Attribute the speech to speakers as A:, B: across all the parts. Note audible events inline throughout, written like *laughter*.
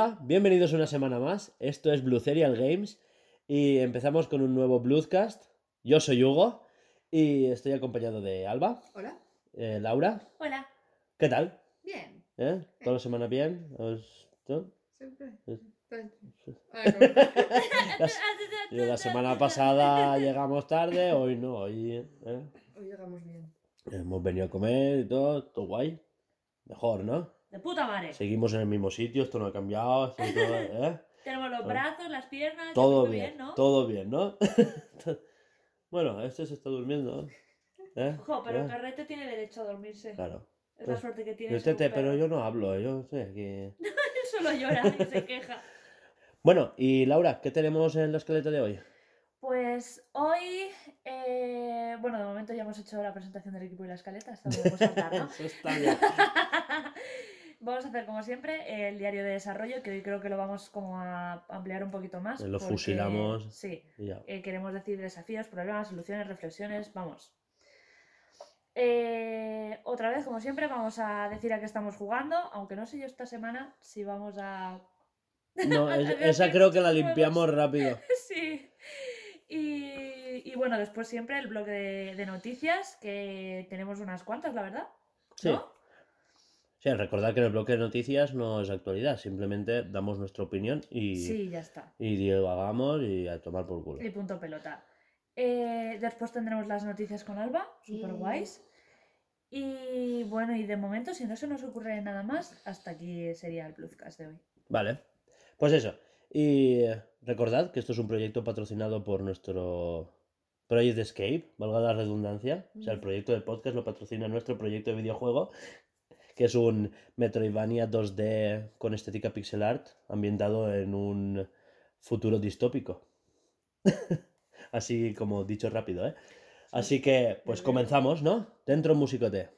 A: Hola, bienvenidos una semana más. Esto es Blue Serial Games y empezamos con un nuevo Bluescast. Yo soy Hugo y estoy acompañado de Alba,
B: Hola.
A: eh, Laura.
C: Hola.
A: ¿Qué tal?
B: Bien.
A: ¿Eh? ¿Toda la semana bien? ¿Os- ¿no?
B: Siempre. *laughs* Ah, no.
A: Y la semana pasada llegamos tarde, hoy no, hoy ¿eh?
B: Hoy llegamos bien.
A: hemos venido a comer y todo, todo guay. Mejor, ¿no?
C: De puta madre.
A: Seguimos en el mismo sitio, esto no ha cambiado, esto todo, ¿eh? *laughs*
C: Tenemos los brazos, las piernas.
A: Todo bien,
C: ¿no?
A: todo bien, ¿no? *laughs* bueno, este se está durmiendo. ¿eh? *laughs*
C: Ojo, pero el
A: ¿Eh?
C: carrete tiene derecho a dormirse.
A: Claro.
C: Es la suerte que tiene.
A: Yo, tete, pero
C: perro.
A: yo no hablo, yo aquí.
C: Él solo llora y se queja.
A: Bueno, y Laura, ¿qué tenemos en la escaleta de hoy?
C: Pues hoy, eh, bueno, de momento ya hemos hecho la presentación del equipo y la escaleta, saltar, ¿no?
A: Eso está bien.
C: Vamos a hacer como siempre el diario de desarrollo, que hoy creo que lo vamos como a ampliar un poquito más.
A: Lo
C: porque-
A: fusilamos.
C: Sí, eh, queremos decir desafíos, problemas, soluciones, reflexiones, vamos. Eh, otra vez, como siempre, vamos a decir a qué estamos jugando, aunque no sé yo esta semana si vamos a...
A: No, *laughs* es- esa creo que la limpiamos rápido. *laughs*
C: sí. Y, y bueno, después siempre el blog de, de noticias, que tenemos unas cuantas, la verdad.
A: Sí.
C: ¿no?
A: Sí, recordad que en el bloque de noticias no es actualidad, simplemente damos nuestra opinión y,
C: Sí, ya está.
A: y divagamos y a tomar por culo.
C: Y punto pelota. Eh, después tendremos las noticias con Alba, super guays. Y bueno, y de momento, si no se nos ocurre nada más, hasta aquí sería el Bluescast de hoy.
A: Vale, pues eso. Y recordad que esto es un proyecto patrocinado por nuestro Project Escape, valga la redundancia. O sea, el proyecto de podcast lo patrocina nuestro proyecto de videojuego, que es un Metroidvania 2D con estética pixel art, ambientado en un futuro distópico. *laughs* Así como dicho rápido, ¿eh? Así que, pues comenzamos, ¿no? Dentro musicote.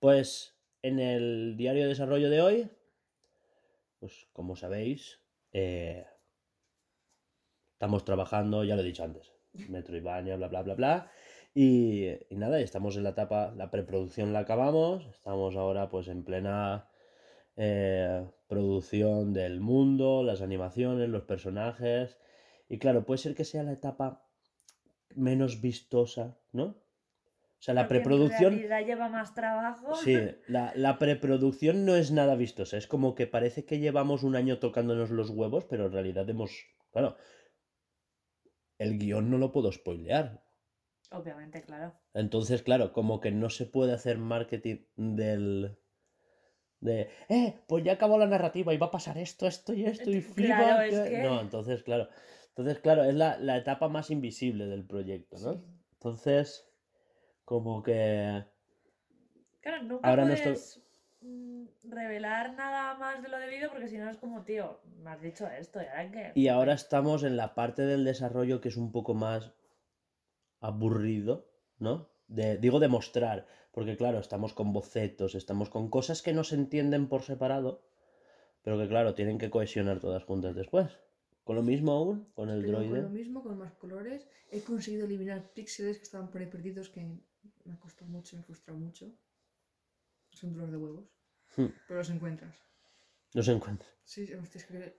A: Pues en el diario de desarrollo de hoy, pues como sabéis, eh, estamos trabajando, ya lo he dicho antes, Metroidvania, bla, bla, bla, bla. Y, y nada, estamos en la etapa, la preproducción la acabamos, estamos ahora pues en plena eh, producción del mundo, las animaciones, los personajes. Y claro, puede ser que sea la etapa menos vistosa, ¿no? O sea, la
C: Porque
A: preproducción...
C: En realidad lleva más trabajo.
A: Sí, la, la preproducción no es nada vistosa. Es como que parece que llevamos un año tocándonos los huevos, pero en realidad hemos. Claro. El guion no lo puedo spoilear.
C: Obviamente, claro.
A: Entonces, claro, como que no se puede hacer marketing del. De. Eh, pues ya acabó la narrativa y va a pasar esto, esto y esto, y
C: Claro,
A: flipa.
C: es
A: que-".
C: que-
A: No, entonces, claro. Entonces, claro, es la, la etapa más invisible del proyecto, ¿no?
B: Sí.
A: Entonces, como que...
C: Claro, nunca
A: Ahora no
C: puedes
A: estoy-
C: mm, revelar nada más de lo debido porque si no es como, tío, me has dicho esto y ahora qué.
A: Y ahora estamos en la parte del desarrollo que es un poco más aburrido, ¿no? De, digo de mostrar, porque claro, estamos con bocetos, estamos con cosas que no se entienden por separado, pero que claro, tienen que cohesionar todas juntas después. Con lo mismo aún, con el
B: Pero con
A: droide.
B: lo mismo, con más colores, he conseguido eliminar píxeles que estaban por ahí perdidos que me ha costado mucho, me ha frustrado mucho. Es un dolor de huevos.
A: Hmm.
B: Pero los encuentras.
A: No se encuentra.
B: Sí, es que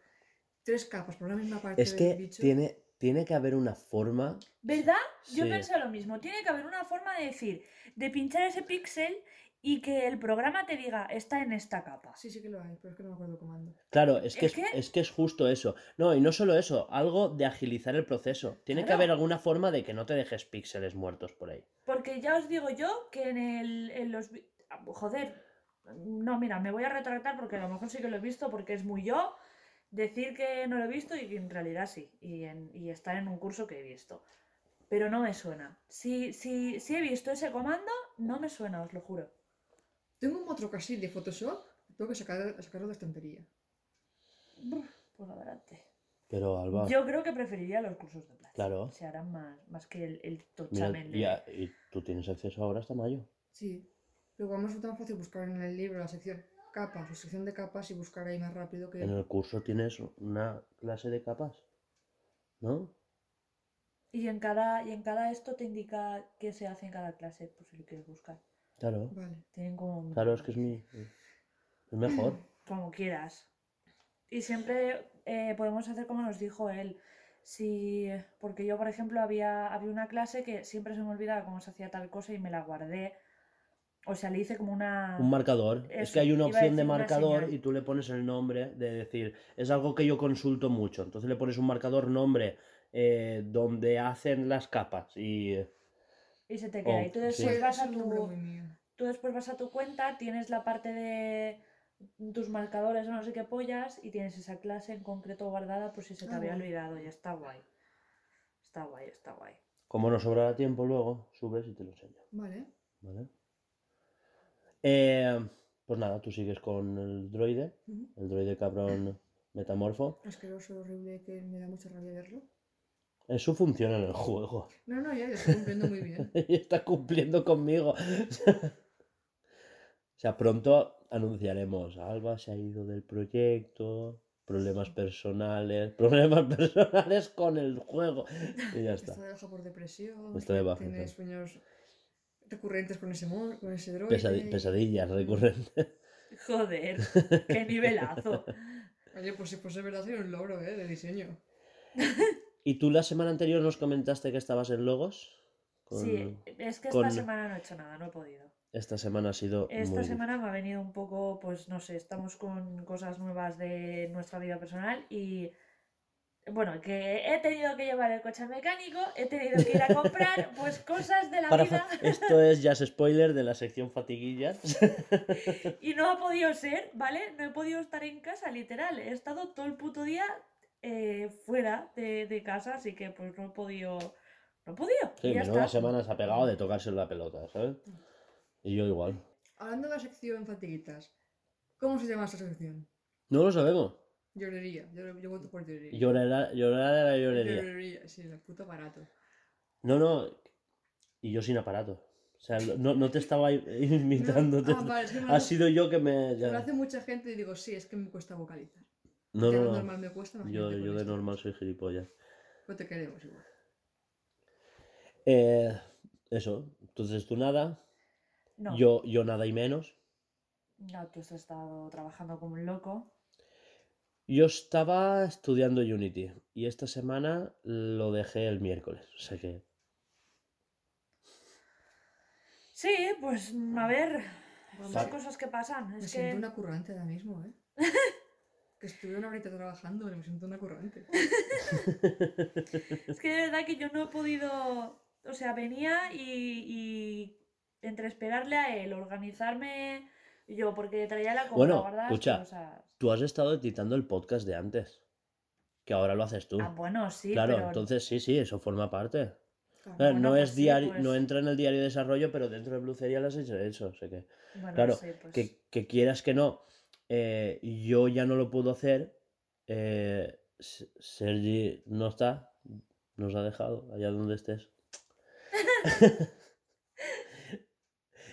B: tres capas por la misma parte
A: Es
B: del
A: que
B: bicho.
A: tiene, tiene que haber una forma.
C: ¿Verdad? Yo
A: Sí.
C: pensé lo mismo. Tiene que haber una forma de decir, de pinchar ese píxel y que el programa te diga, está en esta capa.
B: Sí, sí que lo hay, pero es que no me acuerdo el comando.
A: Claro, es que
C: Es
A: es,
C: que-
A: es que es justo eso. No, y no solo eso, algo de agilizar el proceso. Tiene que haber alguna forma de que no te dejes píxeles muertos por ahí.
C: Porque ya os digo yo que en, el, en los... ah, Joder, no, mira, me voy a retractar porque a lo mejor sí que lo he visto porque es muy yo decir que no lo he visto y que en realidad sí. Y, en, y estar en un curso que he visto. Pero no me suena. Si, si, si he visto ese comando, no me suena, os lo juro.
B: Tengo un otro casi de Photoshop, tengo que sacar, sacarlo de estantería.
C: Pues adelante.
A: Pero Alba,
C: Yo creo que preferiría los cursos de plata.
A: Claro.
C: Se harán más, más que el, el
A: mira,
C: tochamen de...
A: ya- y tú tienes acceso ahora hasta mayo.
B: Sí, pero como es tan fácil buscar en el libro la sección capas o sección de capas y buscar ahí más rápido que...
A: En el curso tienes una clase de capas. ¿No?
C: Y en cada, y en cada esto te indica qué se hace en cada clase, por si lo quieres buscar.
A: Claro.
B: Vale.
C: Tienen como...
A: Claro, es que es mi. Es mejor. *coughs*
C: Como quieras. Y siempre eh, podemos hacer como nos dijo él. Si, porque yo, por ejemplo, había, había una clase que siempre se me olvidaba cómo se hacía tal cosa y me la guardé. O sea, le hice como una...
A: Un marcador. es que hay una opción de marcador y tú le pones el nombre de decir, es algo que yo consulto mucho. Entonces le pones un marcador nombre eh, donde hacen las capas y
C: Y se te queda.
A: Oh,
C: y tú después
B: Sí,
C: vas
B: es
C: a tu... Tú después vas a tu cuenta, tienes la parte de tus marcadores o no sé qué pollas y tienes esa clase en concreto guardada por si se te
B: Ah,
C: había
B: guay.
C: olvidado y está guay. Está guay, está guay.
A: como no sobrará tiempo luego, subes y te lo enseño.
B: Vale.
A: ¿Vale? Eh, pues nada, tú sigues con el droide, el droide cabrón metamorfo.
B: Asqueroso, horrible, que me da mucha rabia verlo.
A: Es su función en el juego.
B: No, no, ya, estoy cumpliendo muy bien. *laughs*
A: y está cumpliendo conmigo. *laughs* o sea, pronto anunciaremos, Alba se ha ido del proyecto, problemas personales, *laughs* problemas personales con el juego. Y ya está.
B: Está de baja por depresión.
A: Está de baja,
B: Tiene sueños recurrentes con ese, mon- con ese droide.
A: Pesadi- pesadillas recurrentes.
C: Joder, qué nivelazo.
B: Oye, pues si fuese verdad sería un logro, ¿eh? De diseño.
A: ¿Y tú la semana anterior nos comentaste que estabas en Logos? Con-
C: Sí, es que esta semana no he hecho nada, no he podido.
A: Esta semana ha sido
C: Esta
A: muy
C: semana me ha venido un poco, pues no sé, estamos con cosas nuevas de nuestra vida personal y bueno, que he tenido que llevar el coche al mecánico, he tenido que ir a comprar *laughs* pues cosas de la
A: Para
C: vida
A: Esto es ya spoiler de la sección fatiguillas. *laughs*
C: y no ha podido ser, ¿vale? No he podido estar en casa, literal. He estado todo el puto día eh, fuera de, de casa, así que pues no he podido... No he podido.
A: Sí,
C: ya
A: menuda semana se ha pegado de tocarse la pelota, ¿sabes? Y yo igual.
B: Hablando de la sección fatiguitas, ¿cómo se llama esta sección?
A: No lo sabemos.
B: Llorería. Yo, yo voto por llorería.
A: Llorar, llorar a la llorería.
B: Llorería, sí, el puto aparato.
A: No, no. Y yo sin aparato. O sea, no, no te estaba imitando. *laughs*
B: No, ah, vale, es que
A: Ha sido yo que me.
B: me lo
A: ya.
B: hace mucha gente y digo, sí, es que me cuesta vocalizar.
A: No, no,
B: normal
A: no.
B: me cuesta,
A: Yo, yo de normal soy gilipollas.
B: Pero te queremos igual.
A: Eh, eso. Entonces tú nada.
C: No,
A: Yo, yo nada y menos.
C: no, tú has estado trabajando como un loco.
A: Yo estaba estudiando Unity y esta semana lo dejé el miércoles. O sea que.
C: Sí, pues a ver, son
B: sí.
C: cosas que pasan.
B: Me
C: Es
B: siento
C: que
B: una currante ahora mismo, ¿eh? *laughs* que estuve una horita trabajando me siento una currante. *laughs*
C: Es que de verdad que yo no he podido, o sea, venía y, y entre esperarle a él, organizarme yo, porque traía la compra
A: Bueno, escucha.
C: cosas.
A: Tú has estado editando el podcast de antes. que ahora lo haces tú.
C: Ah, bueno, sí,
A: claro,
C: pero
A: entonces sí, sí, eso forma parte.
B: Claro,
C: Bueno,
A: no
C: pues
A: es
C: sí,
A: diario,
C: pues-
A: no entra en el diario de desarrollo, pero dentro de Blucería lo has hecho eso. O sea que,
C: bueno,
A: claro,
C: sí, pues-
A: que, que quieras que no, eh, yo ya no lo puedo hacer. eh, Sergi no está, nos ha dejado allá donde estés. *laughs*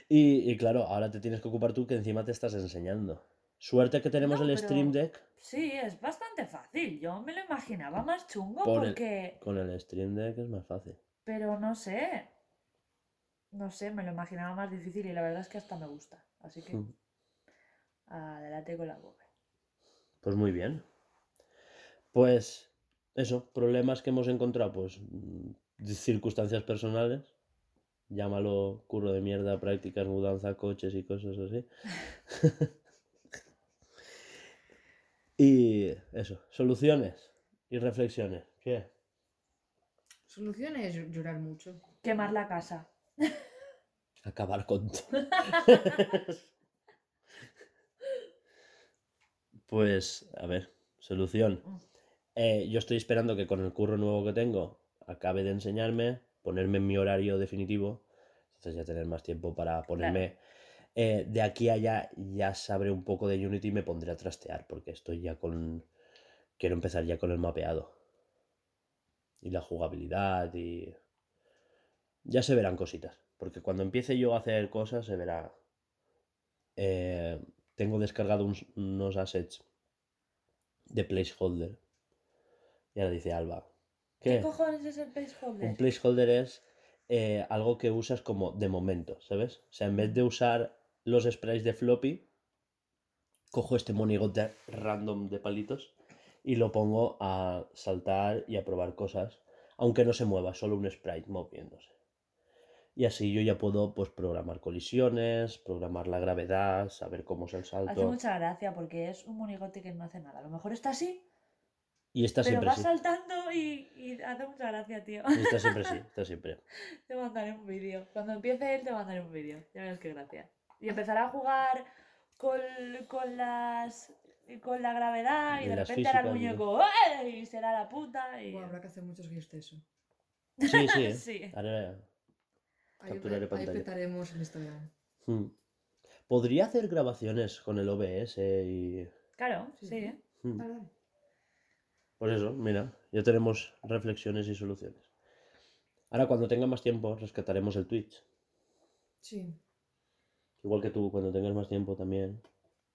A: y, y claro, ahora te tienes que ocupar tú que encima te estás enseñando. Suerte que tenemos
C: No,
A: el
C: pero-
A: Stream Deck.
C: Sí, es bastante fácil. Yo me lo imaginaba más chungo
A: Por el-
C: porque...
A: Con el Stream Deck es más fácil.
C: Pero no sé. No sé, me lo imaginaba más difícil y la verdad es que hasta me gusta. Así que
A: Mm.
C: Adelante con la boca.
A: Pues muy bien. Pues eso, problemas que hemos encontrado, pues mm, circunstancias personales. Llámalo curro de mierda, prácticas, mudanza, coches y cosas así. *laughs* y eso, soluciones y reflexiones. ¿Qué?
B: Solución es ll- llorar mucho.
C: Quemar la casa.
A: Acabar con todo. *laughs* Pues, a ver, solución.
C: Mm.
A: Eh, yo estoy esperando que con el curro nuevo que tengo acabe de enseñarme, ponerme en mi horario definitivo, entonces ya tener más tiempo para ponerme... eh, de aquí a allá ya sabré un poco de Unity y me pondré a trastear, porque estoy ya con... Quiero empezar ya con el mapeado. Y la jugabilidad y... Ya se verán cositas, porque cuando empiece yo a hacer cosas se verá... Eh, tengo descargado unos assets de placeholder. Y ahora dice Alba.
C: ¿Qué,
A: ¿Qué?
C: cojones es el placeholder?
A: Un placeholder es eh, algo que usas como de momento, ¿sabes? O sea, en vez de usar los sprites de floppy, cojo este monigote random de palitos y lo pongo a saltar y a probar cosas, aunque no se mueva, solo un sprite moviéndose. Y así yo ya puedo pues programar colisiones, programar la gravedad, saber cómo es el
C: Hace
A: salto.
C: mucha gracia porque es un monigote que no hace nada. A lo mejor está así,
A: Y está
C: pero
A: siempre
C: va
A: así.
C: saltando y, y hace mucha gracia, tío.
A: Y Está siempre así, está siempre. *laughs*
C: Te mandaré un vídeo. Cuando empiece él te mandaré un vídeo. Ya verás qué gracia. Y empezará a jugar con, con las con la gravedad y,
A: Y
C: de repente hará el muñeco ¡eh! y será la puta y...
B: Buah, habrá que hacer muchos giros de eso.
A: Sí, sí. *laughs* ¿eh?
C: Sí.
A: Haré-
B: Ahí,
A: Captura de
B: ahí
A: pantalla.
B: petaremos en Instagram.
A: Hmm. Podría hacer grabaciones con el OBS y...
C: Claro,
B: Sí.
C: sí. ¿eh?
A: Hmm. Pues eso, mira, ya tenemos reflexiones y soluciones. Ahora cuando tenga más tiempo rescataremos el Twitch.
B: Sí.
A: Igual que tú, cuando tengas más tiempo también.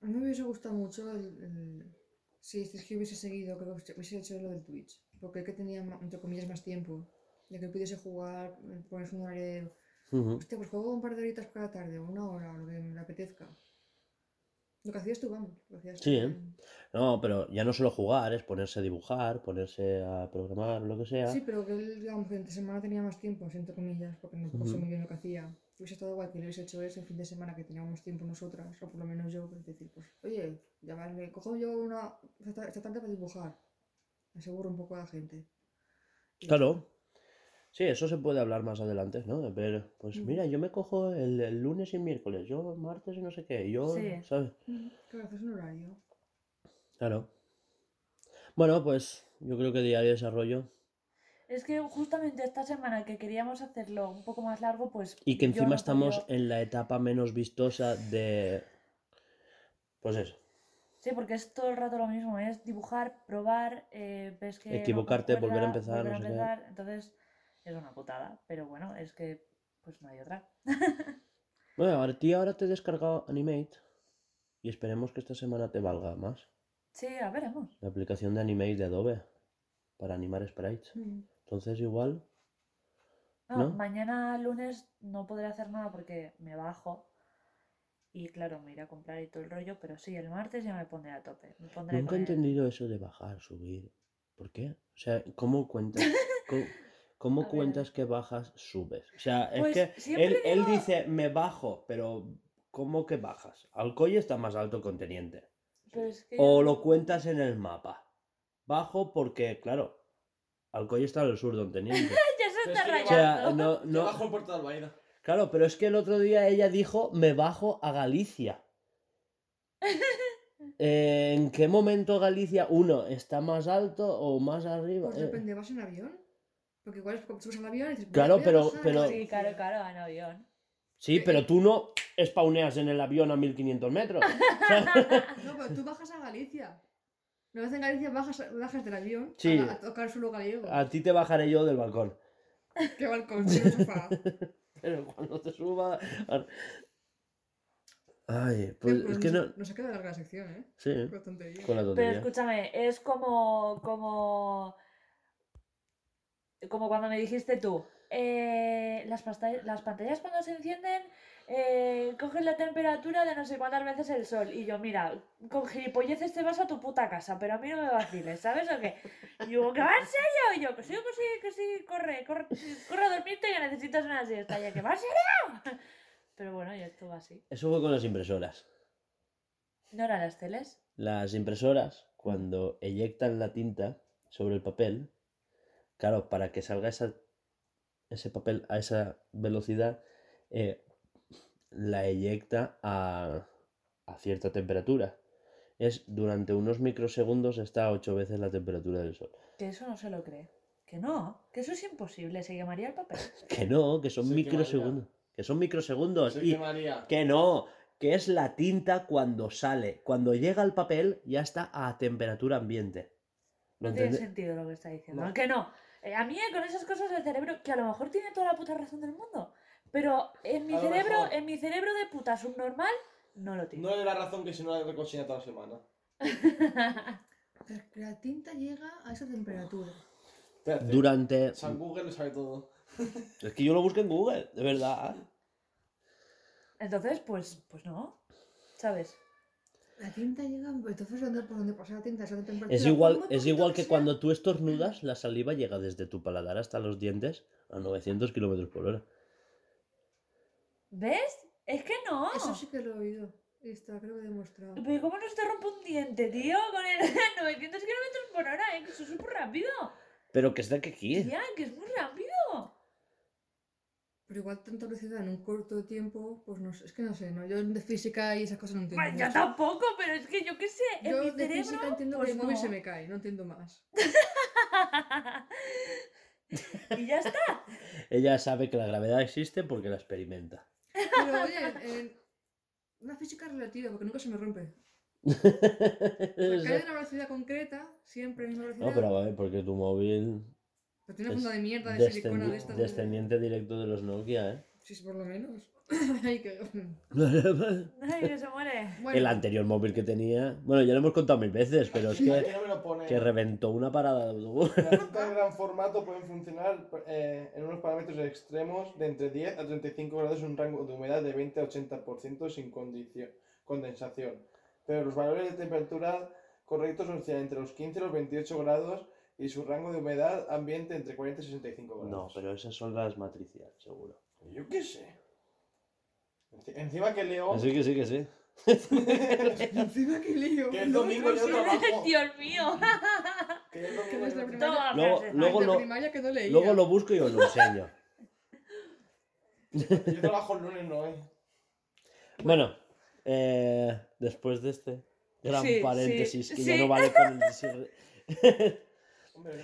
B: A mí me hubiese gustado mucho el, el- si es que hubiese seguido, que hubiese hecho lo del Twitch. Porque es que tenía, entre comillas, más tiempo. Ya que pudiese jugar, ponerse un horario
A: Ujú.
B: Hostia, pues juego un par de horitas cada tarde, una hora, lo que me apetezca. Lo que hacías tú, vamos. Lo hacías
A: Sí,
B: tú
A: ¿eh? No, pero ya no solo jugar, es ponerse a dibujar, ponerse a programar, lo que sea.
B: Sí, pero que él, digamos, que entre semana tenía más tiempo, entre comillas, porque no
A: Ujú.
B: sé muy bien lo que hacía. Hubiese estado igual que le hubiese hecho eso en fin de semana que teníamos tiempo nosotras, o por lo menos yo, pues decir, pues, oye, ya vale, cojo yo una esta tar- esta tarde para dibujar. Aseguro un poco a la gente. Y
A: Claro. Sí, eso se puede hablar más adelante, ¿no? Ver, pues mira, yo me cojo el, el lunes y miércoles, yo martes y no sé qué, yo,
C: Sí.
A: ¿sabes?
B: Claro, haces un horario.
A: Claro. Bueno, pues yo creo que diario de desarrollo
C: Es que justamente esta semana que queríamos hacerlo un poco más largo, pues.
A: y que encima
C: no
A: estamos en la etapa menos vistosa de... Pues eso,
C: Sí, porque es todo el rato lo mismo, es dibujar, probar, eh, ves que. no
A: Equivocarte, volver a empezar,
C: volver a
A: no sé qué.
C: empezar, Entonces, es una putada. Pero bueno, es que pues no hay otra. *laughs*
A: Bueno, ahora, tío, ahora te he descargado Animate y esperemos que esta semana te valga más.
C: Sí, a veremos.
A: La aplicación de Animate de Adobe para animar sprites.
B: Ujú.
A: Entonces igual...
C: No,
A: ¿No?
C: mañana lunes no podré hacer nada porque me bajo. Y claro, me iré a comprar y todo el rollo, pero sí, el martes ya me pondré a tope. Me pondré
A: Nunca he entendido eso de bajar, subir. ¿Por qué? O sea, ¿cómo cuentas? *laughs* ¿Cómo, cómo
C: A ver.
A: cuentas que bajas, subes? O sea, es
C: Pues
A: que él, él dice, me bajo, pero ¿cómo que bajas? Alcoy está más alto que Teniente.
C: Pero es que
A: O
C: yo-
A: lo cuentas en el mapa. Bajo porque, claro, Alcoy está al sur de Teniente. *laughs*
C: ya se está
D: yo
A: O sea,
C: rayando.
A: no, no.
D: bajo en Puerto de Albaida.
A: Claro, pero es que el otro día ella dijo, me bajo a Galicia. *laughs* eh, ¿en qué momento Galicia, uno, está más alto o más arriba?
B: Pues
A: Eh,
B: depende, ¿vas en avión? Porque igual es subes al avión y dices,
A: Claro, pero- pero-
B: sí,
C: claro, claro, en avión.
A: sí, pero tú no spawneas en el avión a 1500 metros. *laughs*
B: No, pero tú bajas a Galicia. Una vez en Galicia bajas, bajas del avión
A: Sí.
B: a, a tocar suelo gallego.
A: a ti te bajaré yo del balcón. *laughs*
B: Qué balcón, sí, el sofá.
A: Pero cuando te suba... Ay, pues
B: Pues
A: es que no...
B: Nos ha quedado larga la sección, ¿eh?
A: Sí,
B: Con tontería.
A: con la
C: Pero
A: tontería.
C: escúchame, es como. como. Como cuando me dijiste tú. eh, las, pantallas cuando se encienden eh, cogen la temperatura de no sé cuántas veces el sol. Y yo, mira, con gilipolleces te vas a tu puta casa, pero a mí no me vaciles, ¿sabes o qué? Y yo, ¿qué va en serio? Y yo, que sí, que sí, que sí, corre, corre, corre a dormirte que necesitas una siesta. Y yo, ¿que va en serio? *laughs* Pero bueno, ya estuvo así.
A: Eso fue con las impresoras.
C: ¿No eran las teles?
A: Las impresoras, cuando eyectan la tinta sobre el papel, claro, para que salga esa, ese papel a esa velocidad, eh, la eyecta a, a cierta temperatura. Es durante unos microsegundos está a ocho veces la temperatura del sol.
C: Que eso no se lo cree. Que no, que eso es imposible, se quemaría el papel. *laughs*
A: Que no, que son
D: Se quemaría.
A: microsegundos. Que son microsegundos.
D: Se
A: y
D: quemaría.
A: que no, que es la tinta cuando sale. Cuando llega al papel ya está a temperatura ambiente. ¿Lo
C: No tiene sentido lo que está diciendo.
D: No.
C: Que no. Eh, a mí con esas cosas del cerebro, que a lo mejor tiene toda la puta razón del mundo. Pero en mi cerebro,
D: mejor.
C: en mi cerebro de puta subnormal, no lo tiene.
D: No es la razón que si no la cocina toda la semana.
B: Pero que la tinta llega a esa temperatura.
D: Espérate.
A: Durante.
D: San Google lo sabe todo.
A: Es que yo lo busqué en Google, de verdad.
C: Entonces, pues, pues no. ¿Sabes?
B: La tinta llega, entonces ¿dónde, por dónde pasa la tinta? Esa temperatura.
A: Es igual, es igual que cuando tú estornudas, la saliva llega desde tu paladar hasta los dientes a 900 kilómetros por hora.
C: ¿Ves? Es que no.
B: Eso sí que lo he oído. Y está, creo que demostrado.
C: Pero ¿cómo no se te rompe un diente, tío? Con el *laughs* 900 kilómetros por hora, ¿eh? Que eso es súper rápido.
A: Pero que está que aquí.
C: Tía, que es muy rápido.
B: Pero igual tanta velocidad en un corto tiempo, pues no sé, es que no sé, ¿no? Yo de física y esas cosas no entiendo.
C: Pues yo
B: mucho.
C: tampoco, pero es que yo qué sé. En
B: Yo
C: mi
B: de
C: cerebro.
B: física entiendo
C: pues
B: que el móvil
C: no.
B: se me cae, no entiendo más. *laughs*
C: y ya está.
A: Ella sabe que la gravedad existe porque la experimenta.
B: Pero oye, en una física relativa, porque nunca se me rompe. *laughs*
A: no,
B: Porque cae a una velocidad concreta, siempre misma velocidad.
A: pero a ver, porque tu móvil
B: Pero tiene una
A: es
B: funda de mierda de silicona de estas.
A: descendiente directo de los Nokia, ¿eh?
B: Sí, por lo menos. *laughs* Ay, que-
C: Ay, que se muere.
B: Bueno,
A: El anterior móvil que tenía. Bueno, ya lo hemos contado mil veces, pero es *laughs* que, que reventó una parada de autobús. *laughs*
D: Las de gran formato pueden funcionar eh, en unos parámetros extremos de entre 10 a 35 grados un rango de humedad de 20 a 80% sin condensación. Pero los valores de temperatura correctos oscilan entre los 15 y los 28 grados y su rango de humedad ambiente entre 40 y 65 grados.
A: No, pero esas son las matricias, seguro.
D: Yo qué sé. Enci- Encima que leo
A: Sí, que sí, que sí. *laughs*
B: encima que
D: que el domingo
B: no
D: yo trabajo.
C: Dios mío.
D: Que el
B: Que
D: domingo yo-
B: primaria-
C: Toma
A: Luego- luego lo-
B: primaria que no leía.
A: Luego lo busco y os lo enseño.
D: Yo trabajo el lunes, no, eh.
A: Bueno, eh, después de este gran
C: Sí,
A: paréntesis
C: sí,
A: que ya
C: sí.
A: no vale con el. *laughs*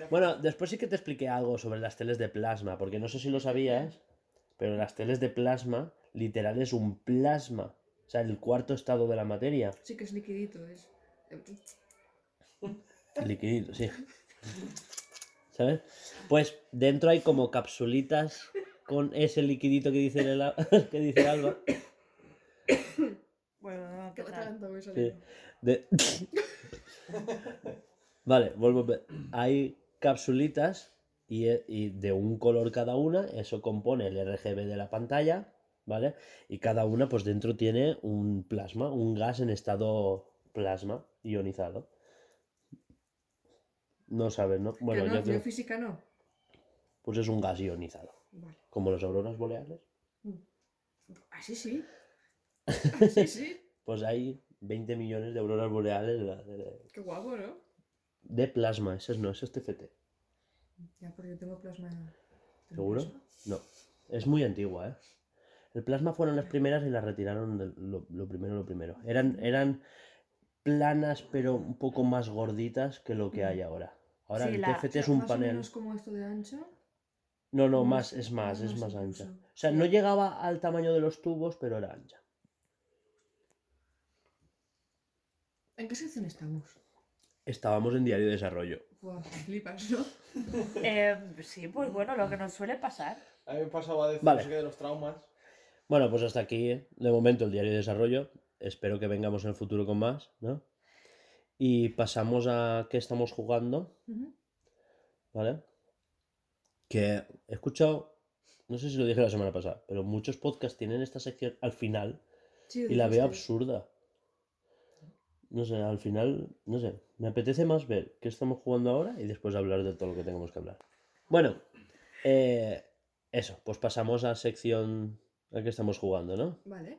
A: Bueno, después sí que te expliqué algo sobre las teles de plasma, porque no sé si lo sabías, pero las teles de plasma, literal, es un plasma. O sea, el cuarto estado de la materia.
B: Sí que es liquidito, es.
A: Liquidito, sí. ¿Sabes? Pues dentro hay como capsulitas con ese liquidito que dice, el, que dice algo.
C: Bueno, no,
B: Que
C: ¿qué
B: me
C: tal?
B: saliendo.
A: De- *laughs* vale, vuelvo a ver. Hay capsulitas y, e- y de un color cada una, eso compone el RGB de la pantalla, ¿vale? Y cada una pues dentro tiene un plasma, un gas en estado plasma ionizado. No sabes, ¿no? Bueno,
B: no,
A: yo creo-
B: física no.
A: pues es un gas ionizado,
B: Vale.
A: como las auroras boreales.
B: Así sí. *laughs* Así sí.
A: Pues hay 20 millones de auroras boreales
B: Qué guapo, ¿no?
A: De plasma, ese no, ese es TFT.
B: Ya, porque yo tengo plasma. ¿tengo
A: ¿Seguro?
B: plasma?
A: No, es muy antigua, ¿eh? El plasma fueron las primeras y las retiraron de lo, lo primero, lo primero. Eran, eran planas, pero un poco más gorditas que lo que
B: Mm.
A: hay ahora. Ahora
C: Sí,
A: el
C: la-
A: TFT es un
B: más o
A: panel.
B: menos como esto de ancho.
A: No, no, más,
B: más-
A: es más,
B: más
A: es más
B: incluso.
A: ancha. O sea, no llegaba al tamaño de los tubos, pero era ancha.
B: ¿En qué sección estamos?
A: Estábamos en diario de desarrollo.
B: Buah, flipas, ¿no? *laughs*
C: Eh, sí, pues bueno, lo que nos suele pasar.
D: A mí me pasaba a decir
A: Vale.
D: no sé qué de los traumas.
A: Bueno, pues hasta aquí, ¿eh? de momento, el diario de desarrollo. Espero que vengamos en el futuro con más, ¿no? Y pasamos a qué estamos jugando. ¿vale? Que he escuchado, no sé si lo dije la semana pasada, pero muchos podcasts tienen esta sección al final
B: Sí,
A: y la veo absurda. No sé, al final, no sé, me apetece más ver qué estamos jugando ahora y después hablar de todo lo que tengamos que hablar. Bueno, eh, eso, pues pasamos a sección a que estamos jugando, ¿no?
B: Vale.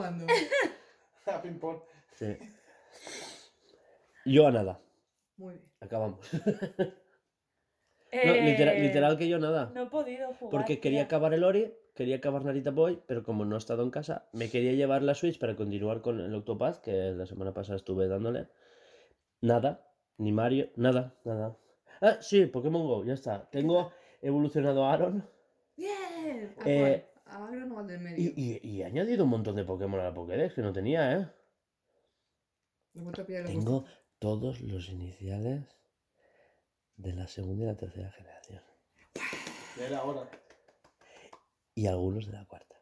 B: Jugando? *laughs*
D: A ping-pong.
A: Sí. Yo a nada,
B: Muy bien.
A: acabamos. *laughs* No,
C: Eh,
A: literal, literal que yo nada.
C: No he podido jugar.
A: Porque quería acabar el Ori, quería acabar Narita Boy, pero como no he estado en casa, me quería llevar la Switch para continuar con el Octopath, que la semana pasada estuve dándole. Nada, ni Mario, nada, nada. Ah, sí, Pokémon Go, ya está. Tengo evolucionado a Aaron
B: ¡Bien! ¿A
A: Eh,
B: cuál? ¿A Agron o al del medio?
A: y, y- y he añadido un montón de Pokémon a la Pokédex que no tenía, ¿eh?
B: El
A: Tengo todos los iniciales de la segunda y la tercera generación.
D: Era hora.
A: Y algunos de la cuarta.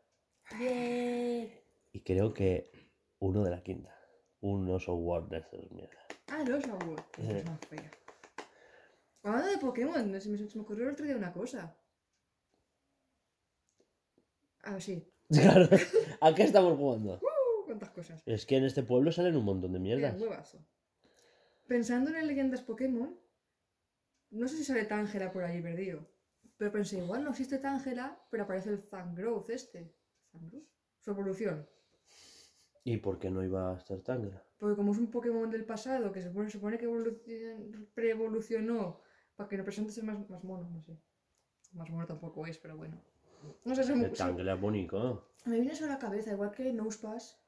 C: Bien.
A: Y creo que uno de la quinta. Un oso Ward de estos mierda.
B: Ah, los Award. Qué
A: Sí.
B: cosa más fea. Hablando de Pokémon, se me, se me ocurrió el otro día una cosa. Ah, sí. *laughs*
A: Claro, ¿a qué estamos jugando?
B: Uh, cuántas cosas.
A: Es que en este pueblo salen un montón de
B: Mira,
A: mierdas.
B: un huevazo. Pensando en leyendas Pokémon, no sé si sale Tangela por ahí perdido. Pero pensé, igual no existe Tangela, pero aparece el Zangrowth este. ¿Zangrowth? Su evolución.
A: ¿Y por qué no iba a estar Tangra?
B: Porque como es un Pokémon del pasado que se supone, se supone que evolucion- pre-evolucionó para que represente ser más, más mono, no sé. Más mono tampoco es, pero bueno. No sé, se me,
A: El Tangra es bonito.
B: me viene eso a la cabeza, igual que Nosepass.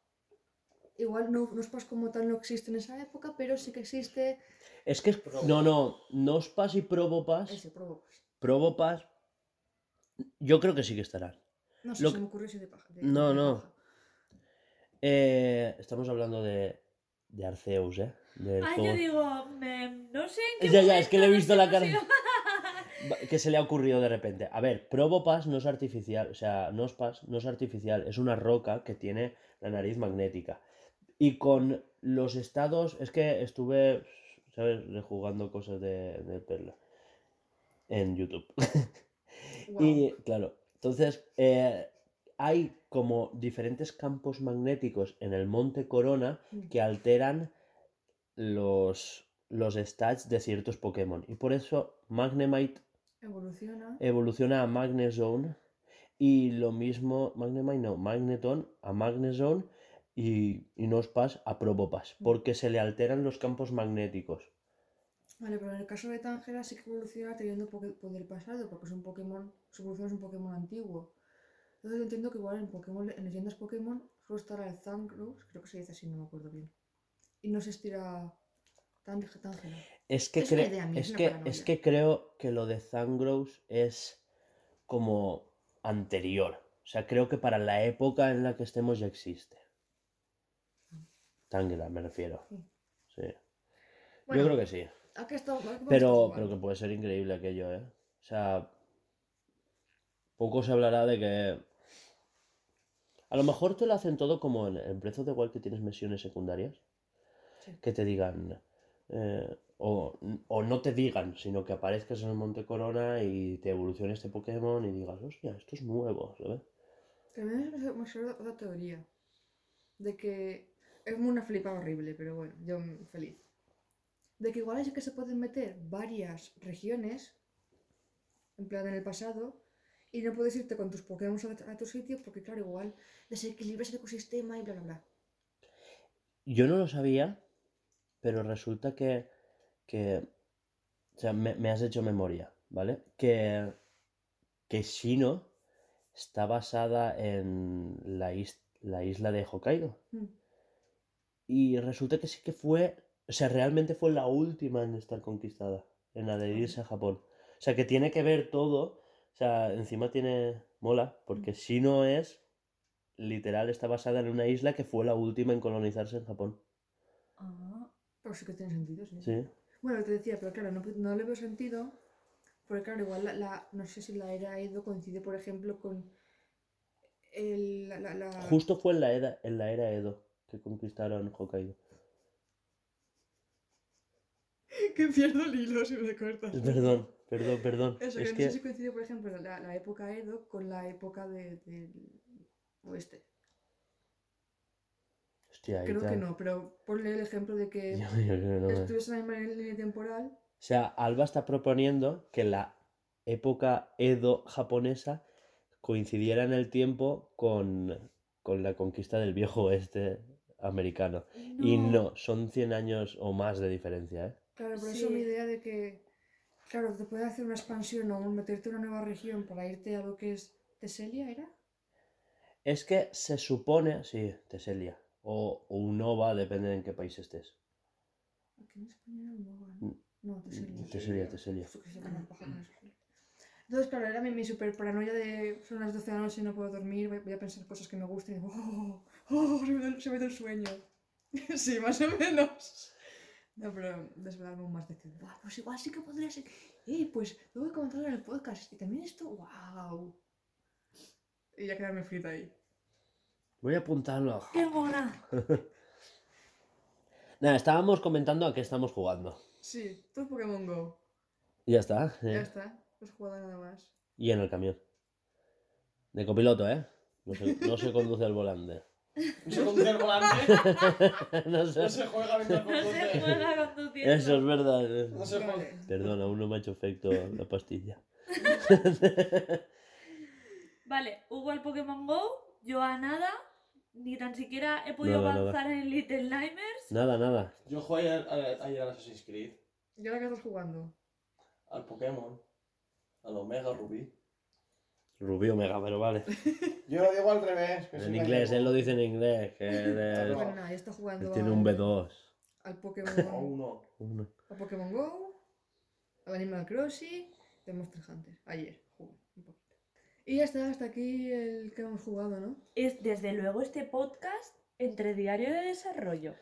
B: Igual no, Nosepass como tal no existe en esa época, pero sí que existe
A: Es que es... No, no, Nospas y Probopass.
B: ese Probopass.
A: Probopass. Yo creo que sí que estarán.
B: No sé,
A: Lo
B: se me ocurrió ese de paja. de-
A: No, no. Eh, estamos hablando de, de Arceus, ¿eh? Del juego-
C: yo digo, me- no sé en qué
A: Ya, ya, es que le he visto la cara. *laughs* que se le ha ocurrido de repente. A ver, Probopass no es artificial, o sea, Nospas no es artificial, es una roca que tiene la nariz magnética. Y con los estados, es que estuve, ¿sabes? Rejugando cosas de, de Perla en YouTube. *laughs* Y claro, entonces eh, hay como diferentes campos magnéticos en el Monte Corona
B: Mm.
A: que alteran los, los stats de ciertos Pokémon. Y por eso Magnemite
B: Evoluciona.
A: evoluciona a Magnezone y lo mismo, Magnemite no, Magneton a Magnezone y, y Nospas a Probopass,
B: Mm.
A: porque se le alteran los campos magnéticos.
B: Vale, pero en el caso de Tangela sí que evoluciona teniendo poder pasado, porque es un Pokémon, su evolución es un Pokémon antiguo. Entonces yo entiendo que igual en Pokémon, en leyendas Pokémon, solo estará el Zangrowth, creo que se dice así, no me acuerdo bien. Y no se estira
A: Es que,
B: Es idea mía,
A: que, es que creo que lo de Zangrowth es como anterior. O sea, creo que para la época en la que estemos ya existe. Tangela, me refiero.
B: Sí. Bueno,
A: Yo creo que sí.
B: ¿a qué está- a qué hemos estado
A: Pero, pero que puede ser increíble aquello, ¿eh? O sea, poco se hablará de que... A lo mejor te lo hacen todo como en, en Breath of the Wild que tienes misiones secundarias.
B: Sí.
A: Que te digan... eh, o, o no te digan, sino que aparezcas en el Monte Corona y te evolucione este Pokémon y digas, hostia, esto es nuevo, ¿sabes?
B: También me salió otra teoría. De que es una flipa horrible, pero bueno, yo feliz. De que igual es que se pueden meter varias regiones, en plan en el pasado, y no puedes irte con tus Pokémon a, a tu sitio porque, claro, igual desequilibras el ecosistema y bla, bla, bla.
A: Yo no lo sabía, pero resulta que, que o sea, me, me has hecho memoria, ¿vale? Que, que Shino está basada en la, is- la isla de Hokkaido.
B: Mm.
A: Y resulta que sí que fue, o sea, realmente fue la última en estar conquistada, en adherirse a Japón. O sea, que tiene que ver todo, o sea, encima tiene, mola, porque Shino es, literal, está basada en una isla que fue la última en colonizarse en Japón.
C: Ah,
B: Pero sí que tiene sentido, sí.
A: Sí.
B: Bueno, te decía, pero claro, no, no le veo sentido. Porque claro, igual la, la- no sé si la era Edo coincide, por ejemplo, con el, la, la- la-
A: Justo fue en la, era, en la era Edo que conquistaron Hokkaido. *laughs*
B: que pierdo el hilo si me cortas.
A: Perdón, perdón, perdón.
B: Eso, que
A: es
B: no sé si coincide, por ejemplo, la, la época Edo con la época de- del oeste.
A: Hostia,
B: Creo que no, pero ponle el ejemplo de que
A: Yo- yo creo que no, eh.
B: estuviese en la misma línea temporal.
A: O sea, Alba está proponiendo que la época Edo japonesa coincidiera en el tiempo con, con la conquista del viejo oeste americano. Y no, son 100 años o más de diferencia, ¿eh?
B: Claro, por
C: Sí.
B: eso mi idea de que, claro, te puede hacer una expansión o meterte en una nueva región para irte a lo que es Teselia, ¿era?
A: Es que se supone, sí, Teselia, o, o Unova, depende en qué país estés.
B: Aquí en España era Unova,
A: Mm,
B: ¿no? No, Teselia.
A: Teselia, Teselia.
B: Entonces, claro, era mi, mi super paranoia de son las 12 de la noche y no puedo dormir, voy, voy a pensar cosas que me gusten y digo, oh, oh, se me, da, se me da el sueño. *laughs* sí, más o menos. No, pero desvelarme aún más de que, "Buah, pues igual sí que podría ser. Eh, pues tengo que comentarlo en el podcast. Y también esto, wow. Y ya quedarme frita ahí.
A: Voy a apuntarlo. *laughs*
C: ¡Qué mona!
A: Nada, estábamos comentando a qué estamos jugando.
B: Sí, todo es Pokémon Go.
A: Y ya está.
B: Ya está, no has jugado nada más.
A: Y en el camión. De copiloto, ¿eh? No se, no se conduce el volante. *laughs*
D: No se conduce el volante, *laughs*
A: no sé.
D: no se juega mientras
C: No se
D: conduce.
C: juega conduciendo.
A: Eso es verdad. eh.
D: No se juega.
A: Perdón, aún no me ha hecho efecto la pastilla.
C: Vale, Hugo al Pokémon Go, yo a nada, ni tan siquiera he podido
A: Nada, nada.
C: avanzar en Little Nightmares.
A: Nada, nada.
D: Yo jugué ayer, ayer- ayer al Assassin's Creed,
B: ¿Y ahora qué estás jugando?
D: al Pokémon, al Omega Rubí.
A: Rubí Omega, pero vale. *laughs*
D: Yo lo digo al revés. que soy
A: En inglés,
D: gallego.
A: él lo dice en inglés. Que él, es-
B: Bueno, nada, jugando
A: él tiene
B: al-
A: un B2.
B: al *laughs*
D: O
B: Pokémon,
D: uno.
A: Uno.
B: a Pokémon Go, al Animal Crossing al Monster Hunter. Ayer. Y ya está, hasta aquí el que hemos jugado, ¿no?
C: Es desde luego este podcast entre diario de desarrollo,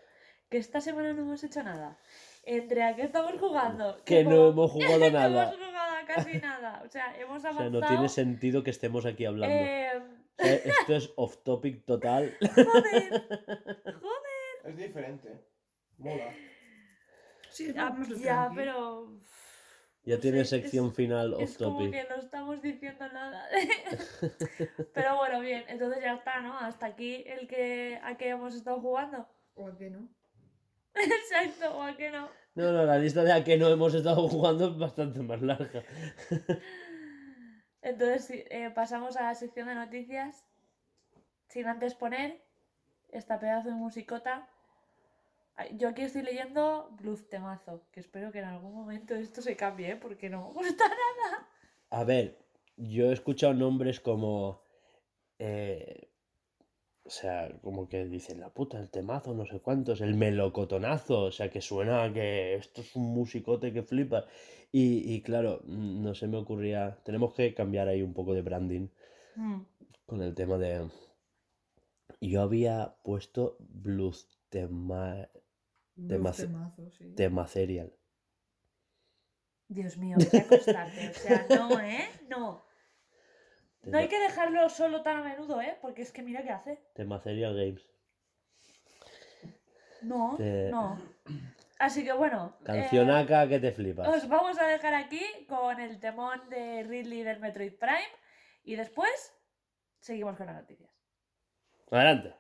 C: que esta semana no hemos hecho nada. Entre a qué estamos jugando.
A: Que no hemos jugado *laughs*
C: no
A: nada.
C: hemos jugado casi nada. O sea, hemos *laughs*
A: O
C: avanzado.
A: sea, no tiene sentido que estemos aquí hablando.
C: eh,
A: O sea, esto es off topic total. *laughs*
C: joder, joder.
D: Es diferente. Mola.
B: Sí, es
C: Ya, ya, pero.
A: Ya tiene
C: es-
A: sección final off
C: Es como
A: topic.
C: que no estamos diciendo nada. *laughs* Pero bueno, bien, entonces ya está, ¿no? Hasta aquí el que a qué hemos estado jugando.
B: ¿O a qué no? *laughs*
C: Exacto, o a qué no.
A: No, no, la lista de a qué no hemos estado jugando es bastante más larga. *laughs*
C: Entonces sí, eh, pasamos a la sección de noticias. Sin antes poner esta pedazo de musicota. Yo aquí estoy leyendo Blues Temazo, que espero que en algún momento esto se cambie, ¿eh? porque no me gusta *laughs* nada.
A: A ver, yo he escuchado nombres como. eh, o sea, como que dicen la puta, el temazo, no sé cuántos, el melocotonazo, o sea, que suena a que esto es un musicote que flipa. Y, y claro, no se me ocurría. Tenemos que cambiar ahí un poco de branding con el tema de. Yo había puesto blues tema, Tema-
B: temazo, sí.
A: tema serial.
C: Dios mío, vete a acostarte. O sea, no, ¿eh? No. No hay que dejarlo solo tan a menudo, ¿eh? Porque es que mira qué hace.
A: Tema serial games.
C: No,
A: Te-
C: no. Así que bueno. eh,
A: Cancionaca que te flipas.
C: os vamos a dejar aquí con el temón de Ridley del Metroid Prime. Y después seguimos con las noticias.
A: Adelante.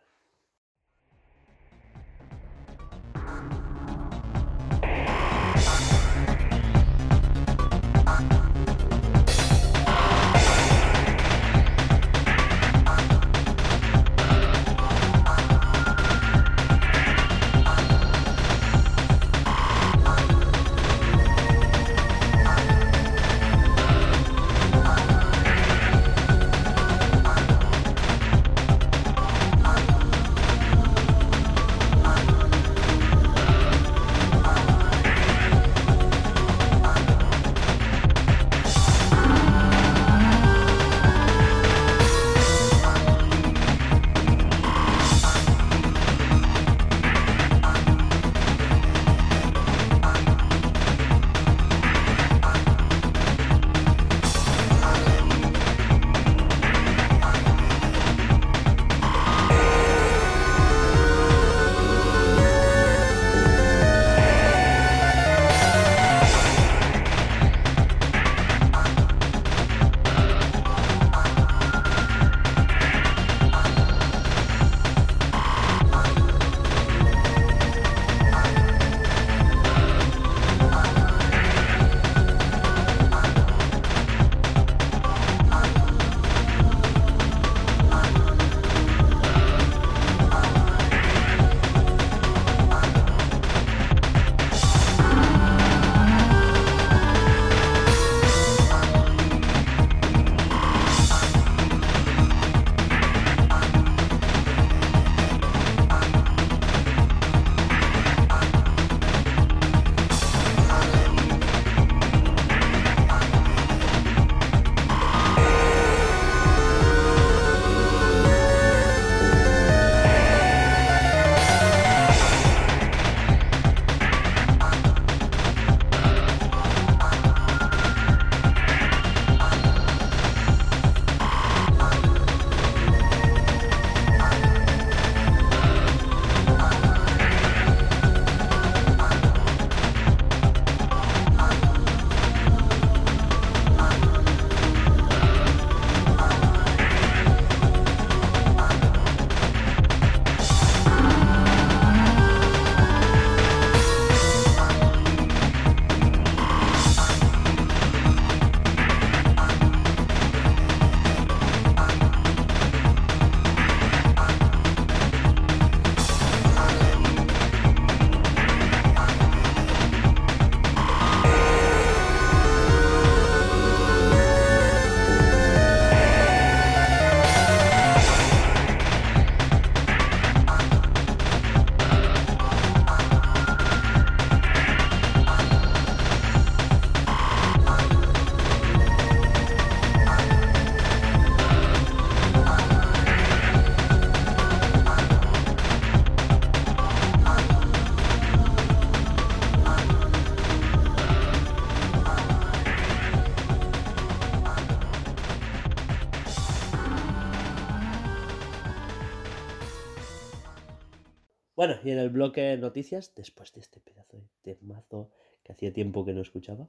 A: Y en el bloque noticias, después de este pedazo de temazo que hacía tiempo que no escuchaba.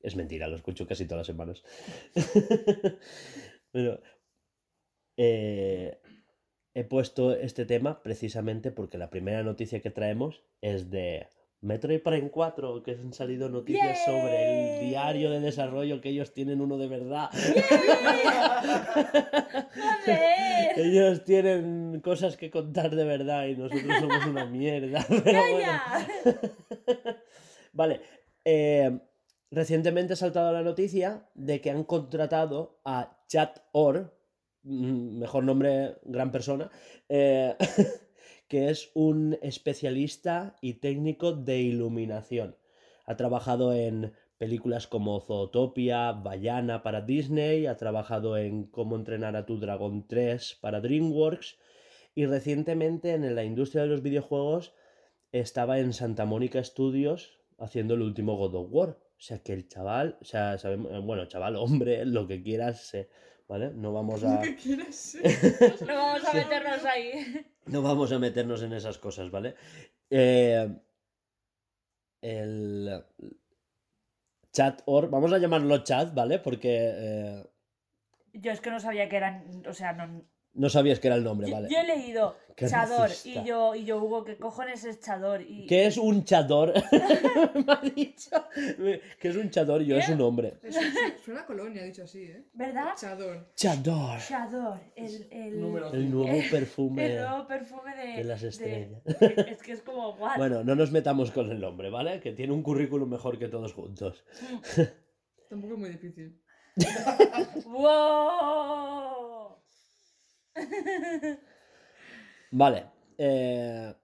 A: Es mentira, lo escucho casi todas las semanas. *laughs* Bueno, eh, he puesto este tema precisamente porque la primera noticia que traemos es de Metroid Prime 4, que han salido noticias sobre el diario de desarrollo que ellos tienen uno de verdad.
C: ¡Joder! *laughs*
A: Ellos tienen cosas que contar de verdad y nosotros somos una mierda. *laughs* Pero. *laughs* Vale. eh, recientemente ha saltado la noticia de que han contratado a Chat Or, mm, mejor nombre, gran persona, eh, que es un especialista y técnico de iluminación. Ha trabajado en películas como Zootopia, Vallana para Disney, ha trabajado en Cómo entrenar a tu dragón 3 para DreamWorks Y recientemente en la industria de los videojuegos estaba en Santa Mónica Studios haciendo el último God of War. O sea que el chaval, o sea, bueno, chaval, hombre, *laughs* lo que quieras, sé, ¿vale? No vamos a,
B: Lo que quieras ser. *laughs*
C: No vamos a meternos ahí.
A: no vamos a meternos en esas cosas, ¿vale? Eh, el chat or, vamos a llamarlo chat, ¿vale? Porque eh,
C: Yo es que no sabía que eran. O sea, no.
A: No sabías que era el nombre,
C: Yo,
A: ¿vale?
C: yo he leído
A: Qué
C: Chador
A: racista.
C: y yo, y yo, Hugo, ¿qué cojones es Chador? Y,
A: ¿Qué es un chador? *laughs* *laughs* Me ha dicho. ¿Qué es un chador? Yo es un hombre.
B: Es- su- Suena a colonia, dicho así, ¿eh?
C: ¿Verdad?
B: Chador.
A: Chador.
C: Chador, el, el,
D: Número
A: El nuevo *laughs* perfume.
C: el nuevo perfume de,
A: de las estrellas.
C: de- es que es como what?
A: Bueno, no nos metamos con el hombre, ¿vale? Que tiene un currículum mejor que todos juntos.
B: Tampoco es muy difícil.
C: ¡Wow!
A: Vale. eh,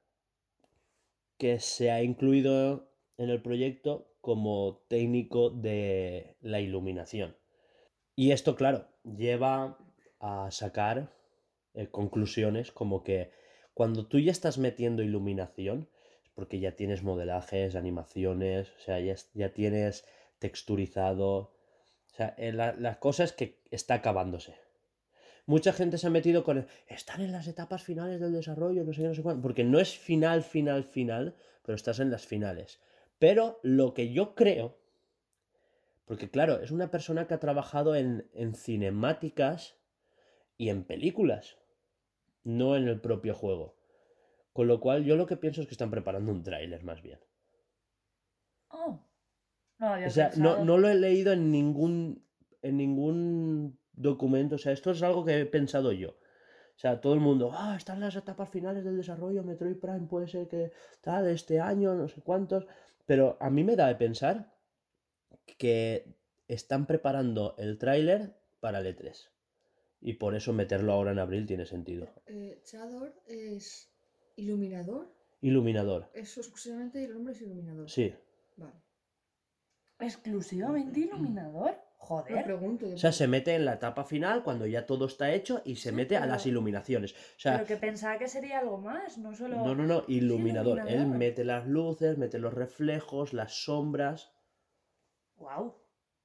A: que se ha incluido en el proyecto como técnico de la iluminación. Y esto, claro, lleva a sacar eh, conclusiones como que cuando tú ya estás metiendo iluminación, es porque ya tienes modelajes, animaciones, o sea, ya, ya tienes texturizado. O sea, eh, la, la cosa es que está acabándose. Mucha gente se ha metido con el, están en las etapas finales del desarrollo, no sé qué, no sé cuánto, porque no es final, final, final, pero estás en las finales. Pero lo que yo creo, porque claro, es una persona que ha trabajado en, en cinemáticas y en películas, no en el propio juego. Con lo cual yo lo que pienso es que están preparando un tráiler más bien.
C: Oh. No
A: O sea, no, no lo he leído en ningún, en ningún documento. O sea, esto es algo que he pensado yo. O sea, todo el mundo, ah, están las etapas finales del desarrollo, Metroid Prime puede ser que tal, este año, no sé cuántos. Pero a mí me da de pensar que están preparando el tráiler para el E3. Y por eso meterlo ahora en abril tiene sentido.
B: Eh, Chador es iluminador.
A: Iluminador.
B: Eso exclusivamente el nombre es iluminador.
A: Sí.
B: Vale.
C: ¿Exclusivamente iluminador? Joder.
B: pregunto.
A: O sea, se mete en la etapa final cuando ya todo está hecho y se
B: Sí,
A: mete a las iluminaciones. O sea,
C: Pero que pensaba que sería algo más, no solo.
A: No, no, no, iluminador. Él mete las luces, mete los reflejos, las sombras.
C: Wow.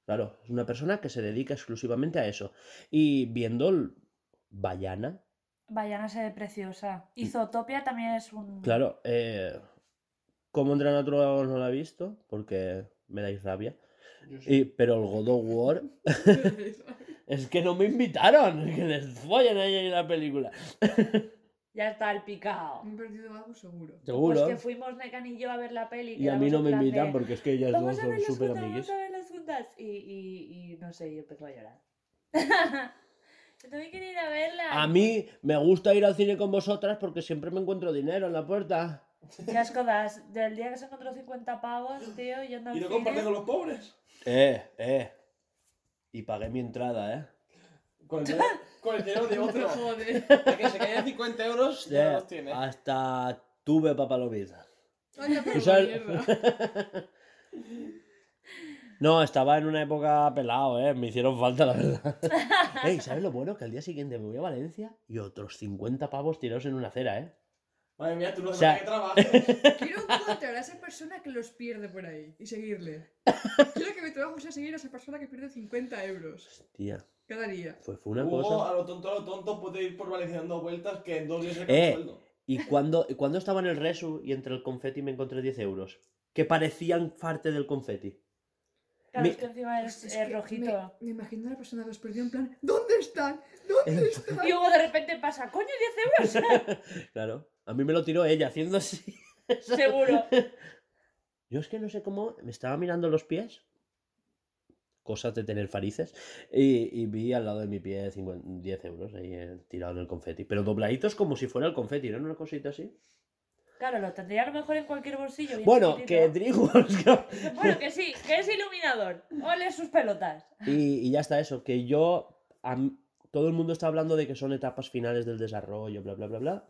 A: Claro, es una persona que se dedica exclusivamente a eso. Y viendo el Bayana,
C: Vayana se ve preciosa. Izotopia también es un.
A: claro, eh, como entrenar a otro dragón no la he visto, porque me dais rabia. Y, pero el God of War, *laughs* es que no me invitaron, que les follen ahí la película.
C: Ya está el picao.
B: Me he perdido algo seguro.
A: Seguro.
C: Pues que fuimos Necan y yo a ver la peli.
A: y a mí no me invitan porque es que ellas dos son súper amiguis.
C: vamos a verlas juntas. Y, y, y no sé, yo empezó a llorar. *laughs* Yo también quería ir a verla.
A: A mí me gusta ir al cine con vosotras porque siempre me encuentro dinero en la puerta.
C: Qué asco das. Del día que se encontró 50 pavos, tío, yendo al
D: ¿Y no
C: cine.
D: comparte con los pobres?
A: Eh, eh. Y pagué mi entrada, ¿eh?
D: Con el, *laughs* dinero- con el dinero de otro.
B: jode.
D: A que se caían 50 euros, ya los tiene.
A: hasta tuve papalomitas. *laughs* No, estaba en una época pelado, ¿eh? Me hicieron falta, la verdad. *laughs* Ey, ¿sabes lo bueno? Que al día siguiente me voy a Valencia y otros 50 pavos tirados en una acera, ¿eh?
D: Madre mía, tú no
A: O
D: sabes
A: sea-
D: que trabajas. *laughs*
B: Quiero encontrar a esa persona que los pierde por ahí y seguirle. Quiero que mi trabajo sea seguir a esa persona que pierde 50 euros
A: Tía,
B: cada día.
A: fue, fue una
D: Hugo,
A: cosa...
D: a lo tonto, a lo tonto, puede ir por Valencia dando vueltas que en dos días se
A: Eh.
D: el sueldo.
A: ¿Y cuando, cuando estaba en el Resu y entre el confeti me encontré 10 euros? Que parecían parte del confeti.
C: Claro, es que encima es,
B: Es
C: es
B: que
C: rojito.
B: Me, me imagino a la persona que los perdió en plan, ¿dónde están? ¿Dónde *laughs* están?
C: Y luego de repente pasa, coño, 10 euros. *laughs*
A: Claro, a mí me lo tiró ella haciendo así. *laughs*
C: Seguro. *laughs*
A: Yo es que no sé cómo, me estaba mirando los pies, cosas de tener farices, y, y vi al lado de mi pie 50 10 euros ahí eh, tirado en el confeti. Pero dobladitos como si fuera el confeti, ¿no? Una cosita así.
C: Claro, lo tendría a lo mejor en cualquier bolsillo.
A: Bueno, que Dreamworks... *laughs*
C: Bueno, que sí, que es iluminador. Ole sus pelotas.
A: Y, y ya está eso, que yo... a todo el mundo está hablando de que son etapas finales del desarrollo, bla, bla, bla, bla.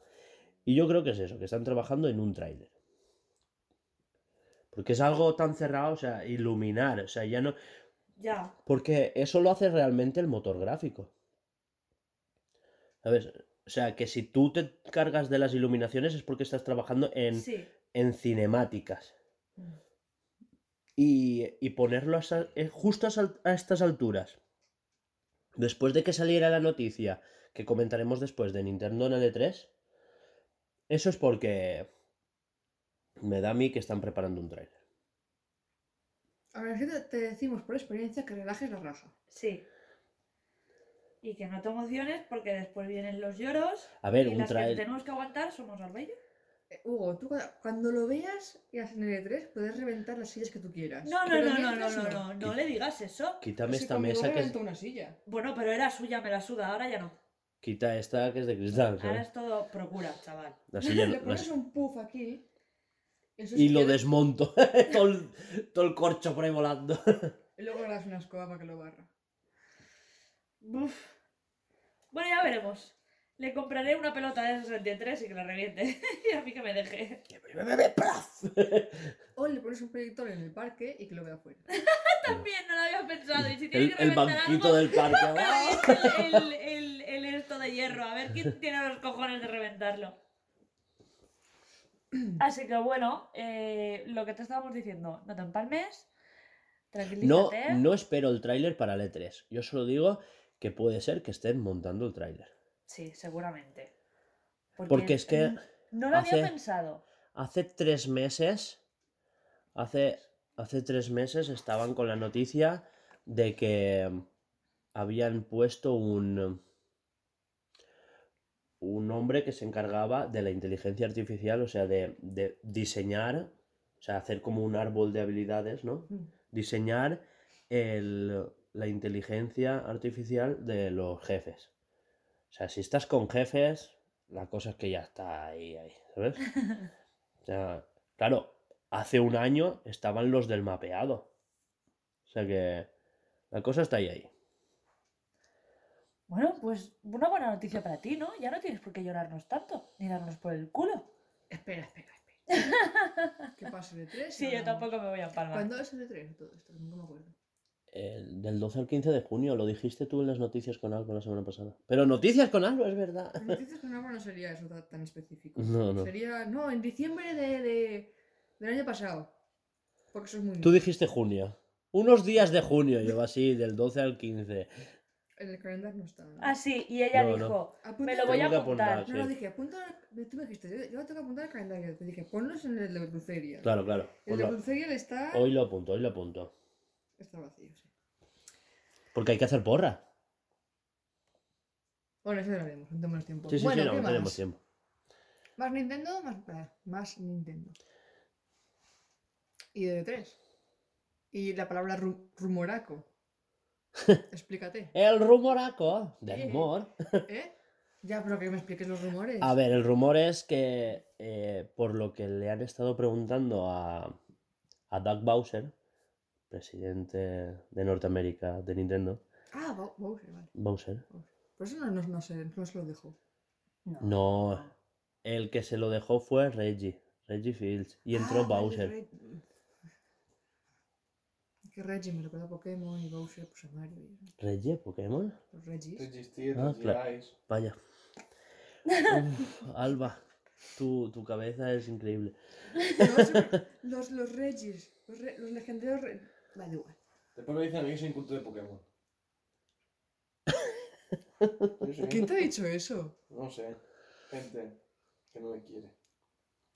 A: Y yo creo que es eso, que están trabajando en un tráiler. Porque es algo tan cerrado, o sea, iluminar, o sea, ya no...
C: Ya.
A: Porque eso lo hace realmente el motor gráfico. ¿Sabes? O sea, que si tú te cargas de las iluminaciones es porque estás trabajando en,
C: Sí.
A: en cinemáticas. Y, y ponerlo a eh, justo a, a estas alturas, después de que saliera la noticia que comentaremos después de Nintendo en L3, eso es porque me da a mí que están preparando un trailer.
B: Ahora sí te, te decimos por experiencia que relajes la raja.
C: Sí. Y que no te emociones porque después vienen los lloros.
A: A ver,
C: y
A: un
C: las que
A: trailer...
C: tenemos que aguantar somos Arbella.
B: Eh, Hugo, tú cu- cuando lo veas y en L3 puedes reventar las sillas que tú quieras.
C: No, no,
B: Pero
C: no, no, no,
B: mientras
C: no, no, no le digas eso.
A: Quítame
B: Pues
A: esta mesa que es...
B: una silla.
C: Bueno, pero era suya, me la suda, ahora ya no.
A: Quita esta que es de cristal,
C: Ahora es todo procura, chaval.
A: La silla *laughs*
B: Le pones un puff aquí. eso
A: Y lo desmonto. *laughs* todo, el, todo el corcho por ahí volando. *laughs*
B: Y luego le das una escoba para que lo barra.
C: Uf. Bueno, ya veremos. Le compraré una pelota de 63 y que la reviente. *laughs* y a mí que me deje.
B: O le pones un proyector en el parque y que lo vea afuera. *laughs*
C: También no lo había pensado. Y si tiene
A: El,
C: que
A: el
C: reventar
A: banquito
C: algo,
A: del parque. *laughs*
C: el, el, el, el esto de hierro. A ver quién tiene los cojones de reventarlo. Así que bueno, eh, lo que te estábamos diciendo, no te empalmes.
A: No,
C: Tranquilízate.
A: no espero el tráiler para el E3. Yo solo digo que puede ser que estén montando el tráiler.
C: Sí, seguramente.
A: Porque es que
C: No lo
A: hace-
C: había pensado.
A: hace tres meses, hace, hace tres meses estaban con la noticia de que habían puesto un, un hombre que se encargaba de la inteligencia artificial, o sea, de, de diseñar, o sea, hacer como un árbol de habilidades, ¿no?
B: Mm.
A: Diseñar el- la inteligencia artificial de los jefes. O sea, si estás con jefes, la cosa es que ya está ahí, ahí, ¿sabes? *laughs* O sea, claro, hace un año estaban los del mapeado. O sea que la cosa está ahí, ahí.
C: Bueno, pues una buena noticia para ti, ¿no? Ya no tienes por qué llorarnos tanto, ni darnos por el culo.
B: Espera, espera, *laughs* espera. ¿Qué pasa el E3?
C: Sí, yo tampoco me voy a empalmar.
B: ¿Cuándo es el E3 todo esto? No me acuerdo.
A: El del 12 al 15 de junio, lo dijiste tú en las noticias con algo la semana pasada. Pero noticias con algo, es verdad.
B: Las noticias con agua no sería eso ta- tan específico.
A: No, no.
B: Sería, no, en diciembre de, de- del año pasado. Porque eso es muy...
A: Tú dijiste junio. Unos días de junio, yo así, del 12 al 15.
B: En el calendario no está.
C: Ah, sí, y ella
A: No, no.
C: dijo,
B: Apunta-
C: me lo voy a apuntar.
A: apuntar.
B: No, no,
A: sí.
B: dije, apunta... Tú me dijiste, yo, yo tengo que apuntar el calendario. Te dije, ponlos en el de Bruceria.
A: Claro, claro.
B: El de
A: lo-
B: Bruceria está...
A: hoy lo apunto, hoy lo apunto.
B: Está vacío, sí.
A: Porque hay que hacer porra.
B: Bueno, eso lo haremos, no tenemos tiempo.
A: Sí, sí,
B: bueno,
A: sí, no,
B: ¿qué
A: no tenemos tiempo.
B: ¿Más Nintendo? Más, más Nintendo. Y de 3. Y la palabra ru- rumoraco. *laughs* Explícate.
A: El rumoraco del
B: Eh.
A: humor. *laughs*
B: ¿Eh? Ya, pero que me expliques los rumores.
A: A ver, el rumor es que eh, por lo que le han estado preguntando a, a Doug Bowser, presidente de Norteamérica de Nintendo,
B: Ah, Bo- Bowser, vale.
A: Bowser,
B: Por eso no, no, no, sé, no se lo dejó.
A: no, el que se lo dejó fue Reggie, Reggie Fields, y entró
B: Ah, vale,
A: Bowser.
B: Reg- Que Reggie me recuerda a Pokémon y Bowser, pues a Mario. y
A: ¿Reggie Pokémon?
B: Los Reggies.
D: Resistir,
A: Ah, claro. Vaya. *laughs* Uf, Alba, tu, tu cabeza es increíble.
B: No, *laughs* los, los Reggies. Los, re- los legendarios. Re... Vale, igual.
D: Después me dicen a mí que soy inculto de Pokémon. *laughs*
B: ¿Quién te ha dicho eso?
D: No sé. Gente que no me quiere.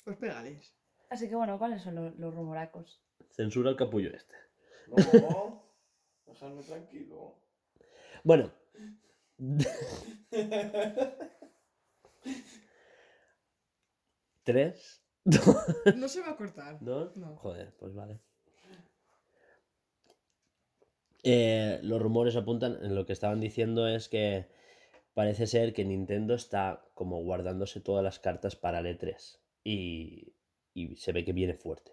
B: Pues pégales.
C: Así que bueno, ¿cuáles son lo- los rumoracos?
A: Censura el capullo este.
D: No, dejadme tranquilo.
A: Bueno. *laughs* Tres,
B: No se va a cortar.
A: dos,
B: No.
A: joder, pues vale. Eh, los rumores apuntan, en lo que estaban diciendo es que parece ser que Nintendo está como guardándose todas las cartas para el E3 y, y se ve que viene fuerte.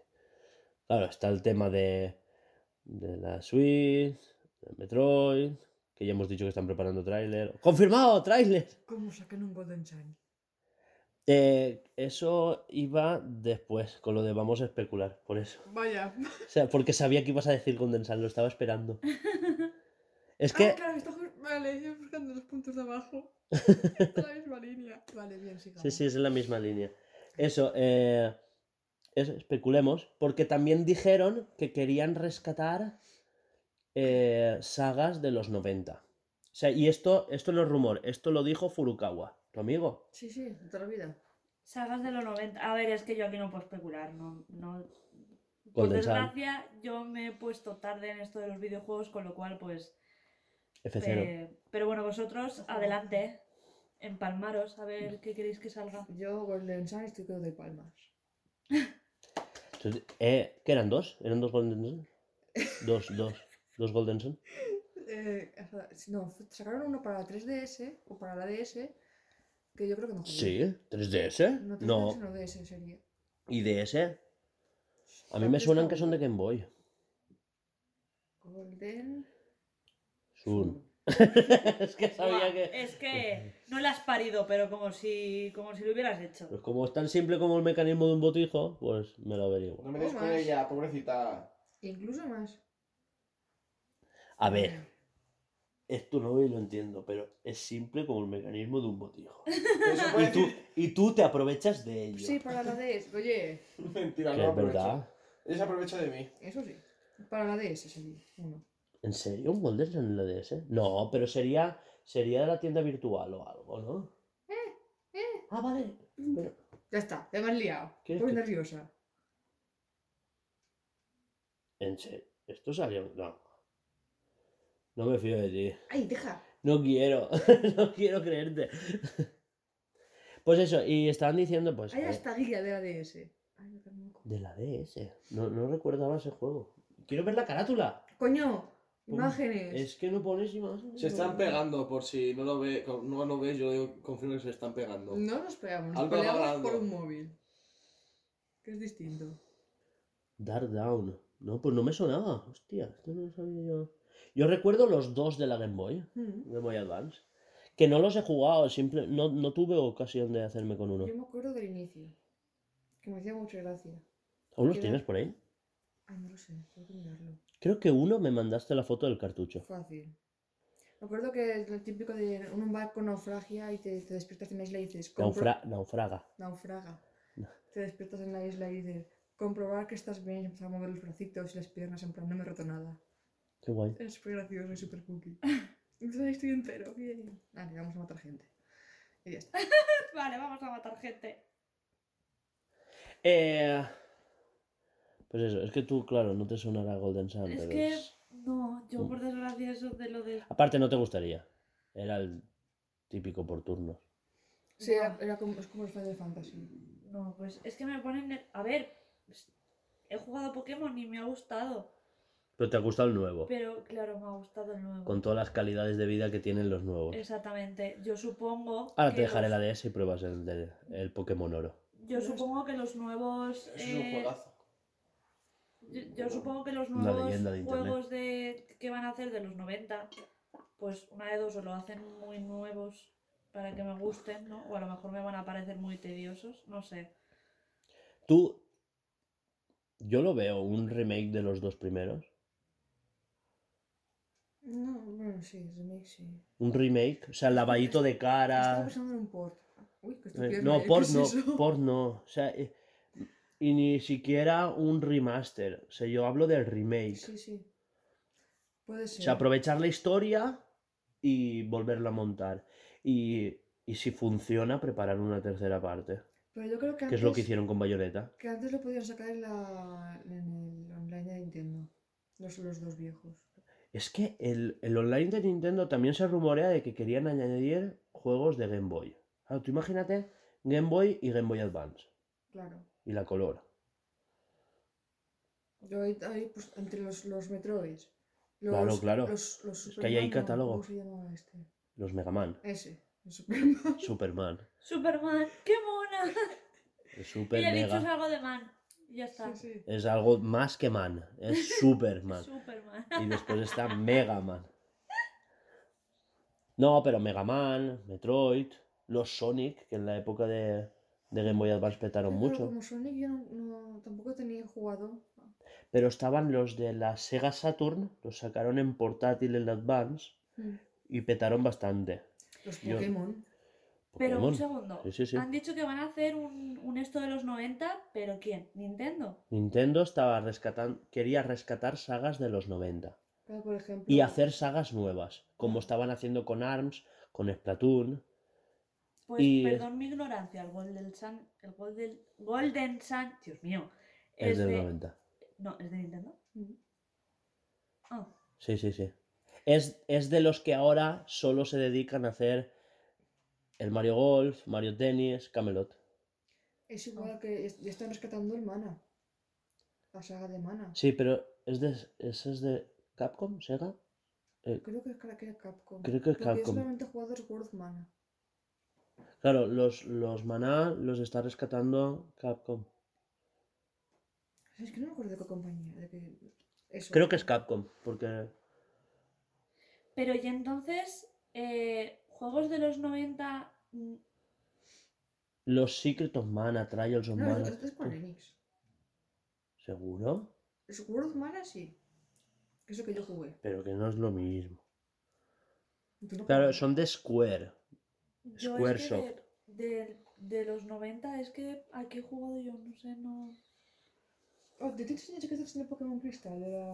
A: Claro, está el tema de, de la Switch, de Metroid, que ya hemos dicho que están preparando tráiler. ¡Confirmado! ¡Tráiler!
B: ¿Cómo sacan un Golden Shiny?
A: Eh, eso iba después, con lo de vamos a especular, por eso.
B: Vaya.
A: O sea, porque sabía que ibas a decir condensar, lo estaba esperando. *laughs* Es que,
B: Ah, claro, está Vale, yo buscando los puntos de abajo. *laughs* Toda la misma línea. Vale, bien, sigamos.
A: Sí, sí, es en la misma línea. Eso, eh, eso, especulemos, porque también dijeron que querían rescatar eh, sagas de los 90. O sea, y esto, esto no es rumor, esto lo dijo Furukawa, tu amigo.
B: Sí, sí, de toda la vida.
C: Sagas de los 90. A ver, es que yo aquí no puedo especular. No, no... Por
A: Sun,
C: desgracia, yo me he puesto tarde en esto de los videojuegos, con lo cual, pues.
A: F0.
C: eh, pero bueno, vosotros, adelante. Empalmaros, a ver qué queréis que salga.
B: Yo, Golden Sun, estoy que doy palmas.
A: Entonces, eh, ¿Qué eran dos? ¿Eran dos Golden Sun? Dos, dos. Dos Golden Sun. *laughs*
B: Eh, no, sacaron uno para la 3DS o para la DS que yo creo que no jugué.
A: Sí, 3DS.
B: No, 3DS,
A: No,
B: no DS sería.
A: ¿y DS? A mí me suenan que son de Game Boy.
B: Golden
A: Sun. *laughs* es que sabía
C: Buah,
A: que.
C: Es que no la has parido, pero como si, como si lo hubieras hecho.
A: Pues como es tan simple como el mecanismo de un botijo, pues me lo averiguo.
D: No me des con ella, pobrecita.
B: Incluso más.
A: A ver, esto no lo entiendo, pero es simple como el mecanismo de un botijo. *laughs* Y tú, y tú te aprovechas de ello.
B: Sí, para la DS. Oye, *laughs*
D: Mentira,
A: Que
D: no
A: es
D: aprovecho.
A: verdad.
D: Ella se aprovecha de mí.
B: eso sí. Para la DS sería uno.
A: ¿En serio? ¿Un Golden en la DS? No, pero sería, sería de la tienda virtual o algo, ¿no?
B: eh.
A: Ah, vale. Pero,
B: Ya está, te me has liado.
A: ¿Quieres
B: Estoy
A: que-
B: nerviosa.
A: ¿En serio? ¿Esto salió? No. No me fío de ti.
B: ¡Ay, deja!
A: No quiero. *laughs* no quiero creerte. pues eso, y estaban diciendo, pues.
B: Hay
A: eh,
B: hasta guía de la DS. Ay,
A: de la DS. No, no recordaba ese juego. Quiero ver la carátula.
B: Coño, imágenes.
A: Es que no pones imágenes.
E: Se están pegando, por si no lo, ve, no lo ves, yo confirmo que se están pegando.
B: No nos pegamos, nos
E: Algo
B: peleamos por un móvil. Que es distinto.
A: Dark Down. No, pues no me sonaba. Hostia, esto no lo sabía yo. Yo recuerdo los dos de la Game Boy.
B: Mm.
A: Game Boy Advance. Que no los he jugado, simple, no, no tuve ocasión de hacerme con uno.
B: Yo me acuerdo del inicio. Que me hacía mucha gracia.
A: ¿Aún los tienes por ahí?
B: Ay, no lo sé, tengo que mirarlo.
A: Creo que uno me mandaste la foto del cartucho.
B: Fácil. Me acuerdo que es lo típico de un barco naufragia y te, te despiertas en la isla y dices...
A: Naufra- naufraga.
B: Naufraga. Te despiertas en la isla y dices... Comprobar que estás bien y empiezas a mover los bracitos y las piernas en plan, no me he roto nada.
A: Qué guay.
B: Es súper gracioso y súper cookie. Entonces estoy entero, bien. Vale, vamos a matar gente. Y ya está. *laughs*
C: Vale, vamos a matar gente.
A: Eh, pues eso, es que tú, claro, no te sonará Golden Sun,
C: Es
A: pero
C: que.
A: es-
C: No, yo por desgracia eso de lo de.
A: Aparte no te gustaría. Era el típico por turnos.
B: Sí, era, era como, es como el Final Fantasy.
C: No, pues es que me ponen. A ver, pues, he jugado a Pokémon y me ha gustado.
A: Pero te ha gustado el nuevo.
C: Pero claro, me ha gustado el nuevo.
A: Con todas las calidades de vida que tienen los nuevos.
C: Exactamente. Yo supongo.
A: Ahora
C: que
A: te dejaré
C: los-
A: la DS y pruebas el, de- el Pokémon Oro.
C: Yo supongo que los nuevos.
D: Eso es un
C: eh,
D: juegazo.
C: Yo, yo supongo que los nuevos
A: leyenda de internet.
C: juegos de, que van a hacer de los 90, pues una de dos o lo hacen muy nuevos para que me gusten, ¿no? O a lo mejor me van a parecer muy tediosos, no sé.
A: Tú. Yo lo veo, un remake de los dos primeros.
B: No, bueno, sí, remake sí.
A: Un remake, o sea, el lavadito de
B: Estaba
A: cara.
B: pensando en un port. Uy, que estoy
A: Eh, no,
B: ¿eh?
A: por
B: ¿Qué es
A: no,
B: eso?
A: por no. O sea, eh, y ni siquiera un remaster. O sea, yo hablo del remake.
B: Sí, sí. Puede
A: O
B: ser.
A: sea, aprovechar la historia y volverla a montar. Y, y si funciona, preparar una tercera parte.
B: Pero yo creo que
A: Que
B: antes,
A: es lo que hicieron con Bayonetta.
B: que antes lo podían sacar en, la, en el online de Nintendo. Los, los dos viejos.
A: Es que el, el online de Nintendo también se rumorea de que querían añadir juegos de Game Boy. Claro, tú imagínate Game Boy y Game Boy Advance.
B: Claro.
A: Y la color.
B: Yo ahí, ahí, pues, entre los, los Metroids. Los,
A: Claro, claro.
B: Los, los
A: Es que ahí hay
B: no,
A: catálogo.
B: ¿Cómo se llamaba este?
A: Los Mega Man.
B: Ese. el Superman.
A: Superman.
C: Superman, qué mona.
A: El Super
C: y he dicho algo de man. Ya está.
B: Sí, sí.
A: Es algo más que Man. Es *laughs* Superman.
C: Superman.
A: Y después está Mega Man. No, pero Mega Man, Metroid, los Sonic, que en la época de, de Game Boy Advance petaron
B: Pero
A: mucho.
B: Como Sonic yo no, no- tampoco tenía jugado.
A: Pero estaban los de la Sega Saturn, los sacaron en portátil en Advance.
B: Mm.
A: y petaron bastante.
B: Los
A: Yo-
B: Pokémon.
C: Pero un segundo.
A: Sí, sí, sí.
C: Han dicho que van a hacer un, un esto de los 90, pero ¿quién? ¿Nintendo?
A: Nintendo estaba rescatando, quería rescatar sagas de los 90
B: Claro, por ejemplo.
A: y hacer sagas nuevas, como estaban haciendo con ARMS, con Splatoon.
C: Pues
A: Y-
C: perdón mi ignorancia, el Golden Sun, el Golden, Golden Sun, Dios mío,
A: Es,
C: es
A: del
C: de,
A: 90.
C: no, es de Nintendo.
B: Mm.
C: Ah,
A: Sí, sí, sí. Es, es de los que ahora solo se dedican a hacer el Mario Golf, Mario Tennis, Camelot.
B: Es igual que es- ya están rescatando el Mana. La saga de Mana.
A: Sí, pero es de, ese es de Capcom, Sega.
B: Creo que es que era Capcom.
A: Creo que es
B: Porque yo
A: Capcom.
B: solamente he jugado of Mana.
A: Claro, los, los maná los está rescatando Capcom.
B: Es que no me acuerdo de qué compañía. De qué... Eso.
A: Creo que es Capcom, porque
C: pero y entonces, eh, juegos de los 90, mm,
A: los Secret of Mana, Trials of
B: No,
A: Mana.
B: es, es Square Enix.
A: ¿Seguro?
B: Sword of Mana sí. Que es lo que yo jugué.
A: Pero que no es lo mismo.
B: ¿Tú no
A: Claro, son de Square.
C: yo
A: Square
C: es que de, de- de los 90 es que aquí he jugado yo, no sé, no...
B: Oh, ¿te te enseñé que estás en el Pokémon Crystal? De la...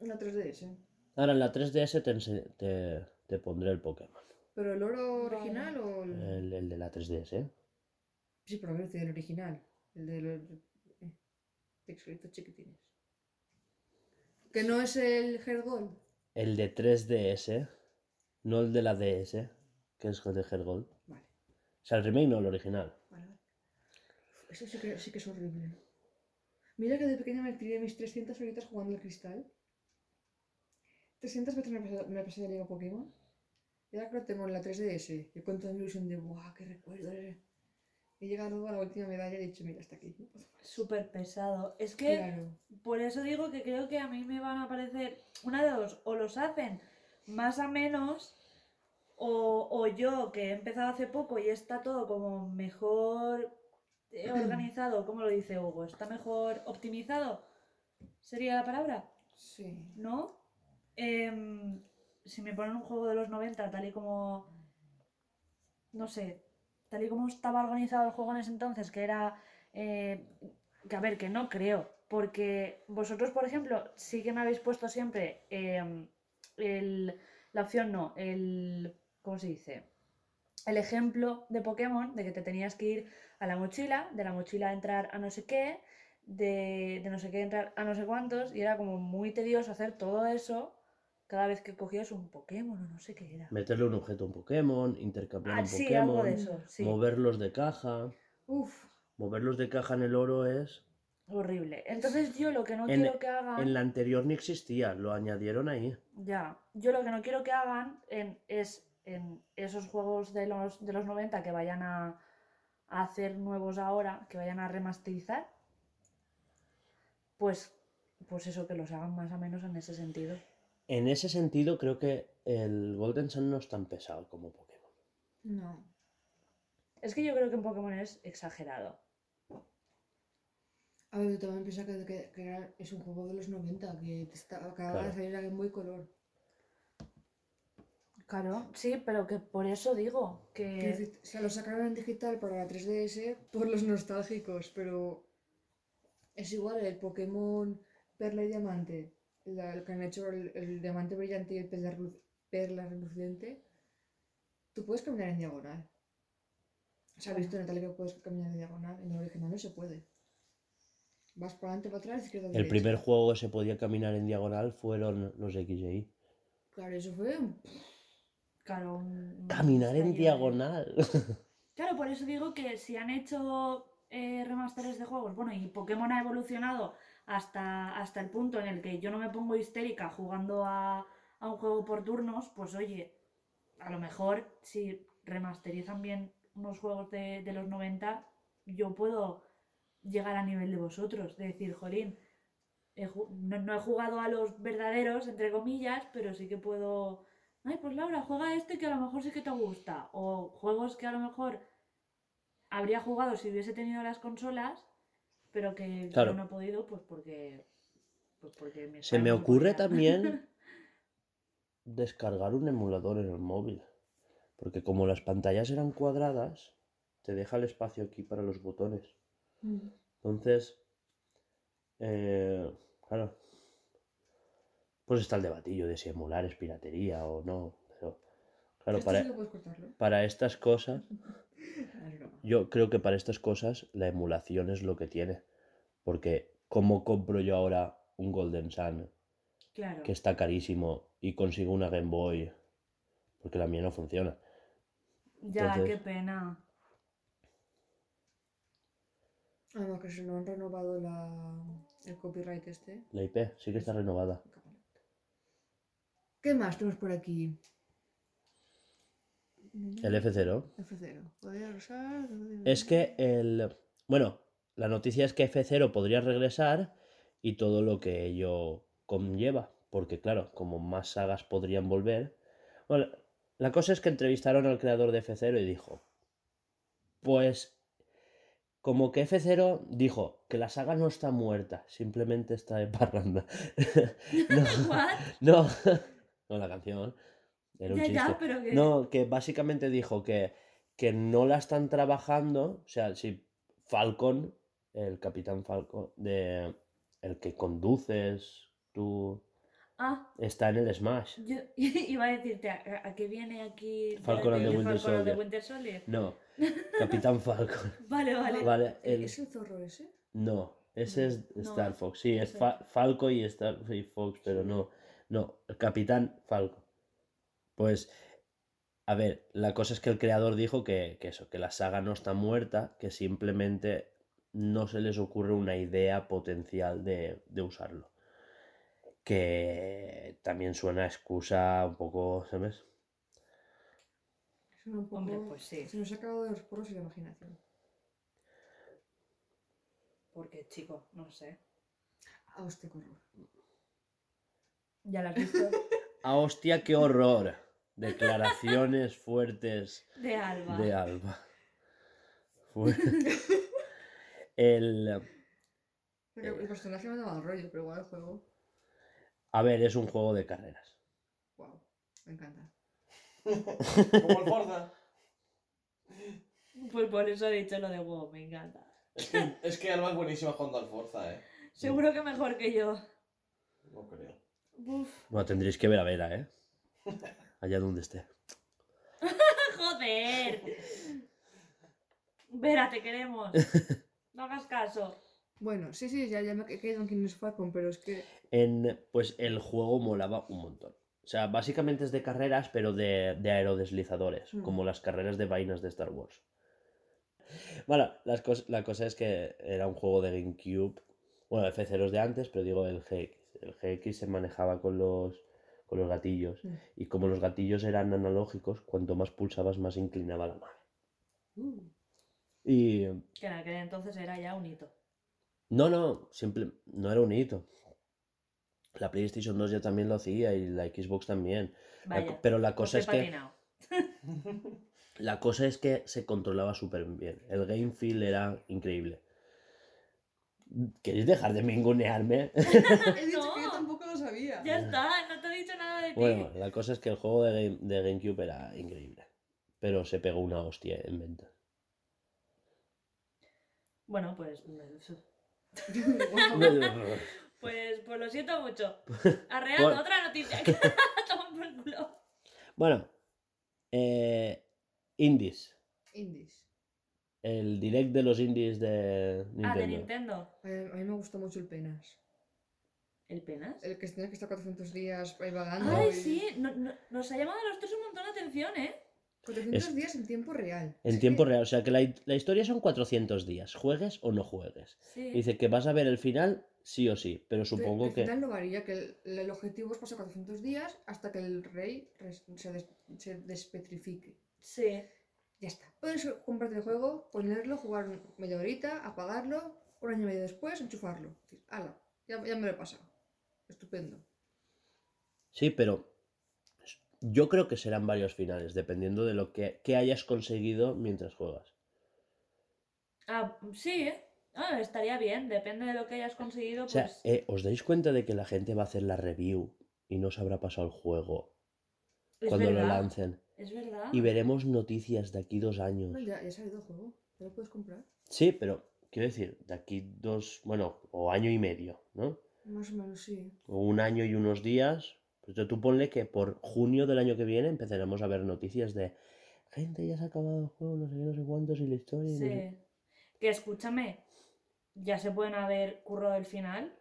B: Una 3DS.
A: Ahora en la 3DS te, te, te pondré el Pokémon.
B: ¿Pero el oro original o el...?
A: El, el de la 3DS. ¿eh?
B: Sí, pero el original. El de los... Eh, pixelitos chiquitines. Que no es el Hergold.
A: El de 3DS, no el de la DS, que es de Hergold.
B: Vale,
A: O sea, el remake no el original.
B: vale, vale. Eso sí que, sí que es horrible. Mira que de pequeña me tiré mis 300 horitas jugando al cristal. 300 veces me pasé, me pasé de Liga Pokémon. Y ahora que lo tengo en la 3DS. Y con toda mi ilusión de, ¡buah, qué recuerdo! eh". He llegado a la última medalla y he dicho, mira, hasta aquí. no puedo más".
C: Súper pesado. Es que
B: Claro.
C: por eso digo que creo que a mí me van a parecer una de dos, o los hacen más a menos, o, o yo que he empezado hace poco y está todo como mejor eh, *clears throat* organizado, ¿cómo lo dice Hugo? ¿Está mejor optimizado? ¿Sería la palabra?
B: Sí.
C: ¿No? Em, si me ponen un juego de los 90 tal y como, no sé, tal y como estaba organizado el juego en ese entonces, que era, eh, que a ver, que no creo, porque vosotros, por ejemplo, sí que me habéis puesto siempre em, el, la opción no, el, ¿cómo se dice? El ejemplo de Pokémon, de que te tenías que ir a la mochila, de la mochila entrar a no sé qué, de, de no sé qué entrar a no sé cuántos, y era como muy tedioso hacer todo eso cada vez que cogías un Pokémon o no sé qué era.
A: Meterle un objeto a un Pokémon, intercambiar
C: Ah,
A: un
C: sí,
A: Pokémon,
C: algo de eso, sí.
A: moverlos de caja.
B: Uf.
A: Moverlos de caja en el oro es...
C: Horrible. Entonces yo lo que no
A: En-
C: quiero que hagan...
A: En la anterior ni existía, lo añadieron ahí.
C: Ya, yo lo que no quiero que hagan en- es en esos juegos de los, de los 90 que vayan a, a hacer nuevos ahora, que vayan a remasterizar, pues, pues eso, que los hagan más o menos en ese sentido.
A: En ese sentido creo que el Golden Sun no es tan pesado como Pokémon.
B: No.
C: Es que yo creo que en Pokémon es exagerado.
B: A ver, tú también piensas que, que- que era- es un juego de los 90, que te está, acaba
A: Claro.
B: de salir la Game Boy Color.
C: Claro, sí, pero que por eso digo que...
B: O sea, lo sacaron en digital para la 3DS por los nostálgicos, pero es igual el Pokémon Perla y Diamante, la- el que han hecho el, el Diamante Brillante y el Perla, Perla Reluciente. Tú puedes caminar en diagonal. Se ha visto en Natalia que puedes caminar en diagonal, en el original no se puede. Vas para adelante, para atrás, izquierda,
A: El
B: derecha.
A: primer juego que se podía caminar en diagonal fueron los X y Y.
B: Claro, eso fue
C: Claro, un-
A: Caminar en
C: de-
A: diagonal. *laughs*
C: Claro, por eso digo que si han hecho eh, remasteres de juegos, bueno, y Pokémon ha evolucionado hasta, hasta el punto en el que yo no me pongo histérica jugando a, un juego por turnos, pues oye, a lo mejor si remasterizan bien unos juegos de, de los 90, yo puedo llegar a nivel de vosotros, de decir, jolín, no, no he jugado a los verdaderos, entre comillas, pero sí que puedo... Ay, pues Laura, juega este que a lo mejor sí que te gusta. O juegos que a lo mejor habría jugado si hubiese tenido las consolas, pero que
A: Claro.
C: no he podido, pues porque. Pues porque mi
A: Se me ocurre también *laughs* descargar un emulador en el móvil. Porque como las pantallas eran cuadradas, te deja el espacio aquí para los botones.
B: Mm.
A: Entonces, eh, claro, pues está el debatillo de si emular es piratería o no. Pero, claro,
B: Esto sí
A: para, estas cosas, *laughs*
B: Ah,
A: yo creo que para estas cosas la emulación es lo que tiene. Porque, ¿cómo compro yo ahora un Golden Sun
C: Claro.
A: que está carísimo y consigo una Game Boy? Porque la mía no funciona.
C: Ya,
A: Entonces-
C: qué pena.
B: Además que se no han renovado la... el copyright este.
A: La IP sí que está renovada.
B: ¿Qué más tenemos por aquí?
A: El F0.
B: F0. Podría usar...
A: Es que el. Bueno, la noticia es que F0 podría regresar y todo lo que ello conlleva. Porque, claro, como más sagas podrían volver. Bueno, la cosa es que entrevistaron al creador de F0 y dijo: Pues. Como que F0 dijo que la saga no está muerta, simplemente está de parranda. *laughs* no, *laughs* no, *laughs* no, la canción. Era un
C: Ya,
A: chiste.
C: ya, pero que.
A: No, que básicamente dijo que, que no la están trabajando. O sea, si Falcon, el capitán Falcon, de el que conduces tú,
C: Ah,
A: está en el Smash.
C: yo *laughs* iba a decirte, ¿a, a qué viene aquí
A: Falcon and
C: de
A: the Winter
C: Falcon
A: Soldier.
C: Winter Soldier?
A: No, *laughs* Capitán Falcon.
C: Vale, vale.
A: Vale, el-
B: ¿Es el zorro ese?
A: no, ese es
C: No,
A: Star Fox. Sí, es. Fa- Falco y Star y Fox, pero no, no, el Capitán Falcon. Pues, a ver, la cosa es que el creador dijo que, que eso, que la saga no está muerta, que simplemente no se les ocurre una idea potencial de, de usarlo. Que también suena a excusa un poco, ¿sabes?
B: Suena un poco...
C: Hombre, pues sí.
B: Se nos ha acabado de los poros y la imaginación.
C: Porque, chico, no sé.
B: Ah, hostia, qué horror.
C: ¿Ya la has visto? *laughs*
A: ¡Ah, hostia, qué horror! Declaraciones fuertes *laughs*
C: De Alba.
A: de Alba. Fue- *laughs* el,
B: personaje me rollo, pero igual el juego...
A: a ver, es un juego de carreras.
B: Wow, me encanta. *laughs*
D: Como el Forza.
C: Pues por eso he dicho lo de WoW, me encanta.
E: Es que, es que Alba es buenísima jugando al Forza, eh.
C: Seguro que mejor que yo.
E: No creo.
C: Uf.
A: Bueno, tendréis que ver a Vera, ¿eh? Allá donde esté. *laughs*
C: ¡Joder! Vera, te queremos. *laughs* No hagas caso.
B: Bueno, sí, sí, ya, ya me he caído en quién es Falcon, pero es que...
A: En, pues el juego molaba un montón. O sea, básicamente es de carreras, pero de, de aerodeslizadores,
B: Mm.
A: como las carreras de vainas de Star Wars. Bueno, las cos- la cosa es que era un juego de GameCube. Bueno, F0 es de antes, pero digo el GX. El GX se manejaba con los, con los gatillos.
B: Mm.
A: Y como los gatillos eran analógicos, cuanto más pulsabas, más inclinaba la nave.
C: Uh,
A: Y
C: que en aquel entonces era ya un hito.
A: No, no, simple, no era un hito. La PlayStation 2 ya también lo hacía y la Xbox también. La pero la
C: pues
A: cosa es que *laughs* la cosa es que se controlaba súper bien. El game feel era increíble. ¿Queréis dejar de mingunearme? *laughs*
B: He dicho que yo
C: No.
B: tampoco lo sabía.
C: Ya está, no te he dicho de ti.
A: bueno, la cosa es que el juego de, Game- de GameCube era increíble. Pero se pegó una hostia en venta.
C: Bueno, pues. *laughs* Pues, pues lo siento mucho. *laughs* Arreando otra noticia. *laughs* Toma por el culo.
A: bueno, eh, indies.
B: Indies.
A: El direct de los indies de Nintendo.
C: Ah, de Nintendo.
B: A mí, a mí me gusta mucho el Penas.
C: ¿El penas?
B: El que tiene que estar 400 días ahí vagando.
C: Ay,
B: y-
C: sí, no- no- nos ha llamado a los tres un montón de atención, ¿eh?
B: 400
A: Es-
B: días en tiempo real.
A: En tiempo real, o sea que la, la historia son 400 días, juegues o no juegues.
C: Sí.
A: Dice que vas a ver el final sí o sí, pero supongo que...
B: final no varía, que el, el objetivo es pasar 400 días hasta que el rey res- se, des- se despetrifique.
C: Sí.
B: Ya está. Puedes comprarte el juego, ponerlo, jugar media horita, apagarlo, un año y medio después, enchufarlo. ¡Hala! Ya, ya me lo he pasado. Estupendo.
A: Sí, pero yo creo que serán varios finales, dependiendo de lo que, que hayas conseguido mientras juegas.
C: Ah, sí, ¿eh? Ah, estaría bien, depende de lo que hayas conseguido,
A: O sea,
C: pues.
A: eh, ¿os dais cuenta de que la gente va a hacer la review y no se habrá pasado el juego
C: Es
A: cuando lo lancen.
C: Es verdad.
A: Y veremos noticias de aquí dos años.
B: Ya, ya ha salido el juego. ¿Te lo puedes comprar?
A: Sí, pero quiero decir, de aquí dos, bueno, o año y medio, ¿no?
B: Más o menos, sí.
A: O un año y unos días. Pues tú- ponle que por junio del año que viene empezaremos a ver noticias de gente ya se ha acabado el juego, no sé qué, no sé cuántos y la historia. y no sé-
C: Sí. Que escúchame, ya se pueden haber currado el final,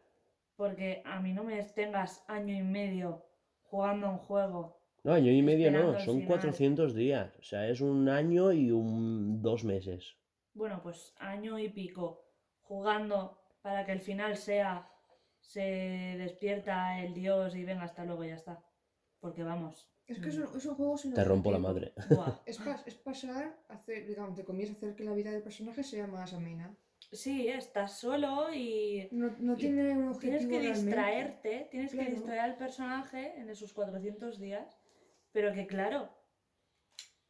C: porque a mí no me tengas año y medio jugando a un juego.
A: No, año y medio no, son
C: final.
A: 400 días. O sea, es un año y un dos meses.
C: Bueno, pues año y pico jugando para que el final sea se despierta el dios y venga hasta luego y ya está. Porque vamos.
B: Es que es un, es un juego sin
A: Te rompo la madre.
C: buah. *laughs*
B: Es, pas- es pasar, hacer, digamos, te comienza a hacer que la vida del personaje sea más amena.
C: Sí, estás solo y
B: No, no
C: Y
B: tiene un objetivo
C: tienes que
B: realmente.
C: distraerte, tienes que
B: Claro.
C: distraer al personaje en esos 400 días, pero que claro,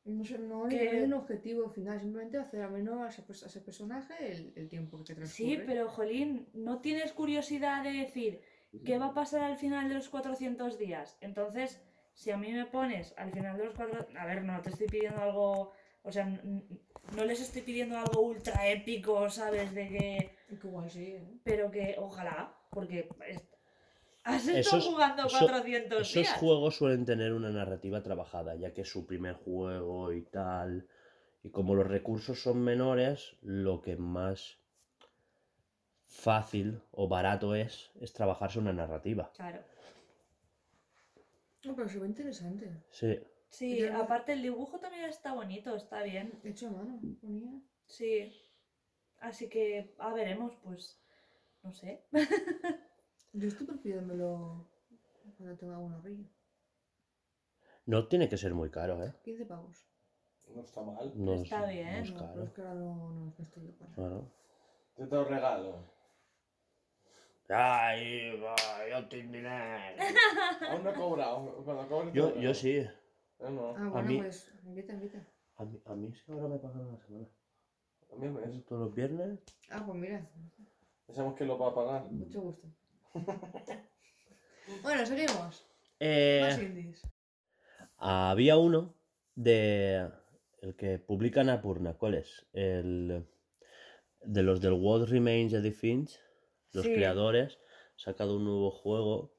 B: No, sé, no
C: que-
B: hay un objetivo final, simplemente hacer ameno a ese, a ese personaje el, el tiempo que te transcurre.
C: sí, pero Jolín, ¿no tienes curiosidad de decir qué va a pasar al final de los 400 días? Entonces, si a mí me pones al final de los 400... A ver, no te estoy pidiendo algo... O sea, no les estoy pidiendo algo ultra épico, ¿sabes? De que...
B: Que igual sí, ¿eh?
C: Pero que ojalá, porque... Has estado
A: Esos-
C: jugando
A: eso-
C: 400
A: Esos juegos suelen tener una narrativa trabajada, ya que es su primer juego y tal. Y como los recursos son menores, lo que más fácil o barato es, es trabajarse una narrativa.
C: Claro.
B: No, pero se ve interesante.
A: Sí.
C: Sí, aparte el dibujo también está bonito, está bien.
B: Hecho a mano, ponía.
C: Sí. Así que, a veremos, pues. No sé. *laughs*
B: Yo estoy por pidiéndomelo cuando tenga un ahorrillo.
A: No tiene que ser muy caro, ¿eh?
B: 15 pavos.
E: No está mal.
A: No es-
C: Está bien.
A: no es
B: no, pero
A: caro.
B: es que ahora no, no, no estoy yo para.
A: Claro.
E: Yo te lo regalo.
A: Ay, va, yo te dinero. *laughs*
E: Aún no he cobrado. Cuando cobre
A: Yo, yo sí.
E: Yo no.
B: Ah, bueno,
A: mí-
B: pues invita, invita.
A: A mí, a mí es que ahora me pagan a la semana.
E: También ves.
A: Todos los viernes.
B: Ah, pues mira,
E: Pensamos que lo va a pagar.
B: mucho gusto. Bueno, seguimos.
A: Eh,
B: Más indies.
A: Había uno de el que publica Napurna, ¿cuál es? El de los del What Remains Edith Finch, los
C: Sí.
A: creadores, sacado un nuevo juego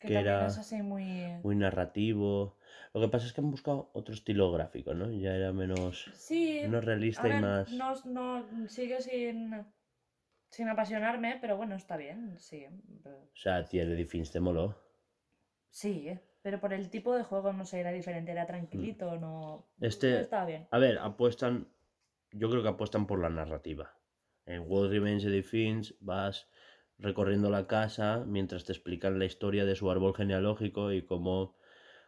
C: Que
A: era
C: es así muy.
A: muy narrativo. Lo que pasa es que han buscado otro estilo gráfico, ¿no? Ya era menos,
C: Sí.
A: menos realista y más.
C: No, no, sigue sin. Sin apasionarme, pero bueno, está bien, sí.
A: O sea, a ti el te moló.
C: Sí, pero por el tipo de juego, no sé, era diferente, era tranquilito, no.
A: Este-
C: Estaba bien.
A: A ver, apuestan. Yo creo que apuestan por la narrativa. En Remains Edith Finch vas recorriendo la casa mientras te explican la historia de su árbol genealógico y cómo,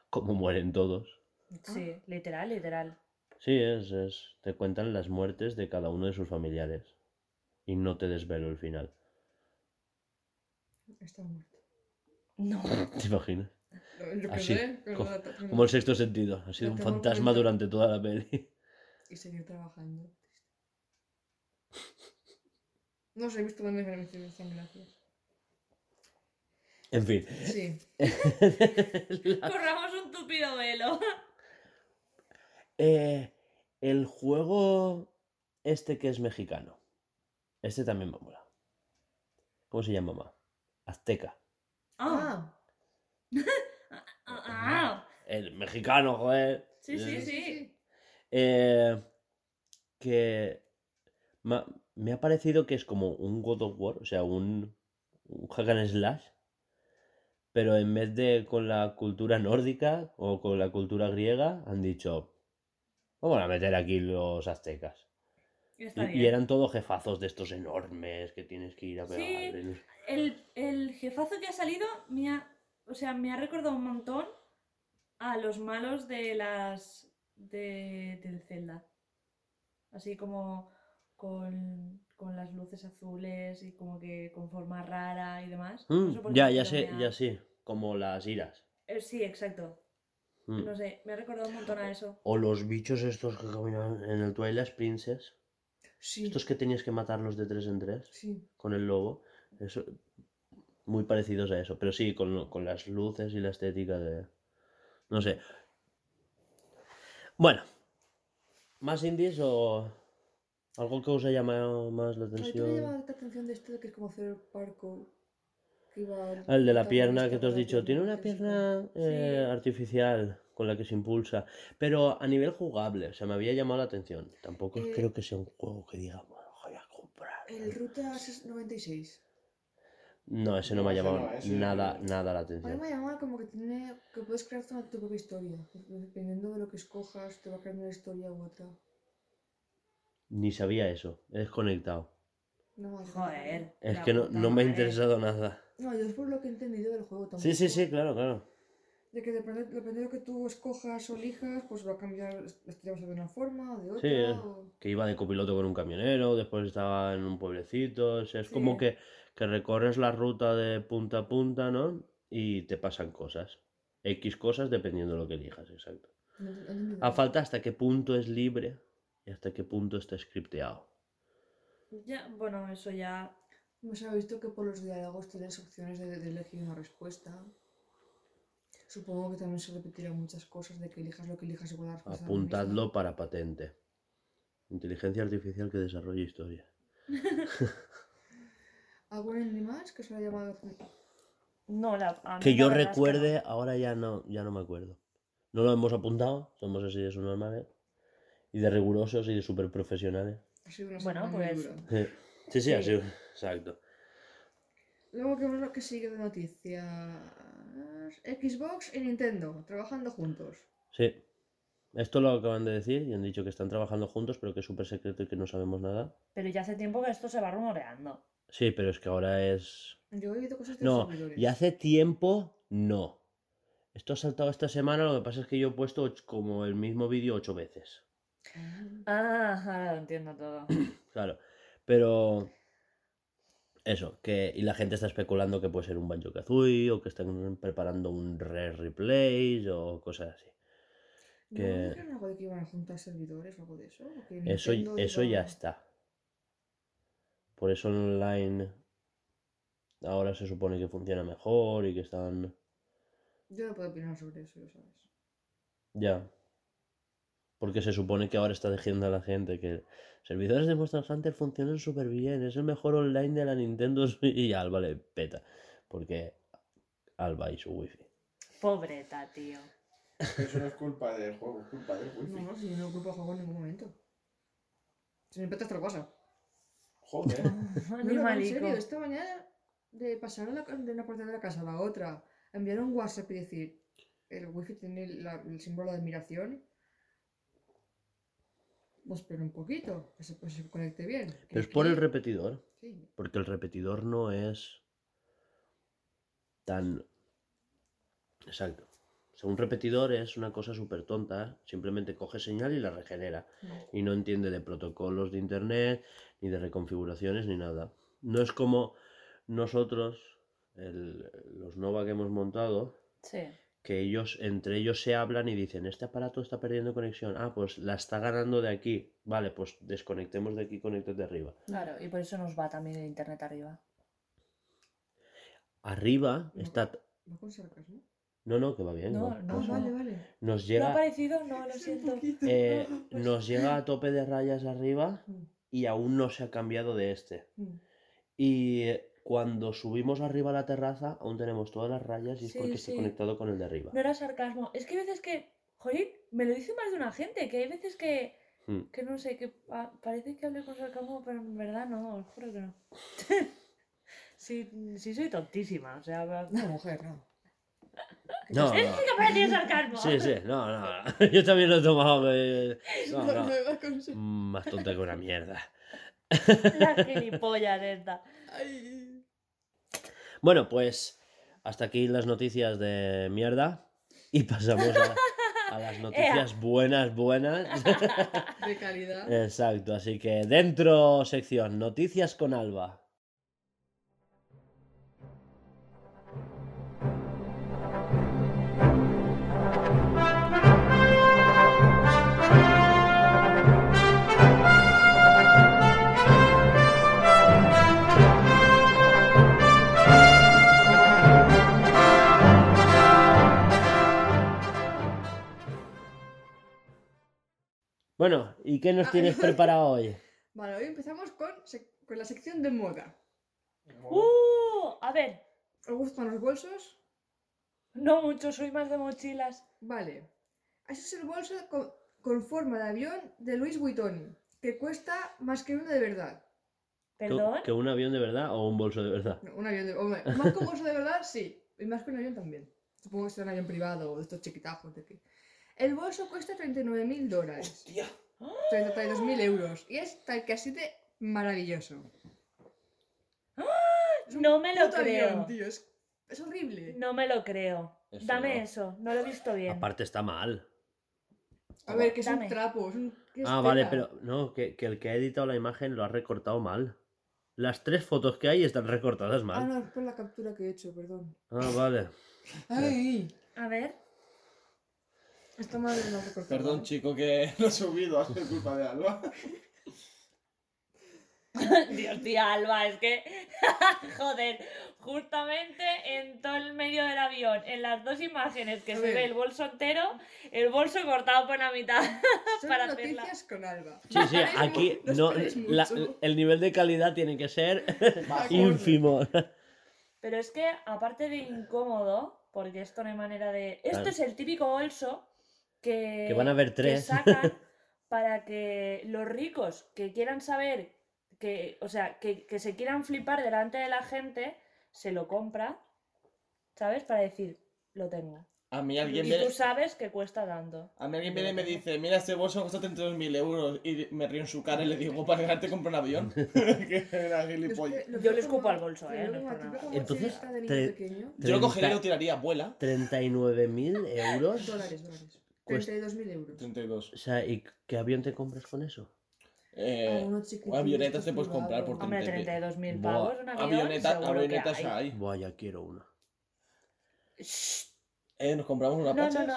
A: cómo mueren todos.
C: Sí, literal, literal.
A: Sí, es, es. Te cuentan las muertes de cada uno de sus familiares. Y no te desvelo el final.
B: Está muerto.
C: No. *laughs*
A: ¿Te imaginas?
B: Yo
A: Así,
B: pero la-
A: Como el sexto sentido. Ha sido un fantasma durante toda la peli.
B: Y seguir trabajando. No sé, he visto que me hicieron hacen gracia.
A: En fin.
B: Sí. *laughs*
A: La-
C: Corramos un tupido velo.
A: Eh, el juego este que es mexicano. Este también me mola. ¿Cómo se llama, mamá? Azteca.
C: Ah,
B: Ah, *laughs*
C: ah.
A: El mexicano, joder.
C: Sí, sí, sí.
A: eh, que me ha parecido que es como un God of War, o sea, un, un hack and slash, pero en vez de con la cultura nórdica o con la cultura griega, han dicho, vamos a meter aquí los aztecas.
C: Está
A: Y, eran todos jefazos de estos enormes que tienes que ir a
C: Sí.
A: pegar.
C: El, el jefazo que ha salido me ha, o sea, me ha recordado un montón a los malos de las de, del Zelda. Así como con, con las luces azules y como que con forma rara y demás. No
A: Mm,
C: sé
A: ya, ya sé,
C: ha-
A: ya sé, como las iras.
C: Eh, sí, exacto.
A: Mm.
C: No sé, me ha recordado un montón a eso.
A: O los bichos estos que caminan en el Twilight Princess.
B: Sí.
A: Estos que tenías que matarlos de tres en tres
B: Sí.
A: con el lobo. Eso, muy parecidos a eso. Pero sí, con, con las luces y la estética de. No sé. Bueno, ¿más indies o algo que os haya llamado más la
B: A mí me
A: atención?
B: llama la atención de este que es como hacer parkour. Al-
A: El de la pierna que tú has dicho, tiene una pierna eh, artificial con la que se impulsa, pero a nivel jugable, o sea, me había llamado la atención. Tampoco
B: Eh,
A: creo que sea un juego que diga, bueno, voy a comprar.
B: El Ruta 96.
A: No, ese no,
D: No,
A: me ha llamado
D: no, ese
A: nada,
D: no.
A: nada la
B: A mí
A: atención.
B: me llama como que tiene que puedes crear tu tu propia historia. Dependiendo de lo que escojas, te va creando una historia u otra.
A: Ni sabía eso, he desconectado.
B: No.
C: Joder.
A: Es que no, no me ha interesado nada.
B: No, yo es por lo que he entendido del juego también.
A: Sí, sí, sí, claro, claro.
B: De que depende, depende de lo que tú escojas o elijas, pues va a cambiar ser de una forma o de otra.
A: Sí,
B: o-
A: Que iba de copiloto con un camionero, después estaba en un pueblecito, o sea, es como que, que recorres la ruta de punta a punta, ¿no? Y te pasan cosas. X cosas dependiendo de lo que elijas, exacto.
B: no- no.
A: A falta hasta qué punto es libre y hasta qué punto está scripteado.
C: Ya, bueno, eso ya.
B: No se ha visto que por los diálogos tienes opciones de, de elegir una respuesta. Supongo que también se repetirán muchas cosas de que elijas lo que elijas igual la respuesta.
A: Apuntadlo para patente. Inteligencia artificial que desarrolle historia. *laughs*
B: ¿Algún más que os haya llamado la atención?
C: No, la. a mí
A: Que yo
C: que
A: recuerde,
C: no.
A: ahora ya no, ya no me acuerdo. No lo hemos apuntado, somos así de normales. Y de rigurosos y de súper profesionales.
B: Ha
C: Bueno, pues-.
A: Sí, sí, sí,
C: Sí.
A: así, exacto.
B: Luego, ¿qué es lo que sigue de noticias? Xbox y Nintendo, trabajando juntos.
A: Sí. Esto lo acaban de decir y han dicho que están trabajando juntos, pero que es súper secreto y que no sabemos nada.
C: Pero ya hace tiempo que esto se va rumoreando.
A: Sí, pero es que ahora es...
B: Yo he oído cosas de
A: No,
B: servidores.
A: y hace tiempo no. Esto ha saltado esta semana, lo que pasa es que yo he puesto como el mismo vídeo ocho veces.
B: Ah,
C: Ah, ahora lo entiendo todo.
A: Claro. Pero... Eso, que... Y la gente está especulando que puede ser un Banjo Kazooie o que están preparando un Rare Replays o cosas así.
B: ¿No
A: que-
B: dijeron algo de que iban a juntar servidores o algo de eso? ¿O que
A: Eso, eso ya está. Por eso online ahora se supone que funciona mejor y que están...
B: Yo no puedo opinar sobre eso, ya sabes.
A: Ya. Porque se supone que ahora está diciendo a la gente que servidores de Monster Hunter funcionan súper bien, es el mejor online de la Nintendo *laughs* y Alba le peta. Porque Alba y su wifi.
C: Pobreta, tío.
D: Eso no es culpa del juego, es culpa del wifi.
B: No, no, si yo no culpo al juego en ningún momento. Si me petas te lo pasa.
D: Joder. *laughs* *laughs*
B: No, no, en serio, esta mañana de pasar de una parte de la casa a la otra, enviar un WhatsApp y decir, el wifi tiene la- el símbolo de admiración. Pues espera un poquito, que se, pues, se conecte bien.
A: Pero es por el repetidor.
B: Sí,
A: Porque el repetidor no es tan... Exacto. O sea, un repetidor es una cosa súper tonta, simplemente coge señal y la regenera. Y no entiende de protocolos de internet, ni de reconfiguraciones, ni nada. No es como nosotros, el- los Nova que hemos montado,
C: Sí.
A: Que ellos, entre ellos se hablan y dicen, este aparato está perdiendo conexión. Ah, pues la está ganando de aquí. Vale, pues desconectemos de aquí, conectes de arriba.
C: Claro, y por eso nos va también el internet arriba.
A: Arriba
B: No.
A: está...
B: va con sarcasmo.
A: No, no, que va bien.
C: No, no,
B: Ah, vale, vale.
A: Nos
C: ¿No ha
A: llega,
C: aparecido? No, lo siento.
A: eh, nos llega a tope de rayas arriba
B: Mm,
A: y aún no se ha cambiado de este.
B: mm.
A: Y cuando subimos arriba a la terraza, aún tenemos todas las rayas y es
C: Sí,
A: porque está
C: sí.
A: conectado con el de arriba.
C: No era sarcasmo. Es que hay veces que. Jolín, me lo dice más de una gente, que hay veces que.
A: Mm.
C: Que no sé, que pa- parece que hablé con sarcasmo, pero en verdad no, os juro que no. *laughs* sí, sí soy tontísima, o sea...
B: Una mujer, no. *laughs*
A: No,
C: Es
A: no.
C: que sarcasmo.
A: Sí, sí, no, no. *laughs* Yo también lo he tomado. que- No, no. Más tonta que una mierda.
C: La gilipollas esta.
B: Ay.
A: Bueno, pues hasta aquí las noticias de mierda. Y pasamos a, a las *laughs* noticias buenas, buenas. *laughs*
B: De calidad.
A: Exacto, así que dentro sección, noticias con Alba. Bueno, ¿y qué nos
B: Ah,
A: tienes *laughs* preparado hoy?
B: Vale, hoy empezamos con, con la sección de moda.
C: ¡Uh! A ver,
B: ¿Os gustan los bolsos?
C: no mucho, soy más de mochilas.
B: Vale. Ese es el bolso con, con forma de avión de Louis Vuitton, que cuesta más que uno de verdad.
A: ¿Que,
C: ¿Perdón?
A: que un avión de verdad o un bolso de verdad?
B: No, un avión de... hombre, más que un bolso de verdad, sí. Y más que un avión también. Supongo que será un avión privado o de estos chiquitajos de aquí. El bolso cuesta 39.000 dólares.
E: Hostia.
B: 32.000 euros. Y es tal que así de maravilloso. Es un
C: No me lo
B: puto avión,
C: creo.
B: tío. Es, es horrible.
C: No me lo creo.
E: Es
C: Dame
E: feo.
C: eso, no lo he visto bien.
A: Aparte está mal.
B: A ver, que es
C: Dame.
B: un trapo. Es un, que es
A: Ah, vale,
B: tela.
A: pero no, que, que el que ha editado la imagen lo ha recortado mal. Las tres fotos que hay están recortadas
B: Ah,
A: mal.
B: no, es por la captura que he hecho, perdón.
A: Ah, vale.
B: Ay,
C: A ver.
B: Esta madre no recortado.
E: Perdón, chico, que *laughs* lo he subido. Ha sido culpa de Alba. *laughs*
C: Dios, tía Alba, es que. *laughs* Joder, justamente en todo el medio del avión, en las dos imágenes que
B: A
C: se
B: ver.
C: ve el bolso entero, el bolso cortado por la mitad.
B: Son
C: para
B: noticias
C: hacerla.
B: con Alba.
A: Sí, sí, aquí no, la- el nivel de calidad tiene que ser ínfimo.
C: Pero es que, aparte de incómodo, porque esto no hay manera de. Esto
A: Claro.
C: es el típico bolso que.
A: Que van a haber
C: que
A: tres.
C: sacan *laughs* para que los ricos que quieran saber, que, o sea, que, que se quieran flipar delante de la gente, se lo compra, ¿sabes? Para decir, lo tengo.
E: A mí
C: Y
E: alguien
C: tú
E: viene,
C: sabes que cuesta tanto.
E: a mí alguien viene y me dice, mira, este bolso cuesta 32.000 euros. Y me río en su cara y le digo, para que te compro un avión. *laughs* *laughs* que era gilipollas.
C: Yo le escupo al bolso, ¿eh? No.
A: Entonces,
B: de niño
A: te-
B: pequeño.
E: Yo lo cogería y
A: 30
E: lo tiraría, abuela.
A: 39.000 euros.
B: Dólares, dólares.
A: Cuesta-
B: 32.000 euros.
E: 32.
A: O sea, ¿y qué avión te compras con eso?
E: Eh,
B: Ah,
E: avionetas te puedes comprar por
B: privados.
C: Hombre,
E: 30.
C: 32.000
A: Buah.
C: pavos, un avión,
E: Avioneta,
C: seguro que
E: avionetas
C: hay.
E: hay.
A: Buah, ya quiero una.
C: Shh.
E: Eh, nos compramos una
C: No, no,
E: pacha.
C: no.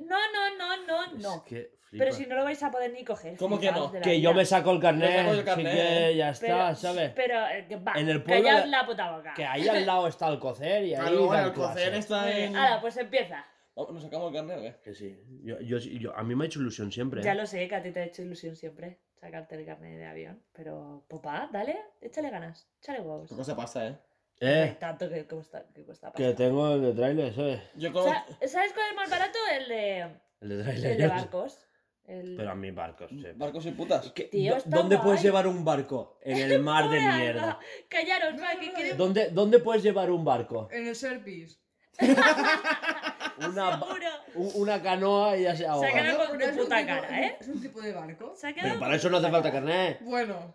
C: No, no, no, no,
A: Es
C: no.
A: que
C: Pero
A: flipa.
C: si no lo vais a poder ni coger.
E: ¿Cómo que no?
C: de la
A: Que yo
C: vida.
A: me saco el carnet,
E: saco el
A: así
E: carnet.
A: que ya está,
C: Pero,
A: ¿sabes?
C: Pero, eh, que va,
A: En el pueblo
C: callad
A: de-
C: la puta boca.
A: Que ahí al lado está el cocer y ahí
E: Claro, bueno,
A: dan
E: el cocer está
C: bien.
E: en...
C: Ahora, pues empieza.
E: Vamos, ¿Nos sacamos el carnet o qué?
A: Que sí. Yo, yo, yo- a mí me ha hecho ilusión siempre. ¿eh?
C: Ya lo sé, que a ti te ha hecho ilusión siempre sacarte el carnet de avión. Pero, papá, dale, échale ganas, échale huevos.
E: ¿Qué cosa pasa, eh?
A: Eh,
C: tanto que, cuesta, que cuesta
A: que
C: pasar.
A: tengo el de trailer, ¿sabes?
E: Yo como...
C: Sa- ¿Sabes cuál es más barato? El de,
A: El de
C: el
A: trailer.
C: de barcos. El...
A: Pero a mí barcos, sí.
E: Barcos y putas.
A: ¿Qué-
C: Tío,
A: dó-
C: está
A: ¿Dónde
C: guay.
A: puedes llevar un barco? En el *laughs* mar de mierda.
C: Callaros,
B: No,
C: va, que.
A: ¿Dónde, ¿Dónde puedes llevar un barco?
B: En el Serpis. *laughs* *laughs*
A: Una, canoa y ya se
C: Se ha
A: ahoga.
C: quedado con tu
B: es un
C: puta
B: tipo-
C: cara, ¿eh?
B: Es un tipo de barco.
C: Se ha quedado
A: Pero para eso no hace falta carnet.
B: Bueno,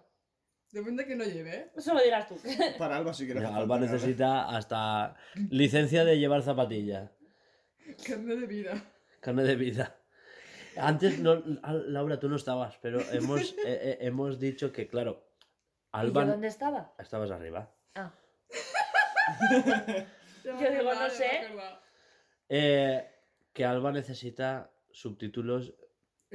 B: depende que no lleve, ¿eh?
C: Eso lo dirás tú. *laughs*
E: Para Alba sí que
A: Alba necesita hasta licencia de llevar zapatilla.
B: Carne de vida.
A: Carne de vida. Antes, no, Al- Laura, tú no estabas, pero hemos, *laughs* eh, eh, hemos dicho que, claro,
C: ¿Y yo
A: Alban...
C: dónde estaba?
A: Estabas arriba.
C: Ah, Yo digo, no sé.
A: Eh, que Alba necesita subtítulos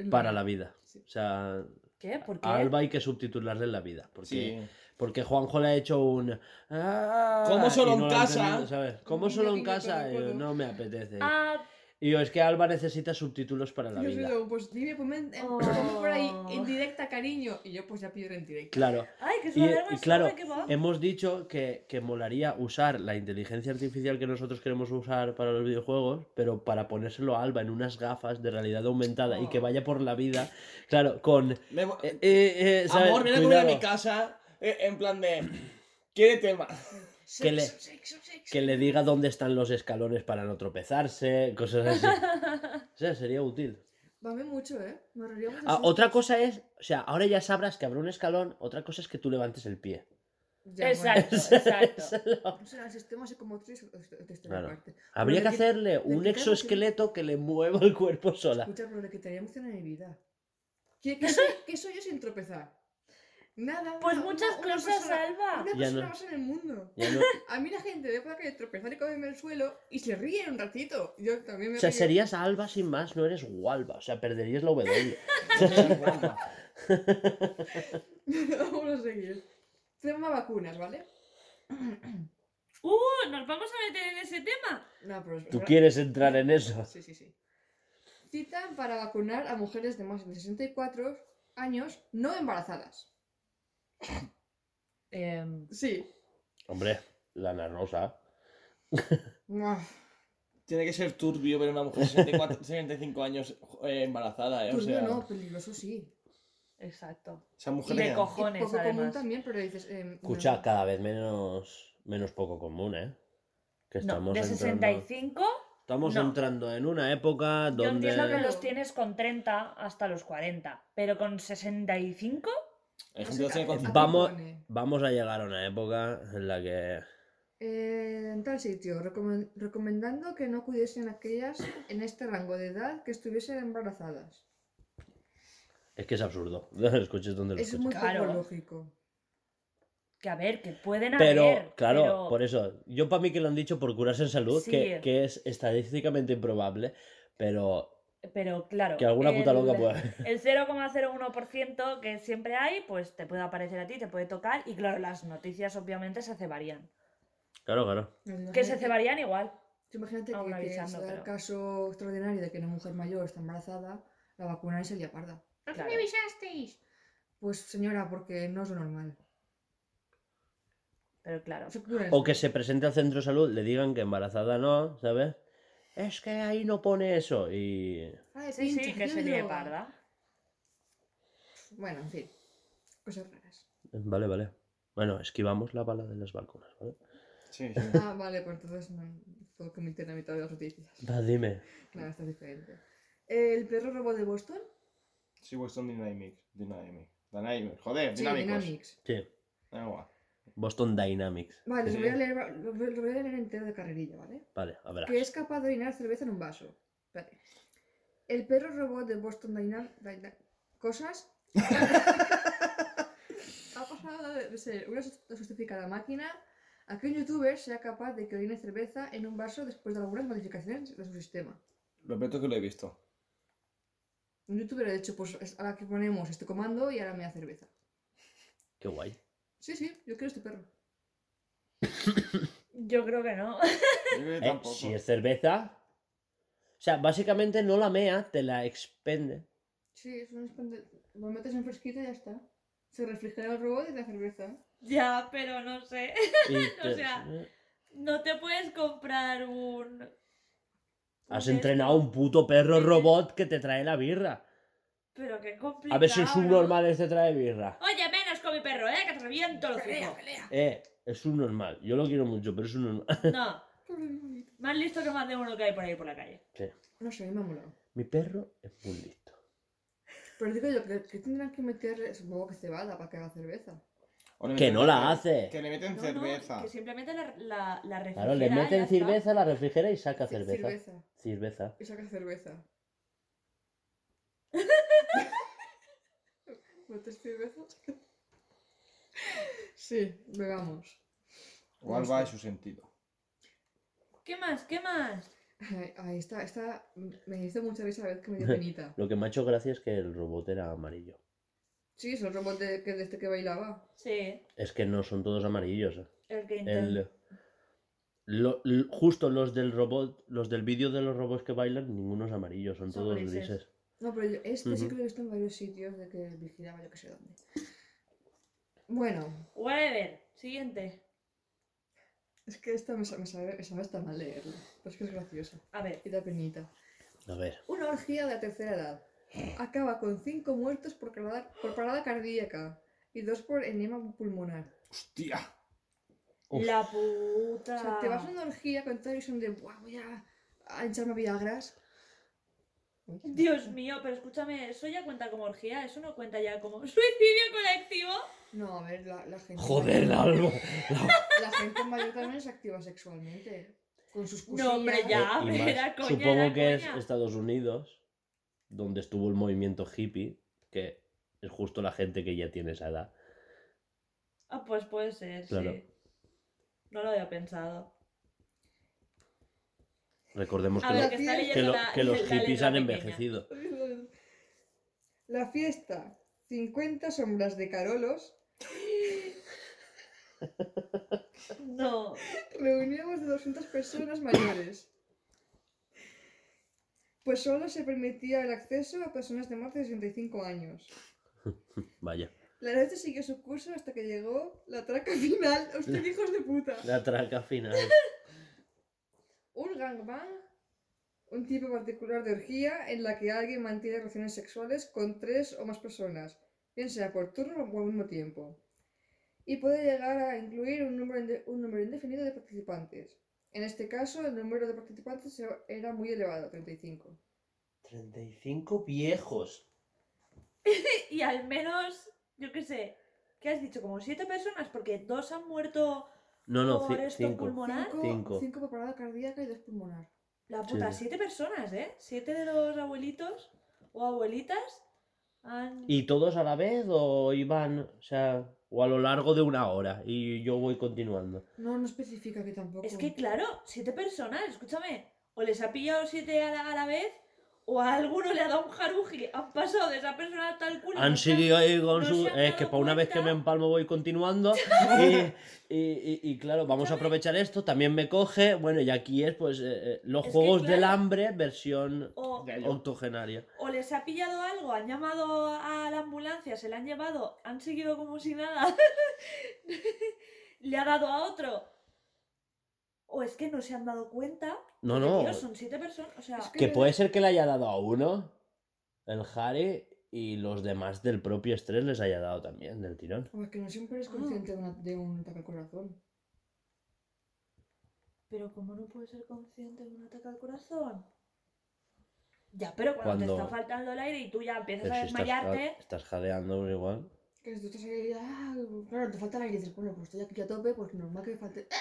A: para la vida.
B: Sí.
A: O sea,
C: ¿qué? ¿Por qué?
A: a Alba hay que subtitularle en la vida. Porque,
E: Sí.
A: porque Juanjo le ha hecho un... "Ah",
E: ¿Cómo solo en casa?
A: entendido, ¿sabes? ¿Cómo solo en casa? No me apetece.
C: Ah,
A: Y yo, es que Alba necesita subtítulos para la
B: Yo
A: vida.
B: soy de, pues dime, ponme
C: Oh.
B: por ahí en directa, cariño. Y yo pues ya pido en directa.
A: Claro.
C: ay, que es
A: Y, y claro,
C: va.
A: hemos dicho que, que molaría usar la inteligencia artificial que nosotros queremos usar para los videojuegos, pero para ponérselo a Alba en unas gafas de realidad aumentada y que
C: Oh.
A: vaya por la vida, claro, con...
E: Me-
A: eh, eh, eh, ¿sabes?
E: Amor, viene a comer a mi casa eh, en plan de... *clears throat* ¿Quiere tema?
A: Que le-
B: Sexo, sexo, sexo.
A: que le diga dónde están los escalones para no tropezarse, cosas así. *laughs* O sea, sería útil.
B: Vame mucho, ¿eh? Me
A: Ah,
B: susto.
A: otra cosa es, o sea, ahora ya sabrás que habrá un escalón, otra cosa es que tú levantes el pie.
B: Ya,
C: Exacto,
A: Esa- *laughs*
C: exacto.
B: Bueno. O sea, el sistema psicomotriz de esta
A: Claro.
B: parte.
A: Habría que
B: quit-
A: hacerle
B: le
A: un exoesqueleto que le mueva el cuerpo sola.
B: Escucha, pero le quitaría emoción a mi vida. ¿Qué, qué soy, qué soy yo sin tropezar? Nada.
C: Pues
B: una-
C: muchas
B: una-
C: cosas,
B: persona-
C: Alba.
B: Una
A: Ya
B: persona
A: no.
B: más en el mundo.
A: Ya no- *laughs*
B: A mí la gente ve por la calle tropezar y comerme el suelo y se ríe un ratito. Yo también me
A: O sea,
B: río.
A: serías Alba sin más, no eres Gualba. O sea, perderías la W. *laughs* *laughs*
B: Vamos a seguir. Tema vacunas, ¿vale? *coughs*
C: Uh, nos vamos a meter en ese tema.
B: No, pero
A: ¿Tú quieres entrar en eso?
B: Sí, sí, sí. citan para vacunar a mujeres de más de 64 años no embarazadas. *coughs*
C: Em,
B: Sí.
A: Hombre, lana rosa.
E: Tiene que ser turbio ver a una mujer de 64, 65 *laughs* años eh, embarazada, ¿eh? O
B: turbio
E: sea,
B: no, peligroso sí.
C: exacto.
E: esa
C: Y
E: mujer
C: de Cojones,
B: y poco común también, pero dices... em,
A: Escucha,
B: no.
A: cada vez menos, menos poco común, ¿eh? Que
C: No,
A: estamos
C: de
A: entrando,
C: 65,
A: estamos
C: no.
A: entrando en una época
C: yo
A: donde...
C: entiendo que los tienes con 30 hasta los 40, pero con 65,
E: Hay gente que tiene
A: Vamos- Vamos a llegar a una época en la que...
B: eh, en tal sitio, recomen- recomendando que no acudiesen aquellas en este rango de edad que estuviesen embarazadas.
A: Es que es absurdo. *laughs* Escuches donde lo
B: es
A: escuches.
B: muy
C: Claro.
B: poco lógico.
C: que a ver, que pueden
A: Pero,
C: haber.
A: claro,
C: pero-
A: por eso, yo para mí que lo han dicho por curarse en salud,
C: Sí.
A: que, que es estadísticamente improbable, pero
C: Pero claro.
A: que alguna puta
C: el-
A: loca puede *laughs* haber.
C: El 0,01% que siempre hay, pues te puede aparecer a ti, te puede tocar. Y claro, las noticias obviamente se cebarían.
A: Claro, claro.
C: Que se cebarían igual.
B: Imagínate
C: aún
B: que, que
C: avisando,
B: el
C: pero-
B: caso extraordinario de que una mujer mayor está embarazada, la vacunan y se lía parda. ¿Por qué me avisasteis? Pues señora, porque no es lo normal.
C: Pero claro.
A: O que se presente al centro de salud, le digan que embarazada no, ¿sabes? Es que ahí no pone eso y...
B: Ay,
C: Sí, sí,
B: pincha,
C: que líe
B: droga.
C: parda.
B: Bueno, en fin. Cosas raras.
A: Vale, vale. Bueno, esquivamos la bala de las vacunas, ¿vale?
E: Sí, sí.
B: Ah, vale, pues entonces no puedo comentar la mitad de las noticias.
A: Va, dime.
B: Nada, esto es diferente. El perro robot de Boston.
E: Sí, Boston Dynamics. Dynamics. Dynamics. Joder,
B: Sí,
E: dinámicos.
B: Dynamics.
A: Sí,
E: Da igual.
A: Boston Dynamics.
B: Vale, lo voy, a leer, lo voy a leer entero de carrerilla, ¿vale?
A: Vale, a ver.
B: Que es capaz de orinar cerveza en un vaso. Vale. El perro robot de Boston Dynamics. Cosas. *laughs* ha pasado de ser una sofisticada máquina a que un youtuber sea capaz de que orine cerveza en un vaso después de algunas modificaciones de su sistema.
E: Lo peor que lo he visto.
B: Un youtuber ha dicho, pues es- ahora que ponemos este comando y ahora me da cerveza.
A: Qué guay.
B: Sí, sí, yo quiero este perro. *coughs*
C: Yo creo que no.
A: Eh, si es cerveza... O sea, básicamente no la mea, te la expende.
B: Sí, es un expende- Lo metes en fresquito y ya está. Se refrigera el robot y la cerveza.
C: Ya, pero no sé. *laughs* O sea, No te puedes comprar un.
A: Has entrenado un puto perro robot que te trae la birra.
C: Pero qué complicado.
A: A ver si es un
C: ¿no?
A: normal este trae birra.
C: Oye, mi perro, ¿eh? Que te reviento los hijos.
A: Eh, es un normal. Yo lo quiero mucho, pero es un normal. *laughs*
C: No, más listo que más de uno que hay por ahí por la calle.
A: Sí.
B: No sé, a mí me ha molado.
A: Mi perro es muy listo.
B: Pero digo yo, que, que tendrán que meter, supongo que cebada para que haga cerveza.
E: O le
A: Que
E: meten
A: no la hace.
E: Que le meten
C: No,
E: cerveza.
C: No, que simplemente la, la, la refrigera.
A: Claro, le
C: ya
A: meten
C: está.
A: cerveza, la refrigera y saca
B: Ce-
A: cerveza.
B: Cerveza.
A: Cerveza.
B: Y saca cerveza. *laughs* ¿Metes cerveza? Sí, bebamos.
E: Igual va en su sentido.
C: ¿Qué más? ¿Qué más?
B: Ay, Ahí está, esta me hizo mucha risa la vez que me dio *laughs* penita.
A: Lo que me ha hecho gracia es que el robot era amarillo.
B: Sí, es el robot de, que, de este que bailaba.
C: Sí,
A: Es que no son todos amarillos. eh.
C: el que.
A: El, lo- l- justo los del robot, los del vídeo de los robots que bailan, ninguno es amarillo, son,
C: Son
A: todos
C: grises.
A: grises.
B: No, pero yo- este sí
A: Ujú.
B: que lo he visto en varios sitios de que vigilaba yo que sé dónde. Bueno,
C: Whatever. Siguiente.
B: es que esta me, sa- me sabe, me sabe hasta mal leerla. Pero es que es graciosa.
C: A ver.
B: Y da penita.
A: A ver.
B: Una orgía de la tercera edad. Acaba con cinco muertos por, parada- por parada cardíaca y dos por enema pulmonar.
E: ¡Hostia!
A: Uf.
C: La puta.
B: O sea, te vas a una orgía con toda visión de "Buah, voy a, a hincharme viagras.
C: Dios mío, pero escúchame, ¿eso ya cuenta como orgía? ¿Eso no cuenta ya como suicidio colectivo?
B: No, a ver, la, la gente.
A: Joder, la, la-
B: la gente mayor también es activa sexualmente. Con sus cosillas.
C: No, hombre, ya.
A: y más,
C: era coña,
A: supongo
C: era
A: que es. Estados Unidos, donde estuvo el movimiento hippie, que es justo la gente que ya tiene esa edad.
C: Ah, pues puede ser,
A: Claro.
C: sí. No lo había pensado.
A: Recordemos que,
C: ver,
A: lo-
C: que está
B: que
C: leyendo
A: que lo-
C: la-
A: que los *laughs* hippies han
C: pequeña.
A: envejecido. *laughs*
B: La fiesta. 50 sombras de Carolos.
C: No.
B: Reunimos de 200 personas mayores. Pues solo se permitía el acceso a personas de más de 65 años.
A: Vaya.
B: La noche siguió su curso hasta que llegó la traca final. ¡Hostia, hijos de puta!
A: La traca final.
B: Un gangbang, un tipo particular de orgía en la que alguien mantiene relaciones sexuales con tres o más personas, bien sea por turno o al mismo tiempo. Y puede llegar a incluir un número, inde- un número indefinido de participantes. En este caso, el número de participantes era muy elevado, 35.
A: 35 viejos. *laughs*
C: Y al menos, yo qué sé, ¿qué has dicho? Como siete personas, porque dos han muerto
A: No, no,
C: por esto
A: cinco.
C: pulmonar.
B: Cinco,
A: Cinco.
B: cinco por parada cardíaca y dos pulmonar.
C: La puta,
A: Sí.
C: siete personas, ¿eh? Siete de los abuelitos o abuelitas han...
A: ¿Y todos a la vez o iban, o sea, o a lo largo de una hora? Y yo voy continuando.
B: No, no especifica que tampoco.
C: Es que claro, siete personas, escúchame, o les ha pillado siete a la, a la vez, o a alguno le ha dado un jaruji, han pasado de esa persona a tal culo.
A: Han seguido ahí con
C: no
A: su... Es que para una vez que me empalmo voy continuando. *laughs* Y, y- y- y claro, vamos a aprovechar esto. También me coge. Bueno, y aquí es pues eh, eh, los
C: Es que,
A: juegos del hambre versión
C: O,
A: octogenaria.
C: o les ha pillado algo, han llamado a la ambulancia, se la han llevado, han seguido como si nada, *laughs* le ha dado a otro. O es que no se han dado cuenta.
A: No, no.
C: tío, son siete personas. O sea,
B: Es
A: Que puede ser que le haya dado a uno, el Harry, y los demás del propio estrés les haya dado también, del tirón.
B: O es que no siempre
C: Ah.
B: es consciente de, una- de un ataque al corazón.
C: Pero ¿cómo no puedes ser consciente de un ataque al corazón? Ya, pero cuando,
A: Cuando-
C: te está faltando el aire y tú ya empiezas
A: Pero
C: a
A: si estás,
C: desmayarte.
A: ja- estás jadeando igual.
B: Que si tú estás ahí, ah, claro, te falta el aire y dices, bueno, pues estoy aquí a tope, pues normal que me falte. Te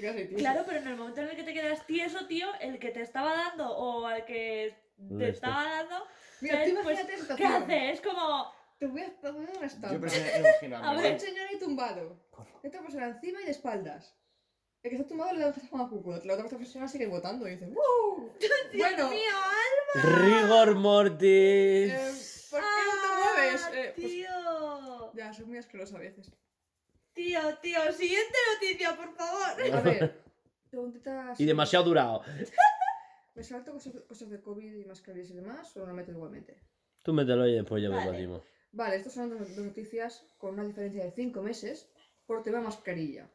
B: quedas ahí, tío.
C: Claro, pero en el momento en el que te quedas tieso, tío, el que te estaba dando o al que te
A: Le
C: estaba dando,
B: Mira, tú imagínate esta
C: ¿qué
B: situación.
C: hace? Es como.
B: Te voy a poner una
E: Yo
B: estampa.
E: prefiero
C: A *laughs*
E: imaginarme.
C: ver.
B: enseñar ahí tumbado. Esta persona encima y de espaldas. El que está tumbado le da un a cuco. La otra persona sigue votando y dice, ¡Woo! *laughs* bueno,
C: mío,
A: Rigor mortis.
B: eh, ¿por qué no te mueves?
C: ¡Ah,
B: Eh, pues,
C: tío!
B: ya, soy muy asquerosa a veces.
C: Tío, tío, siguiente noticia, por favor.
B: A ver, *laughs* preguntitas.
A: Y demasiado durado. *laughs*
B: ¿Me salto cosas, cosas de COVID y mascarillas y demás o lo meto igualmente?
A: Tú mételo y después ya
C: Vale.
A: debatimos.
B: Vale, estas son dos, dos noticias con una diferencia de 5 meses por tema mascarilla.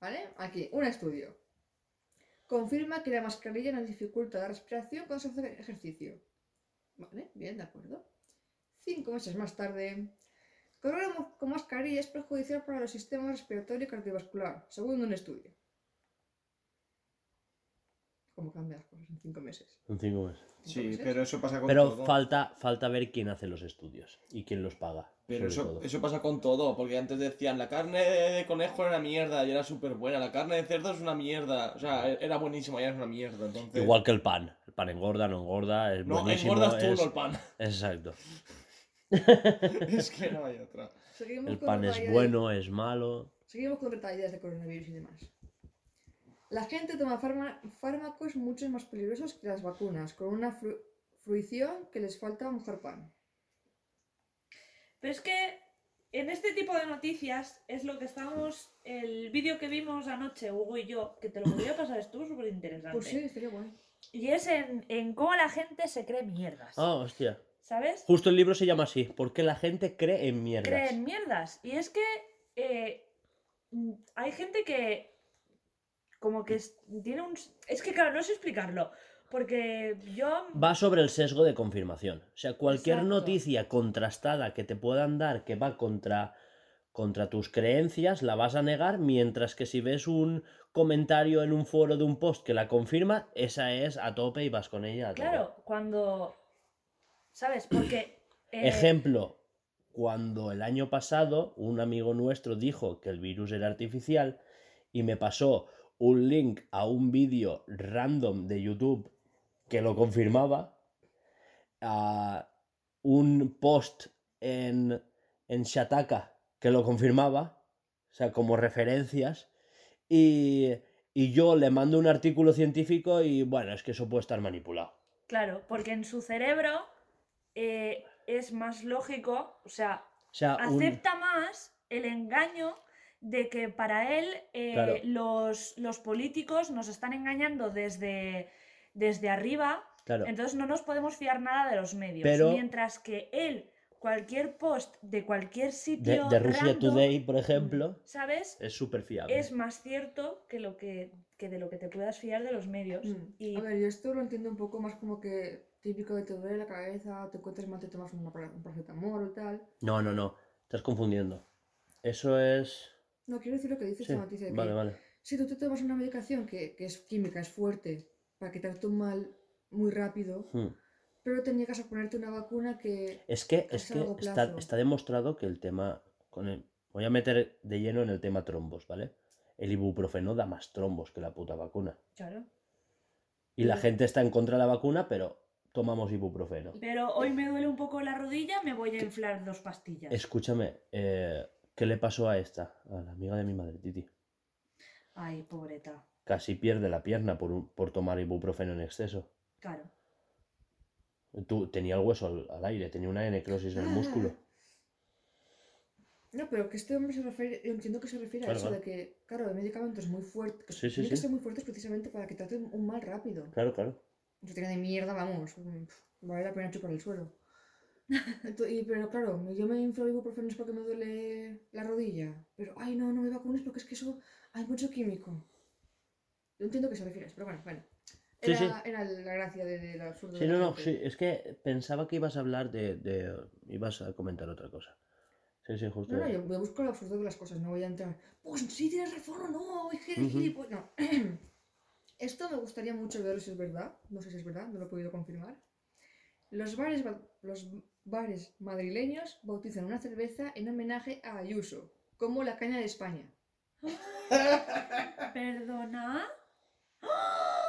B: ¿Vale? Aquí, un estudio. Confirma que la mascarilla no dificulta la respiración cuando se hace ejercicio. Vale, bien, de acuerdo. Cinco meses más tarde. Correr con mascarilla es perjudicial para los sistemas respiratorio y cardiovascular, según un estudio. ¿Cómo cambian las cosas en cinco meses?
A: En cinco meses.
B: ¿Cinco
E: Sí,
B: meses?
E: pero eso pasa con
A: Pero
E: todo.
A: falta, falta ver quién hace los estudios y quién los paga.
E: Pero eso, eso pasa con todo, porque antes decían la carne de conejo era una mierda y era súper buena, la carne de cerdo es una mierda, o sea, era buenísima y era una mierda, entonces...
A: Igual que el pan. El pan engorda, no engorda, es
E: No,
A: buenísimo.
E: engordas tú,
A: es-
E: no el pan.
A: Exacto. *laughs*
E: es que no hay otra.
B: Seguimos
A: El
B: con
A: pan es
B: raya de-
A: bueno, es malo.
B: Seguimos con detalles de coronavirus y demás. La gente toma farma- fármacos mucho más peligrosos que las vacunas, con una fru- fruición que les falta mojar pan.
C: Pero es que en este tipo de noticias es lo que estamos. El vídeo que vimos anoche, Hugo y yo, que te lo podría pasar, estuvo súper interesante.
B: Pues sí, estaría guay.
C: Y es en, en cómo la gente se cree mierdas.
A: Ah, hostia.
C: ¿Sabes?
A: Justo el libro se llama así, porque la gente cree en mierdas.
C: Cree en mierdas. Y es que eh, mm, hay gente que. Como que tiene un. Es que, claro, no sé explicarlo. Porque yo.
A: Va sobre el sesgo de confirmación. O sea, cualquier
C: Exacto.
A: noticia contrastada que te puedan dar que va contra, contra tus creencias, la vas a negar, mientras que si ves un comentario en un foro de un post que la confirma, esa es a tope y vas con ella a tope.
C: Claro, cuando. ¿Sabes? Porque. *clears throat* eh,
A: Ejemplo, cuando el año pasado un amigo nuestro dijo que el virus era artificial y me pasó un link a un vídeo random de YouTube que lo confirmaba, a un post en, en Shataka que lo confirmaba, o sea, como referencias, y, y yo le mando un artículo científico y bueno, es que eso puede estar manipulado.
C: Claro, porque en su cerebro eh, es más lógico, o sea,
A: O sea, un-
C: acepta más el engaño de que para él eh,
A: Claro.
C: los, los políticos nos están engañando desde, desde arriba
A: Claro.
C: Entonces no nos podemos fiar nada de los medios.
A: Pero-
C: Mientras que él, cualquier post de cualquier
A: De,
C: sitio
A: de Russia
C: random,
A: Today, por ejemplo,
C: ¿sabes?
A: es súper fiable.
C: Es más cierto que, lo que, que de lo que te puedas fiar de los medios.
B: Mm.
C: Y
B: A ver, yo esto lo entiendo un poco más como que típico de te duele la cabeza, te encuentras mal, te tomas una, un paracetamol o tal.
A: No, no, no. Estás confundiendo. Eso es.
B: No, quiero decir lo que dice
A: Sí,
B: esta noticia. de que
A: vale, vale.
B: Si tú te tomas una medicación que, que es química, es fuerte, para quitarte un mal muy rápido,
A: Hmm.
B: pero te niegas a ponerte una vacuna que...
A: Es que,
B: Es
A: que está, está demostrado que el tema. Con el, voy a meter de lleno en el tema trombos, ¿vale? El ibuprofeno da más trombos que la puta vacuna.
C: claro.
A: Y la gente está en contra de la vacuna, pero tomamos ibuprofeno.
C: Pero hoy me duele un poco la rodilla, me voy a inflar dos pastillas.
A: Escúchame, eh, ¿qué le pasó a esta? A la amiga de mi madre, Titi.
C: Ay, pobreta.
A: Casi pierde la pierna por, un- por tomar ibuprofeno en exceso.
C: Claro.
A: Tú, tenía el hueso al, al aire, tenía una necrosis en el músculo.
B: No, pero que este hombre se refiere, yo entiendo que se refiere
A: Claro,
B: a eso
A: claro.
B: de que, claro, el medicamento es muy fuerte, que
A: Sí,
B: que ser muy fuertes precisamente para quitarte un un mal rápido.
A: Claro, claro.
B: Tiene de mierda, vamos, mm, vale la pena chupar el suelo. *laughs* Ento- y, pero claro, yo me inflo ibuprofenos porque me duele la rodilla, pero ay no, no me vacunes porque es que eso hay mucho químico. Yo entiendo que se refiere a eso, pero bueno, bueno.
A: Sí,
B: Era,
A: sí.
B: era la gracia de, de la absurdo
A: Sí, no, no, sí, es que pensaba que ibas a hablar de, de- ibas a comentar otra cosa. Sí, sí, justo.
B: No, no, yo, yo busco el absurdo de las cosas, no voy a entrar. Pues sí, tienes razón o no, es que
A: Ujú.
B: gilipollas". No. *clears throat* Esto me gustaría mucho ver si es verdad. No sé si es verdad, no lo he podido confirmar. Los bares, ba- los bares madrileños bautizan una cerveza en homenaje a Ayuso, como la caña de España. *gasps*
C: ¿Perdona? ¡Ah!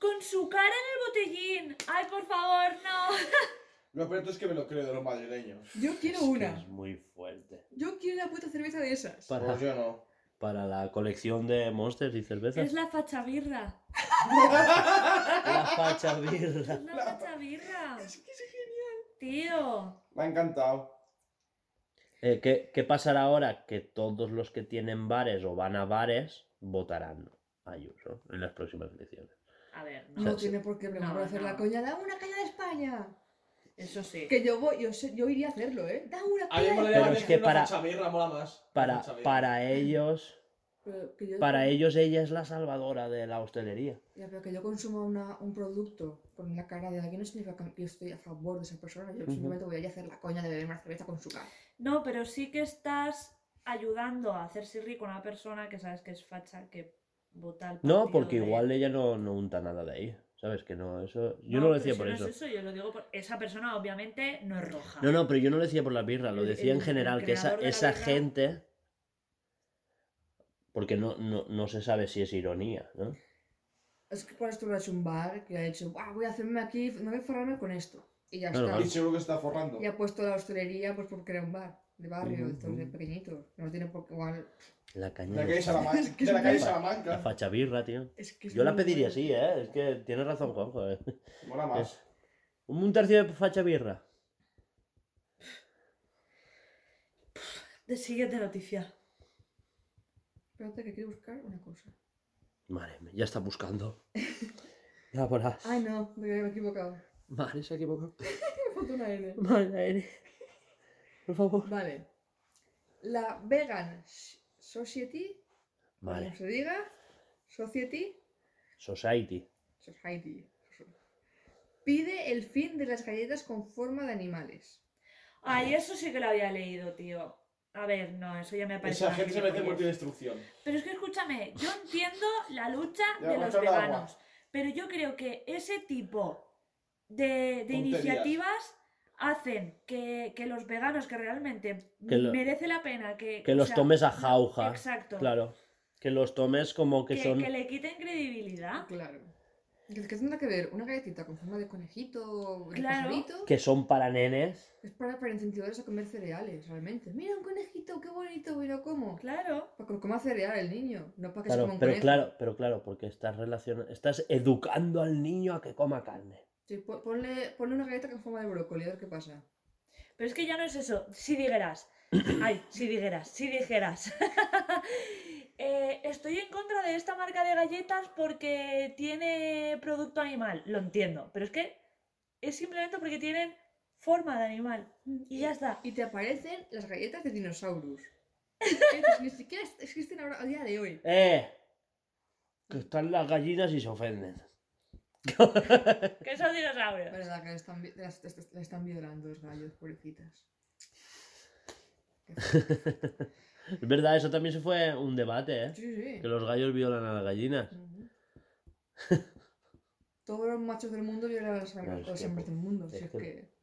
C: Con su cara en el botellín. Ay, por favor, no. *laughs*
D: Lo peor es que me lo creo de los madrileños.
B: Yo quiero
A: Es que
B: una.
A: Es muy fuerte.
B: Yo quiero una puta cerveza de esas.
A: Para,
D: Pues yo no.
A: Para la colección de monsters y cervezas.
C: Es la fachabirra.
A: La facha birra.
C: Es la fachabirra.
B: Es que es genial.
C: Tío.
D: Me ha encantado.
A: Eh, ¿qué, qué pasará ahora? Que todos los que tienen bares o van a bares votarán a Ayuso en las próximas elecciones.
C: A ver,
B: No,
C: no.
A: sea,
B: tiene por qué me
C: No,
B: voy a hacer
C: no.
B: la coña. Da una caña de España.
C: Eso sí.
B: Que yo voy, yo, sé- yo iría a hacerlo, ¿eh? Da una
E: A mí me
A: Pero es
E: que
A: para-
E: mola más.
A: Para, para ellos,
B: Pero que yo-
A: para ellos ella es la salvadora de la hostelería.
B: Ya, pero que yo consuma una- un producto con la cara de alguien no significa que yo estoy a favor de esa persona. Yo simplemente voy a ir a hacer la coña de beberme una cerveza con su cara.
C: No, pero sí que estás ayudando a hacerse rico a una persona que sabes que es facha, que vota al
A: No,
C: partido
A: porque
C: de-
A: igual ella no, no unta nada de ahí. ¿Sabes? Que no, eso. Yo no, lo decía
C: si
A: por
C: no
A: eso.
C: Es eso. Yo lo digo por... Esa persona obviamente no es roja.
A: No, no, pero yo no lo decía por la birra, lo
B: El-
A: decía en general, que esa, esa
C: birra-
A: gente. Porque no, no, no se sabe si es ironía, ¿no?
B: Es que cuando ha hecho un bar que ha hecho, "Buah, voy a hacerme aquí, me voy a forrarme con esto. Y ya
A: Claro,
B: está.
D: Y seguro que está forrando.
B: Y ha puesto la hostelería pues porque era un bar de barrio, estos de
A: ujú.
B: pequeñitos. No tiene por qué igual.
A: La caña.
D: De la calle. Salamanca.
B: Es que
D: De la calle
A: La
D: Salamanca.
A: facha birra, tío.
B: Es que es
A: Yo la pediría así, ¿eh? Es que tienes razón, Juanjo. ¿eh?
D: Mola más.
A: Es- Un tercio de facha birra.
C: De siguiente noticia.
B: Espérate que quiero buscar una cosa.
A: Mía, ya está buscando. Ya verás.
B: Ay, no, me he equivocado.
A: Vale, se ha equivocado. *laughs*
B: Me falta una N.
A: Vale, Eri. Por favor.
B: Vale. La Vegan Society,
A: Vale.
B: como se diga, Society,
A: Society.
B: Society, pide el fin de las galletas con forma de animales.
C: Ay, eso sí que lo había leído, tío. A ver, no, eso ya me parece.
E: Esa
C: una
E: gente se muerte y destrucción.
C: Pero es que escúchame, yo entiendo la lucha
D: Ya,
C: de los veganos, pero yo creo que ese tipo de, iniciativas hacen que, que los veganos que realmente
A: Que lo-
C: merece la pena que,
A: Que los
C: sea,
A: tomes a
C: no-
A: jauja.
C: Exacto.
A: Claro. Que los tomes como que
C: Que,
A: son.
C: que le quiten credibilidad.
B: Claro. ¿Qué qué tendrá que ver? ¿Una galletita con forma de conejito
C: Claro.
B: pajarito?
A: Que son para nenes.
B: Es para, para incentivarlos a comer cereales, realmente. Mira un conejito, qué bonito, voy lo como.
C: Claro.
B: Para que coma cereal el niño, no para que se
A: Claro,
B: coma un
A: pero
B: conejo.
A: claro, pero claro, porque estás relaciona- estás educando al niño a que coma carne.
B: Sí, po- ponle, ponle una galleta con forma de brócoli, a ver qué pasa.
C: Pero es que ya no es eso. Si dijeras. *coughs* Ay, si dijeras, si dijeras. *laughs* eh, estoy en contra de esta marca de galletas porque tiene producto animal. Lo entiendo, pero es que es simplemente porque tienen forma de animal. Y ya está.
B: Y te aparecen las galletas de dinosaurios. que ni siquiera existen ahora, a día de hoy.
A: ¡Eh! Que están las gallinas y se ofenden.
C: Que son dinosaurios.
B: verdad que le están, vi- las- las- le están violando los gallos, pobrecitas.
A: Es verdad, eso también se fue un debate, ¿eh?
B: Sí, sí.
A: Que los gallos violan a las gallinas.
B: Todos los machos del mundo violan a las
A: es
B: hembras del mundo. Si
A: es
B: es
A: que-
B: que...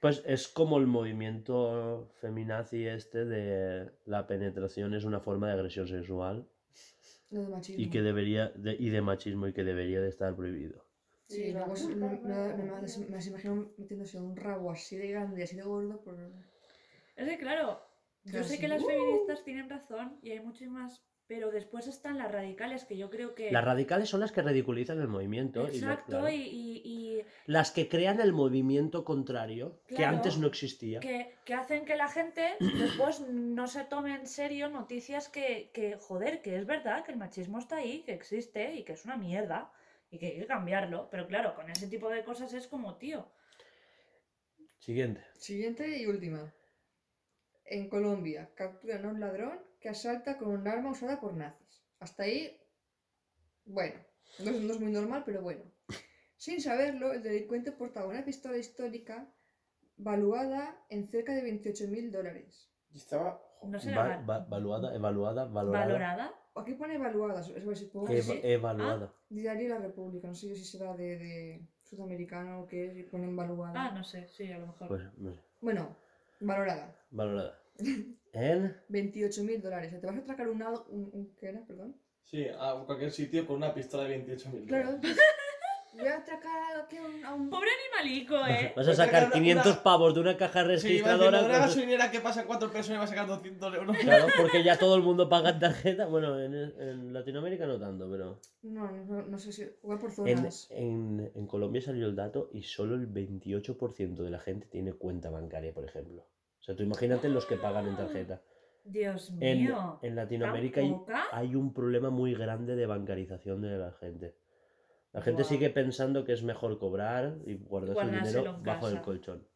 A: Pues es como el movimiento feminazi este de la penetración es una forma de agresión sexual
B: de machismo.
A: y que debería de- y de machismo y que debería de estar prohibido.
B: Sí, luego se-
C: culpa
B: me, me, las- imagino metiéndose un rabo así de grande y así de gordo por...
C: Es que claro, yo sé
B: sí.
C: que las
B: ¡Uh!
C: feministas tienen razón y hay muchísimas, pero después están las radicales que yo creo que...
A: Las radicales son las que ridiculizan el movimiento. y lo-
C: Exacto,
A: claro.
C: y, y- y
A: Las que crean el movimiento contrario, que antes no existía.
C: que, que hacen que la gente *clears throat* después no se tome en serio noticias que, que, joder, que es verdad, que el machismo está ahí, que existe y que es una mierda y que hay que cambiarlo. Pero claro, con ese tipo de cosas es como, tío,
A: Siguiente.
B: Siguiente y última. En Colombia, capturan a un ladrón que asalta con un arma usada por nazis. Hasta ahí, bueno, no es, no es muy normal, pero bueno. Sin saberlo, el delincuente portaba una pistola histórica valuada en cerca de 28.000 dólares.
D: Y estaba.
C: no sé,
A: Va- va- valuada, evaluada, valorada.
C: valorada.
B: Aquí pone evaluada, es decir, supongo que
A: Eva-
B: es
C: sí.
A: evaluada.
B: Diario La República, no sé yo si será de, de sudamericano o qué, si ponen valuada.
C: Ah, no sé, sí, a lo mejor.
A: Pues, no sé,
B: Bueno, valorada.
A: valorada. En
B: 28.000 dólares. ¿Te vas a atracar un, un, un- ¿qué era? Perdón.
E: Sí, a cualquier sitio con una pistola de 28.000.
B: Claro. pues, *laughs* voy a atracar aquí a un, a un-
C: Pobre animalico, ¿eh?
A: Vas a sacar
E: una-
A: 500
E: una-
A: pavos de una caja
E: Sí,
A: registradora.
E: la
A: con-
E: gasolinera que pasa cuatro personas y va a sacar 200 euros.
A: Claro, *laughs* porque ya todo el mundo paga en tarjeta. Bueno, en, en Latinoamérica no tanto, pero.
B: No, no, no sé si. Igual por
A: En,
B: zonas.
A: en- en Colombia salió el dato y solo el 28% de la gente tiene cuenta bancaria, por ejemplo. O sea, tú imagínate los que pagan en tarjeta.
C: Dios mío.
A: en Latinoamérica hay, un problema muy grande de bancarización de la gente. La gente sigue pensando que es mejor cobrar y el
C: Guardárselo
A: dinero bajo el colchón.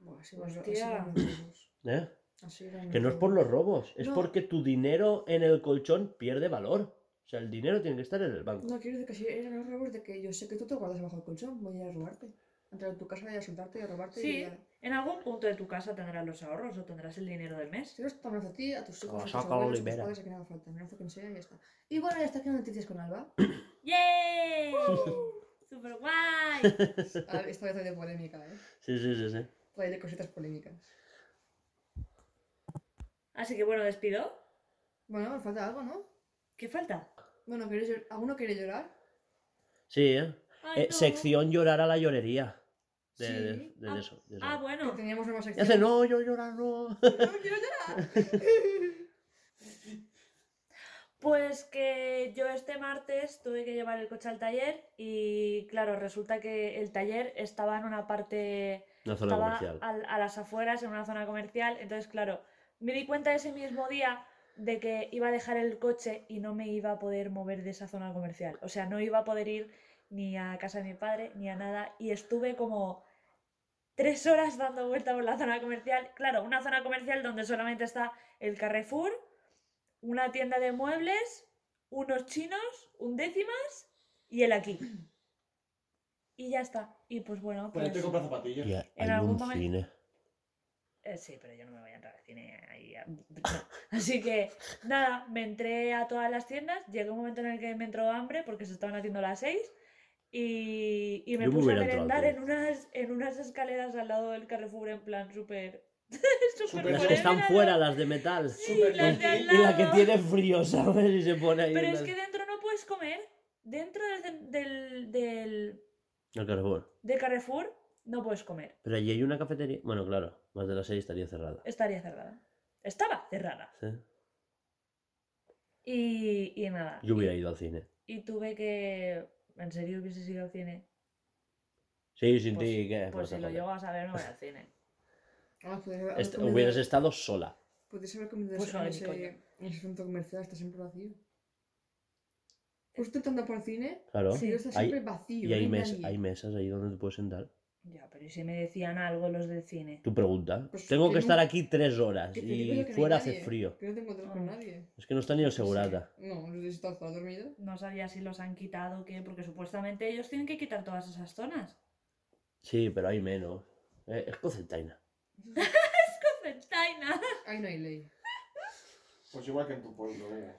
B: Buah,
C: Hostia.
B: van los robos.
A: ¿Eh? Que no es por los robos, es
B: No.
A: porque tu dinero en el colchón pierde valor. O sea, el dinero tiene que estar en el banco.
B: No, quiero decir que si eran los robos de que yo sé que tú te guardas bajo el colchón, voy a ir a robarte. Entrar en tu casa y a soltarte y a robarte.
C: Sí.
B: Y a...
C: En algún punto de tu casa tendrás los ahorros o tendrás el dinero del mes.
B: Si amenazo a ti, a tus hijos, a tus
A: sácalo,
B: abuelos, a tus
A: libera.
B: padres, a quien haga falta. Amenazo a quien sea y ya está. Y bueno, ya está aquí noticias con Alba. *coughs*
C: ¡Yay! *laughs* ¡Super guay! *laughs*
B: Ah, Esta vez hay de polémica, ¿eh?
A: Sí, sí, sí, sí.
B: Trae de cositas polémicas.
C: Así que bueno, despido.
B: Bueno, me falta algo, ¿no?
C: ¿Qué falta?
B: Bueno, ¿queréis llor- ¿alguno quiere llorar?
A: Sí, ¿eh?
C: Ay,
A: Eh,
C: no.
A: Sección llorar a la llorería. De,
B: Sí.
A: de- de
C: Ah,
A: eso. de eso.
C: Ah,
B: Que
C: bueno.
B: teníamos nueva
A: Y
B: sección.
A: hace, no, yo llorar, no.
B: No quiero llorar. *laughs*
C: Pues que yo este martes tuve que llevar el coche al taller y claro, resulta que el taller estaba en una parte
A: Una zona
C: estaba
A: comercial.
C: al- a las afueras, en una zona comercial. Entonces, claro, me di cuenta ese mismo día de que iba a dejar el coche y no me iba a poder mover de esa zona comercial. O sea, no iba a poder ir ni a casa de mi padre ni a nada. Y estuve como tres horas dando vuelta por la zona comercial. Claro, una zona comercial donde solamente está el Carrefour, una tienda de muebles, unos chinos, un décimas y el aquí. Y ya está. Y pues bueno,
E: Pues
C: pues...
E: te compras zapatillas.
C: En algún
A: un
C: momento-
A: cine.
C: Eh, sí, pero yo no me voy a entrar al cine ahí. a- no. *laughs* Así que, nada, me entré a todas las tiendas. Llegó un momento en el que me entró hambre porque se estaban haciendo las seis. Y, y me
A: Yo me
C: puse a merendar en unas, en unas escaleras al lado del Carrefour, en plan súper. *laughs* Súper
A: Las que están fuera,
C: lado.
A: las de metal.
C: Sí,
E: Súper
C: las de al
A: Y la que
C: lado.
A: tiene frío, ¿sabes? Y se pone ahí.
C: Pero es que dentro no puedes comer. Dentro del, del, del,
A: El Carrefour.
C: de Carrefour no puedes comer.
A: Pero allí hay una cafetería. Bueno, claro, más de las seis estaría cerrada.
C: Estaría cerrada. Estaba cerrada.
A: ¿sí?
C: Y, y nada.
A: Yo hubiera ido al cine.
C: Y tuve que. ¿En serio hubieses ido al cine?
A: Sí, sin
C: Pues-
A: ti, ¿qué?
C: Pues si lo llego a saber, no voy al *laughs* cine.
B: Ah, pues, haber
A: Est-
B: comido-
A: hubieras estado sola.
B: Podrías haber comido
C: Pues
B: en, ese, en ese centro comercial, está siempre vacío. Pues tú estando por el cine,
A: Claro.
C: Sí.
B: está
A: Hay-
B: siempre vacío.
A: y hay, mes- hay mesas ahí donde te puedes sentar.
C: Ya, pero ¿y si me decían algo los del cine?
A: Tu pregunta.
B: Pues
A: Tengo
B: que
A: que estar aquí tres horas
B: Que te digo
A: y
B: yo que no hay
A: fuera hace
B: nadie,
A: frío.
B: Que no te encuentras
C: Ah.
B: con nadie.
A: Es que no está ni el segurata.
B: No, no sé si estás para dormido.
C: No sabía si los han quitado o qué, porque supuestamente ellos tienen que quitar todas esas zonas.
A: Sí, pero hay menos. Eh, es cocentaina. *laughs*
C: Centaina.
B: Ahí no hay ley.
D: Pues igual que en tu pueblo, eh.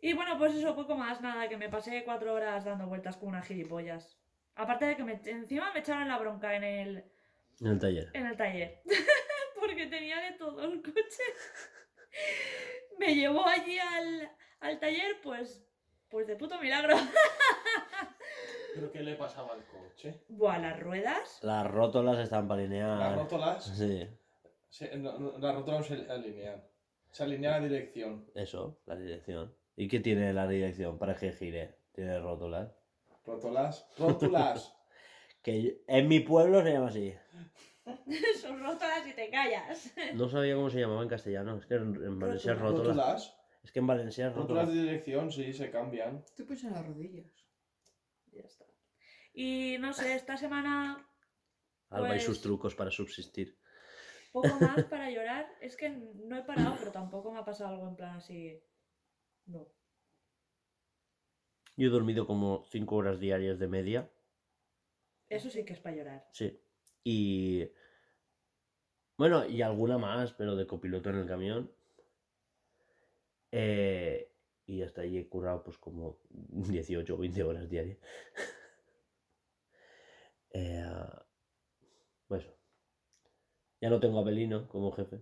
C: Y bueno, pues eso, poco más, nada, que me pasé cuatro horas dando vueltas con unas gilipollas. Aparte de que me, encima me echaron la bronca en el,
A: En el taller.
C: en el taller. *laughs* Porque tenía de todo el coche. Me llevó allí al, al taller, pues, pues de puto milagro.
E: ¿Pero qué le pasaba al coche?
C: Buah, las ruedas.
A: Las rótolas están para
D: Las
A: alinear.
D: rótulas,
A: Sí,
D: se, no- no- las rótulas se alinean. Se alinea la dirección.
A: eso, la dirección. ¿Y qué tiene la dirección para que gire? Tiene rótulas.
D: Rótulas. Rótulas. *laughs*
A: Que en mi pueblo se llama así. *laughs*
C: Son rótolas y te callas.
A: No sabía cómo se llamaba en castellano. Es que en, en Valencia es rótula.
D: Rótulas.
A: Es que en Valencia es
D: Rótulas
A: rótula.
D: de dirección, sí, se cambian.
B: Tú piensas en las rodillas.
C: Ya está. Y no sé, esta semana
A: Alba y
C: pues-
A: sus trucos para subsistir.
C: poco más *laughs* para llorar. Es que no he parado, pero tampoco me ha pasado algo en plan así. No.
A: Yo he dormido como 5 horas diarias de media.
C: Eso sí que es para llorar.
A: Sí. Y. Bueno, y alguna más, pero de copiloto en el camión. Eh, y hasta ahí he currado pues como 18 o 20 horas diarias. *laughs* Eh, pues. Ya no tengo a Belino como jefe,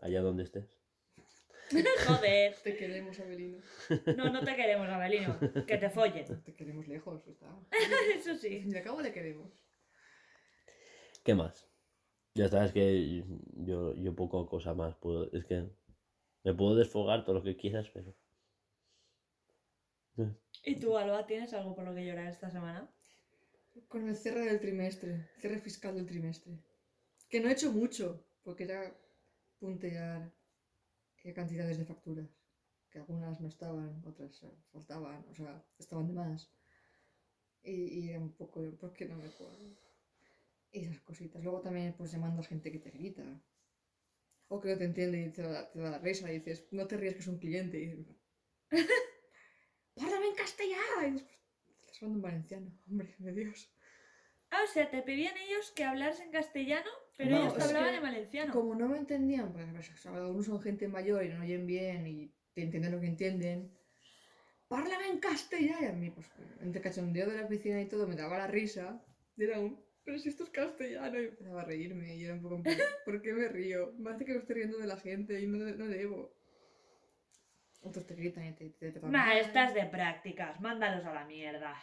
A: allá donde estés. *laughs*
C: Joder.
B: Te queremos, Abelino.
C: No, no te queremos, Abelino. Que te follen.
B: Te queremos lejos, está. *laughs*
C: Eso
B: Al
C: sí.
B: fin y al cabo le queremos.
A: ¿Qué más? Ya está, es que yo, yo poco cosa más puedo. Es que me puedo desfogar todo lo que quieras, pero.
C: ¿Y tú, Alba, tienes algo por lo que llorar esta semana?
B: Con el cierre del trimestre, cierre fiscal del trimestre. Que no he hecho mucho, porque era puntear eh, cantidades de facturas. Que algunas no estaban, otras eh, faltaban, o sea, estaban de más. Y, y un poco, ¿por qué no me cuadro? Y esas cositas. Luego también, pues llamando a gente que te grita. O que no te entiende y te da, te da la risa y dices, no te ríes que es un cliente. Y dices, *laughs* ¡Párame en castellano! Y después, estás hablando en valenciano, hombre, de Dios.
C: Ah, o sea, te pedían ellos que hablaras en castellano, pero
B: No,
C: ellos te
B: es
C: hablaban en valenciano.
B: Como no me entendían, o sea, algunos son gente mayor y no oyen bien y te entienden lo que entienden. ¡Párlame en castellano! Y a mí, pues, entre cachondeo de la piscina y todo, me daba la risa. Y era un, pero si esto es castellano. Y empezaba a reírme y era un poco *laughs* ¿por qué me río? Me parece que me estoy riendo de la gente y no, no debo. Otros te gritan y te, te mal.
C: Maestras de prácticas, mándalos a la mierda.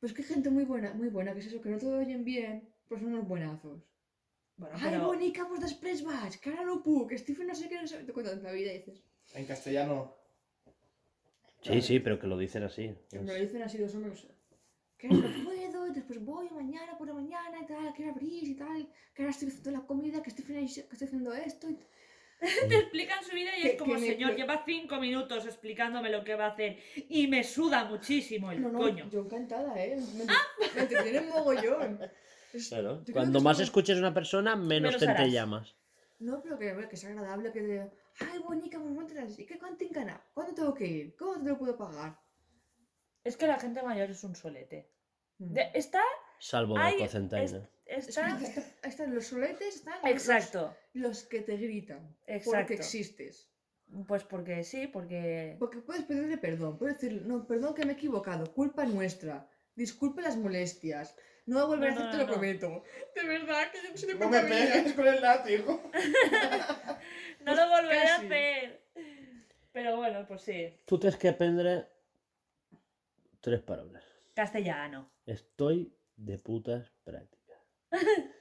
B: Pues que hay gente muy buena, muy buena, que es eso, que no te oyen bien, pues son unos buenazos.
C: Bueno,
B: Ai,
C: pero...
B: bonica, pues després vaig, que ara no puc, Stephen no sé qué, no sé... Te cuentan la vida y dices...
D: En castellano.
A: Sí, sí, pero que lo dicen así.
B: Que me lo dicen así dos hombres. Que no puedo, y después voy mañana por la mañana y tal, que abrís y tal, que ahora estoy haciendo la comida, que estoy, que estoy haciendo esto y... *laughs*
C: Te explican su vida y es como,
B: me-
C: señor,
B: que-
C: lleva cinco minutos explicándome lo que va a hacer y me suda muchísimo el
B: No, no,
C: coño.
B: yo encantada, ¿eh? Me, me entretienen mogollón. *laughs* Es-
A: Claro. Cuando
B: que
A: más
B: como-
A: escuches a una persona, menos
C: Menos
A: te, te llamas.
B: No, pero que, que es agradable, que de... Ay, bonica, pues muéntras, ¿y qué cuánto gana? ¿Cuándo tengo que ir? ¿Cómo te lo puedo pagar?
C: Es que la gente mayor es un solete.
B: Mm.
C: De- está,
A: Salvo la cocentaina.
C: es- está...
B: está- están los soletes, están los-
C: Exacto,
B: los que te gritan.
C: Exacto.
B: Porque existes.
C: pues porque sí, porque...
B: Porque puedes pedirle perdón, puedes decir, no, perdón que me he equivocado, culpa nuestra, disculpe las molestias, no voy a volver
C: No,
B: a
C: no,
B: hacer, te
C: no,
B: lo prometo. De verdad, que yo no soy de
D: No me pegues con el látigo. *laughs*
C: No lo volveré a
B: casi.
C: hacer. Pero bueno, pues sí.
A: Tú tienes que aprender tres palabras.
C: Castellano.
A: Estoy de putas prácticas. *laughs*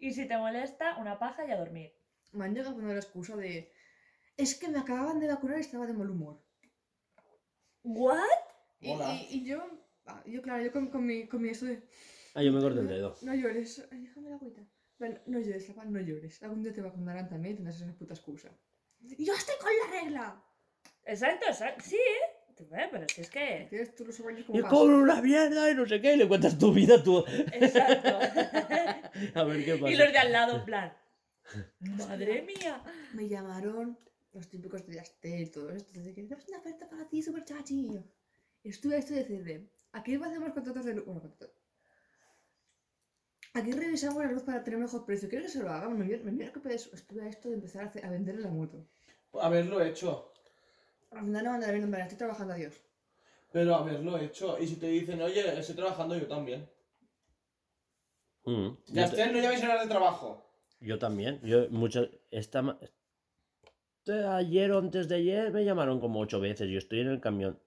C: Y si te molesta, una paja y a dormir.
B: Me han llegado poner la excusa de, es que me acababan de vacunar y estaba de mal humor.
C: ¿What?
B: Y- y yo, ah, yo claro, yo con, con mi, con mi eso de,
A: Ah, yo me corté el dedo.
B: no llores, ay, déjame la agüita. Ven, no llores, no llores. Algún día te vacunarán también y tendrás esa puta excusa. Y yo estoy con la regla.
C: Exacto, exacto. Sí, ¿eh? Eh, Pero si es que.
B: Tienes tú los ovarios como
A: Y
B: paso.
A: cobro una mierda y no sé qué, y le cuentas tu vida tú.
C: Exacto. *laughs*
A: A ver qué pasa.
C: y los de al lado, en plan. Madre mía.
B: Me llamaron los típicos de Yastel y todo esto. Que tenemos una oferta para ti, súper chachi. Estuve a esto de decirle, aquí hacemos contratos de luz. Bueno, contratos. Aquí revisamos la luz para tener mejor precio. ¿Quieres que se lo haga? Me de eso. Estuve a esto de empezar a, hacer- a vender la moto.
E: Haberlo hecho.
B: Al final no mandaré en plan, estoy trabajando, adiós.
E: Pero haberlo hecho. Y si te dicen, oye, estoy trabajando yo también.
A: Mm,
E: Ya
A: yo, ta-
E: estés, no llaméis horas de trabajo.
A: yo también. Yo muchas. Esta, ayer o antes de ayer me llamaron como ocho veces. Yo estoy en el camión.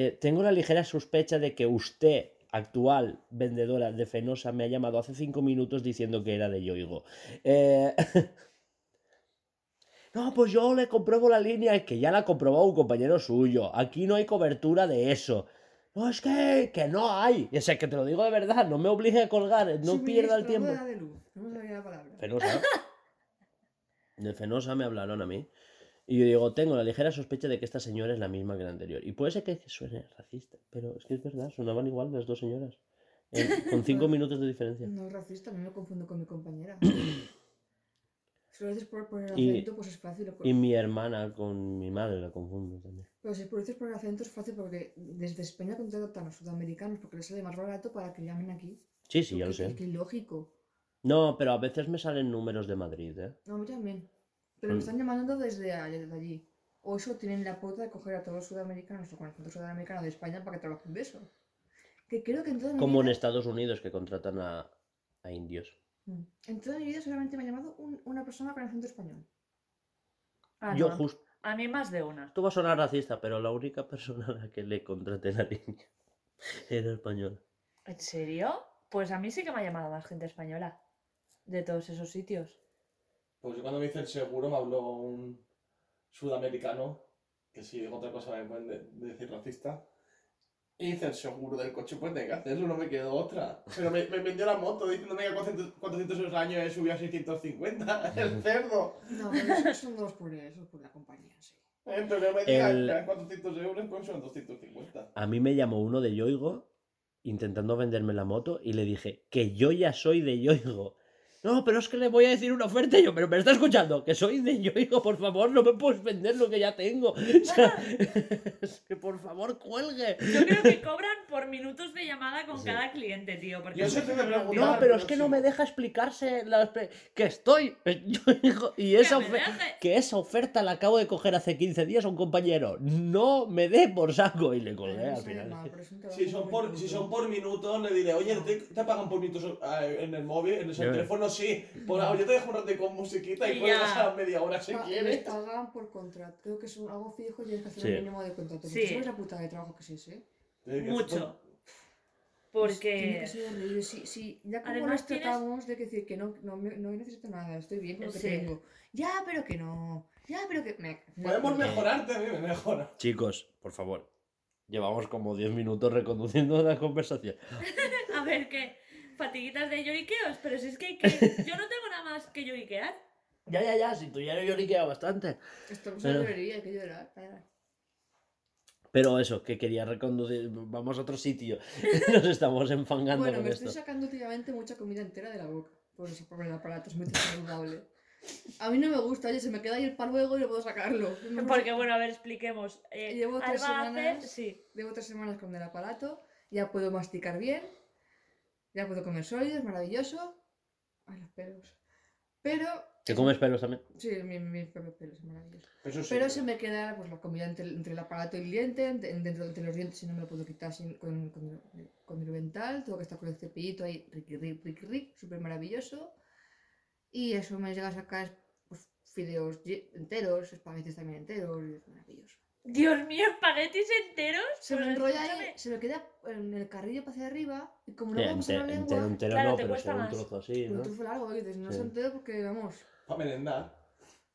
A: Eh, tengo la ligera sospecha de que usted, actual vendedora de Fenosa, me ha llamado hace cinco minutos diciendo que era de Yoigo. Eh, *laughs* No, pues yo le compruebo la línea, es que ya la ha comprobado un compañero suyo. Aquí no hay cobertura de eso. No, es que, que no hay. Y es que te lo digo de verdad, no me obligue a colgar, no pierda el tiempo.
B: Suministradora de luz. No me sabía la palabra.
A: Fenosa. *laughs* De Fenosa me hablaron a mí. Y yo digo, tengo la ligera sospecha de que esta señora es la misma que la anterior. Y puede ser que suene racista, pero es que es verdad, sonaban igual las dos señoras. Eh, con cinco *laughs* minutos de diferencia.
B: No es racista, no me confundo con mi compañera. Si lo dices por, por el
A: Y-
B: acento, pues es fácil.
A: Y mi hermana con mi madre la confundo también.
B: Pero si lo dices por el acento es fácil porque desde España contratan a sudamericanos porque les sale más barato para que llamen aquí.
A: Sí, sí, ya lo sé.
B: que ilógico.
A: No, pero a veces me salen números de Madrid, ¿eh?
B: No, a mí también. Pero me están llamando desde allí. desde allí. O eso tienen la pauta de coger a todos los sudamericanos o con acento sudamericano de España para que trabajen de eso. Que creo que en toda mi
A: Como en
B: vida...
A: Estados Unidos que contratan a, a indios.
B: Mm. En toda mi vida solamente me ha llamado un- una persona con acento español.
C: Ah,
A: Yo
C: no.
A: justo...
C: A mí más de una.
A: Esto va a sonar racista, pero la única persona a la que le contraté la *laughs* línea era española.
C: ¿En serio? Pues a mí sí que me ha llamado más gente española. De todos esos sitios.
E: Pues yo cuando me hice el seguro me habló un sudamericano, que si digo otra cosa me pueden de- decir racista. Y hice el seguro del coche, pues tengo que hacerlo, no me quedó otra. Pero me, me vendió la moto diciéndome que 400, 400 euros al año he subido a 650, *laughs* el cerdo.
B: No, pero eso son dos por eso, por la compañía, sí.
E: Eh, Pero que me digan
A: El-
E: que eran 400 euros, pues son 250.
A: A mí me llamó uno de Yoigo intentando venderme la moto y le dije que yo ya soy de Yoigo. No, pero es que le voy a decir una oferta y yo, pero me está escuchando, que soy de Yoigo, por favor, no me puedes vender lo que ya tengo. *laughs* O sea, *laughs* es que por favor cuelgue.
C: Yo creo que cobran por minutos de llamada con
A: Sí.
C: cada cliente, tío. Porque
E: Yo eso te.
A: No, pero es que no me deja explicarse la que estoy *laughs* en Yoigo y esa que esa oferta la acabo de coger hace 15 días a un compañero. No me dé por saco y le colgué al final.
E: Si son, por, si son por minutos, le diré, oye, ¿te, te pagan por minutos eh, en el móvil, en el
A: ves.
E: teléfono? Sí. Pues yo te dejo un rato con musiquita y
C: Y
E: puedes
C: ya.
E: pasar media hora si
B: les
E: quieres.
B: pagan por contrato. Creo que es un, algo fijo y tienes que hacer
A: Sí.
B: un mínimo de contrato.
C: Sí.
B: ¿Sabes la puta de trabajo que es ese?
C: Mucho.
B: Tiene
C: Porque.
B: que ser horrible. Sí, sí, ya como
C: Además
B: nos
C: tienes-
B: tratamos de decir que no, no, no necesito nada, estoy bien con lo que
C: Sí.
B: tengo. Ya, pero que no. Ya, pero que. Me,
E: Podemos
B: me-
E: mejorarte, a mí me mejora.
A: Chicos, por favor. Llevamos como 10 minutos reconduciendo la conversación. *laughs*
C: A ver, que. Fatiguitas de lloriqueos, pero si es que, que yo no tengo nada más que lloriquear. *laughs*
A: Ya, ya, ya, si tú ya lloriqueado bastante.
B: Estamos
A: Pero-
B: en llorería, hay que llorar. para.
A: Pero eso, que quería reconducir. Vamos a otro sitio. *laughs* Nos estamos enfangando
B: Bueno,
A: con
B: me
A: esto.
B: estoy sacando últimamente mucha comida entera de la boca. Por eso, por el aparato, es muy saludable. A mí no me gusta, oye, se me queda ahí el paluego y no puedo sacarlo. Me *laughs*
C: Porque, bueno, a ver, expliquemos. Eh,
B: Llevo tres semanas.
C: Sí.
B: Llevo tres semanas con el aparato, ya puedo masticar bien, ya puedo comer sólidos, maravilloso. Ay, los pelos. Pero,
A: ¿Te comes pelos también?
B: sí, mi, mi propio pelo es maravilloso.
E: Eso sí.
B: Pero se me queda pues, la comida entre, entre el aparato y el diente, entre- dentro entre los dientes, si no me lo puedo quitar sin- con, con, el- con el dental, tengo que estar con el cepillito ahí, riqui, riqui, riqui, riqui, súper maravilloso. Y eso me llega a sacar pues, fideos enteros, espaguetis también enteros, y es maravilloso.
C: Dios mío, espaguetis enteros.
B: Se
C: Pues
B: me enrolla ahí, se me queda en el carrillo para hacia arriba, y como no vamos a la lengua,
A: entero, entero
C: Claro,
A: no,
C: te
A: pero
C: cuesta
A: un
C: más.
A: trozo así,
B: un
A: ¿no?
B: trozo largo, dices, no
A: Sí.
B: se entero porque vamos.
E: Para merendar.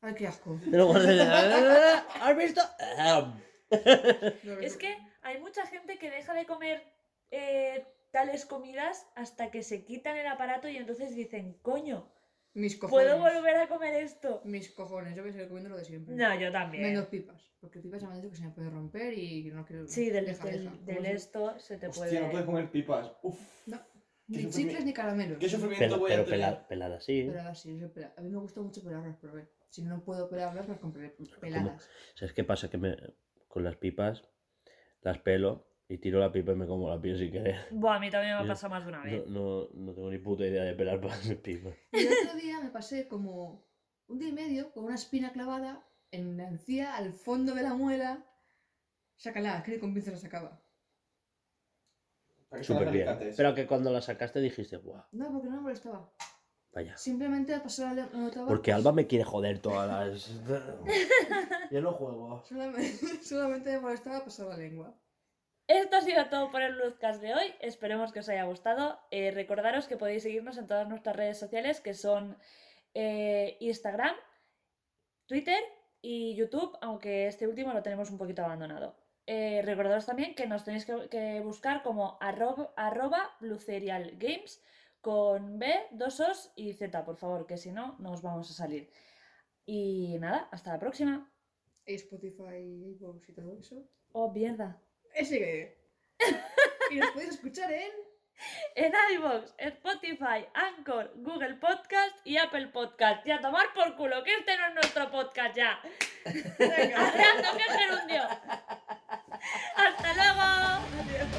B: Ay, qué asco. *laughs*
A: Se- ¿Has visto?
B: No,
C: Es que hay mucha gente que deja de comer eh, tales comidas hasta que se quitan el aparato y entonces dicen, coño,
B: Mis cojones.
C: ¿puedo volver a comer esto?
B: Mis cojones, yo voy a seguir comiendo lo de siempre.
C: No, yo también.
B: Menos pipas. Porque pipas ya me han dicho que se me puede romper y que no quiero.
C: Sí, del,
B: deja,
C: del,
B: deja.
C: del esto se te
E: Hostia,
C: puede...
E: no puedes comer pipas. Uf,
B: No, ni chicles ni caramelos.
E: qué sufrimiento
A: Pero,
E: voy
A: pero
E: a tener.
A: pela- pelada sí.
B: Pero así, yo pela- a mí me gusta mucho pelarlas, pero ver, si no puedo pelarlas, pues compré peladas.
A: ¿Sabes qué pasa? Que me, con las pipas las pelo y tiro la pipa y me como la piel sin querer.
C: Buah, a mí también me ha pasado más de una
A: No,
C: vez.
A: no, no tengo ni puta idea de pelar para pipas.
B: Y el otro día me pasé como un día y medio con una espina clavada en la encía, al fondo de la muela. Sácala, que ni con pinza la sacaba.
A: Súper bien. Pero que cuando la sacaste dijiste, guau,
B: No, porque no me molestaba.
A: vaya.
B: Simplemente pasar la lengua notaba.
A: Porque Alba me quiere joder todas las... *laughs* Yo no juego.
B: Solamente, solamente me molestaba pasar la lengua.
C: Esto ha sido todo por el Luzcast de hoy. Esperemos que os haya gustado. Eh, recordaros que podéis seguirnos en todas nuestras redes sociales, que son eh, Instagram, Twitter y YouTube, aunque este último lo tenemos un poquito abandonado. Eh, recordaros también que nos tenéis que, que buscar como arroba, arroba Blucerial Games con B, dos Os y Z, por favor, que si no, nos vamos a salir. Y nada, hasta la próxima.
B: Spotify, y todo eso.
C: Oh, mierda.
B: SG. y nos podéis escuchar en...
C: En iVoox, Spotify, Anchor, Google Podcast y Apple Podcast. Y a tomar por culo, que este no es nuestro podcast ya. Hablando que gerundio. Hasta luego.